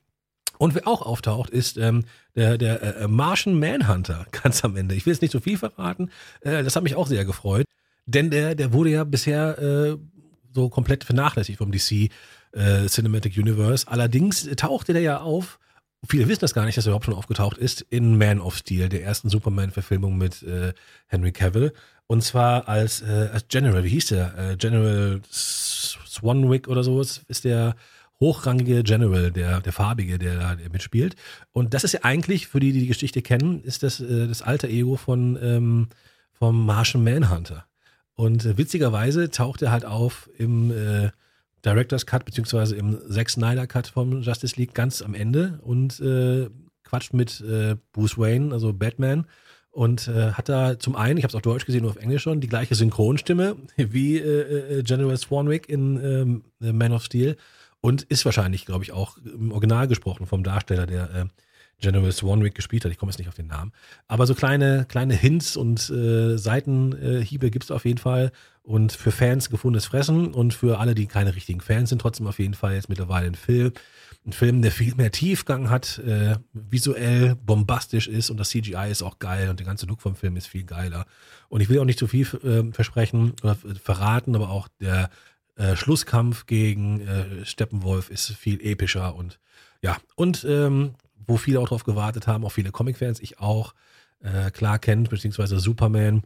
Und wer auch auftaucht, ist ähm, der, der äh, Martian Manhunter [LAUGHS] ganz am Ende. Ich will jetzt nicht so viel verraten, äh, das hat mich auch sehr gefreut, denn der, der wurde ja bisher äh, so komplett vernachlässigt vom DC äh, Cinematic Universe. Allerdings tauchte der ja auf viele wissen das gar nicht, dass er überhaupt schon aufgetaucht ist in Man of Steel, der ersten Superman-Verfilmung mit äh, Henry Cavill. Und zwar als, äh, als General, wie hieß der? Äh, General Swanwick oder so ist der hochrangige General, der, der farbige, der da mitspielt. Und das ist ja eigentlich, für die, die die Geschichte kennen, ist das äh, das alte Ego von ähm, vom Martian Manhunter. Und äh, witzigerweise taucht er halt auf im äh, Director's Cut, beziehungsweise im Zack Snyder Cut vom Justice League ganz am Ende und äh, quatscht mit äh, Bruce Wayne, also Batman. Und äh, hat da zum einen, ich habe es auf Deutsch gesehen, nur auf Englisch schon, die gleiche Synchronstimme wie äh, äh, General Swanwick in ähm, Man of Steel. Und ist wahrscheinlich, glaube ich, auch im Original gesprochen vom Darsteller, der äh, General Swanwick gespielt hat. Ich komme jetzt nicht auf den Namen. Aber so kleine, kleine Hints und äh, Seitenhiebe gibt es auf jeden Fall. Und für Fans gefundenes Fressen und für alle, die keine richtigen Fans sind, trotzdem auf jeden Fall jetzt mittlerweile ein Film. Ein Film, der viel mehr Tiefgang hat, äh, visuell bombastisch ist und das CGI ist auch geil und der ganze Look vom Film ist viel geiler. Und ich will auch nicht zu viel äh, versprechen oder verraten, aber auch der äh, Schlusskampf gegen äh, Steppenwolf ist viel epischer und ja, und ähm, wo viele auch drauf gewartet haben, auch viele Comic-Fans, ich auch, äh, klar kennt, beziehungsweise Superman.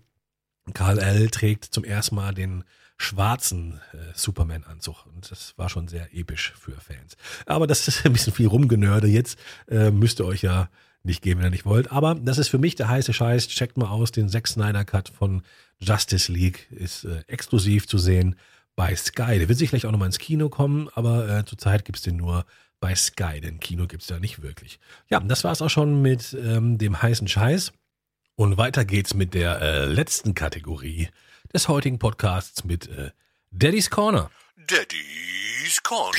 Karl L. trägt zum ersten Mal den schwarzen äh, Superman-Anzug. Und das war schon sehr episch für Fans. Aber das ist ein bisschen viel rumgenörde. Jetzt äh, müsst ihr euch ja nicht geben, wenn ihr nicht wollt. Aber das ist für mich der heiße Scheiß. Checkt mal aus, den Zack Snyder Cut von Justice League ist äh, exklusiv zu sehen bei Sky. Der wird sicherlich auch nochmal ins Kino kommen, aber äh, zurzeit gibt's den nur bei Sky, denn Kino gibt es ja nicht wirklich. Ja, das war es auch schon mit ähm, dem heißen Scheiß. Und weiter geht's mit der äh, letzten Kategorie des heutigen Podcasts mit äh, Daddy's Corner. Daddy's Corner.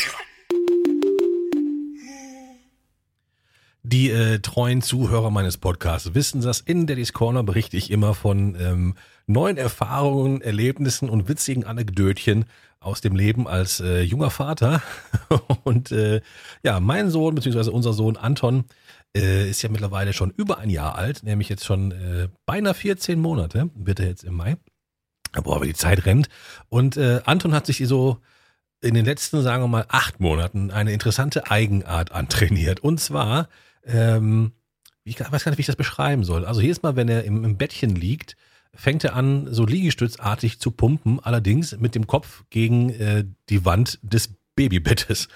Die äh, treuen Zuhörer meines Podcasts wissen das. In Daddy's Corner berichte ich immer von ähm, neuen Erfahrungen, Erlebnissen und witzigen Anekdötchen aus dem Leben als äh, junger Vater. [LAUGHS] Und äh, ja, mein Sohn, beziehungsweise unser Sohn Anton, äh, ist ja mittlerweile schon über ein Jahr alt, nämlich jetzt schon äh, beinahe 14 Monate, wird er jetzt im Mai. Boah, aber die Zeit rennt. Und äh, Anton hat sich so in den letzten, sagen wir mal, acht Monaten eine interessante Eigenart antrainiert. Und zwar, ähm, ich weiß gar nicht, wie ich das beschreiben soll. Also jedes Mal, wenn er im, im Bettchen liegt, fängt er an, so liegestützartig zu pumpen, allerdings mit dem Kopf gegen äh, die Wand des Babybettes.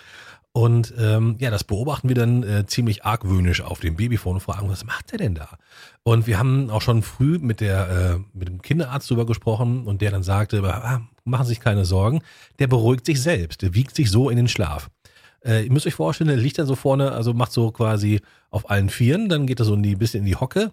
Und ähm, ja, das beobachten wir dann äh, ziemlich argwöhnisch auf dem Babyphone und fragen, was macht der denn da? Und wir haben auch schon früh mit der äh, mit dem Kinderarzt drüber gesprochen und der dann sagte, ah, machen Sie sich keine Sorgen, der beruhigt sich selbst, der wiegt sich so in den Schlaf. Äh, ihr müsst euch vorstellen, der liegt dann so vorne, also macht so quasi auf allen Vieren, dann geht er so ein bisschen in die Hocke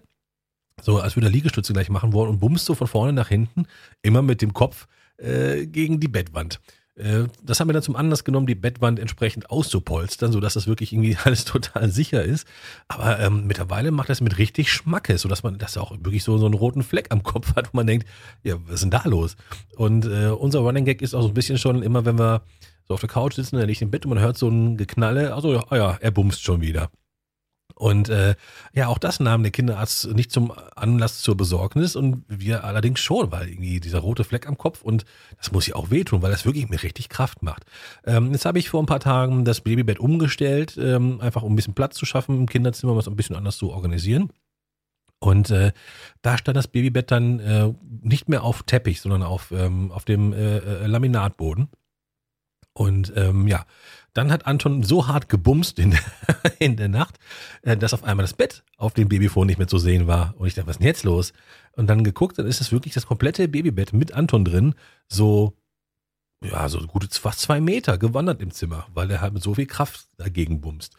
so, als würde er Liegestütze gleich machen wollen und bummst so von vorne nach hinten, immer mit dem Kopf äh, gegen die Bettwand. Äh, das haben wir dann zum Anlass genommen, die Bettwand entsprechend auszupolstern, sodass das wirklich irgendwie [LAUGHS] alles total sicher ist. Aber ähm, mittlerweile macht das mit richtig Schmackes, sodass man das auch wirklich so, so einen roten Fleck am Kopf hat, wo man denkt, ja, was ist denn da los? Und äh, unser Running Gag ist auch so ein bisschen schon immer, wenn wir so auf der Couch sitzen, er liegt im Bett und man hört so ein Geknalle, also oh ja, er bumst schon wieder. Und äh, ja, auch das nahm der Kinderarzt nicht zum Anlass zur Besorgnis und wir allerdings schon, weil irgendwie dieser rote Fleck am Kopf und das muss ja auch wehtun, weil das wirklich mir richtig Kraft macht. Ähm, jetzt habe ich vor ein paar Tagen das Babybett umgestellt, ähm, einfach um ein bisschen Platz zu schaffen im Kinderzimmer, was ein bisschen anders zu organisieren. Und äh, da stand das Babybett dann äh, nicht mehr auf Teppich, sondern auf, ähm, auf dem äh, äh Laminatboden. Und ähm, ja, dann hat Anton so hart gebumst in, [LAUGHS] in der Nacht, äh, dass auf einmal das Bett auf dem Babyfon nicht mehr zu sehen war. Und ich dachte, was ist denn jetzt los? Und dann geguckt, dann ist es wirklich das komplette Babybett mit Anton drin, so, ja, so gute fast zwei Meter gewandert im Zimmer, weil er halt mit so viel Kraft dagegen bumst.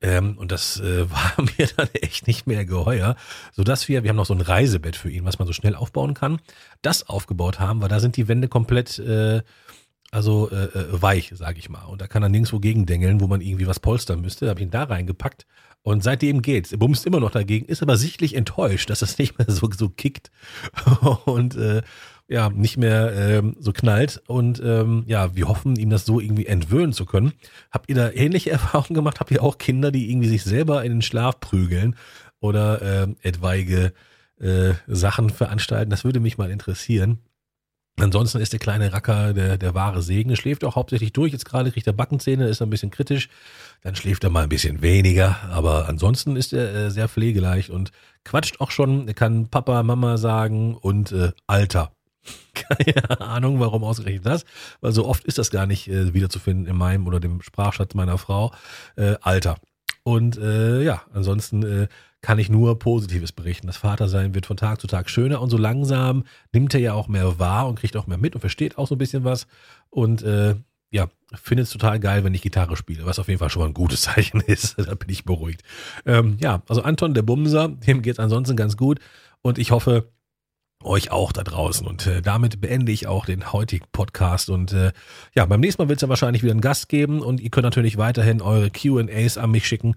Ähm, und das äh, [LAUGHS] war mir dann echt nicht mehr geheuer, sodass wir, wir haben noch so ein Reisebett für ihn, was man so schnell aufbauen kann, das aufgebaut haben, weil da sind die Wände komplett äh, also äh, äh, weich, sage ich mal. Und da kann er nirgendwo gegendengeln, wo man irgendwie was polstern müsste. Da habe ich ihn da reingepackt. Und seitdem geht's. Er bumst immer noch dagegen, ist aber sichtlich enttäuscht, dass das [LAUGHS] nicht mehr so, so kickt [LAUGHS] und äh, ja, nicht mehr ähm, so knallt. Und ähm, ja, wir hoffen, ihm das so irgendwie entwöhnen zu können. Habt ihr da ähnliche [LAUGHS] Erfahrungen gemacht? Habt ihr auch Kinder, die irgendwie sich selber in den Schlaf prügeln oder äh, etwaige äh, Sachen veranstalten? Das würde mich mal interessieren. Ansonsten ist der kleine Racker der, der wahre Segen. Er schläft auch hauptsächlich durch. Jetzt gerade kriegt er Backenzähne, ist ein bisschen kritisch. Dann schläft er mal ein bisschen weniger. Aber ansonsten ist er äh, sehr pflegeleicht und quatscht auch schon. Er kann Papa, Mama sagen und äh, Alter. [LAUGHS] Keine Ahnung, warum ausgerechnet das, weil so oft ist das gar nicht äh, wiederzufinden in meinem oder dem Sprachschatz meiner Frau. Äh, Alter. Und äh, ja, ansonsten äh, kann ich nur Positives berichten. Das Vatersein wird von Tag zu Tag schöner und so langsam nimmt er ja auch mehr wahr und kriegt auch mehr mit und versteht auch so ein bisschen was. Und äh, ja, findet es total geil, wenn ich Gitarre spiele, was auf jeden Fall schon mal ein gutes [LAUGHS] Zeichen ist. da bin ich beruhigt. Ähm, ja, also Anton, der Bumser, dem geht es ansonsten ganz gut. Und ich hoffe, euch auch da draußen. Und äh, damit beende ich auch den heutigen Podcast. Und äh, ja, beim nächsten Mal wird es ja wahrscheinlich wieder einen Gast geben und ihr könnt natürlich weiterhin eure QAs an mich schicken.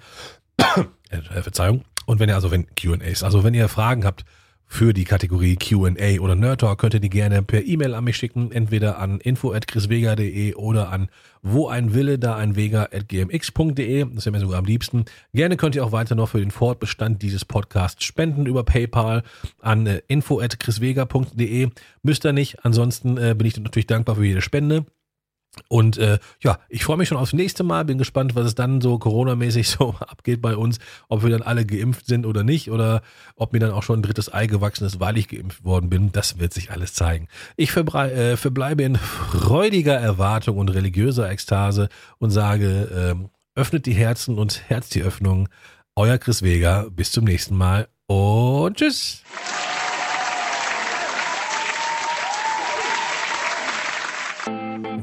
[COUGHS] äh, Verzeihung. Und wenn ihr also, wenn QAs, also wenn ihr Fragen habt für die Kategorie QA oder Nerd Talk, könnt ihr die gerne per E-Mail an mich schicken, entweder an info.chrisvega.de oder an wo ein Wille, da ein Vega at gmx.de. Das wäre mir sogar am liebsten. Gerne könnt ihr auch weiter noch für den Fortbestand dieses Podcasts spenden über PayPal an äh, info.chrisvega.de. Müsst ihr nicht. Ansonsten äh, bin ich natürlich dankbar für jede Spende. Und äh, ja, ich freue mich schon aufs nächste Mal. Bin gespannt, was es dann so Corona-mäßig [LAUGHS] so abgeht bei uns. Ob wir dann alle geimpft sind oder nicht. Oder ob mir dann auch schon ein drittes Ei gewachsen ist, weil ich geimpft worden bin. Das wird sich alles zeigen. Ich äh, verbleibe in freudiger Erwartung und religiöser Ekstase und sage, äh, öffnet die Herzen und Herz die Öffnung. Euer Chris Vega. Bis zum nächsten Mal und tschüss.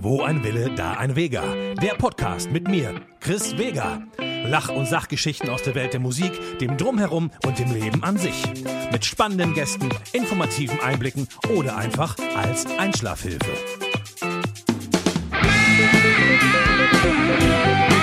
Wo ein Wille, da ein Vega. Der Podcast mit mir, Chris Vega. Lach- und Sachgeschichten aus der Welt der Musik, dem Drumherum und dem Leben an sich. Mit spannenden Gästen, informativen Einblicken oder einfach als Einschlafhilfe. Musik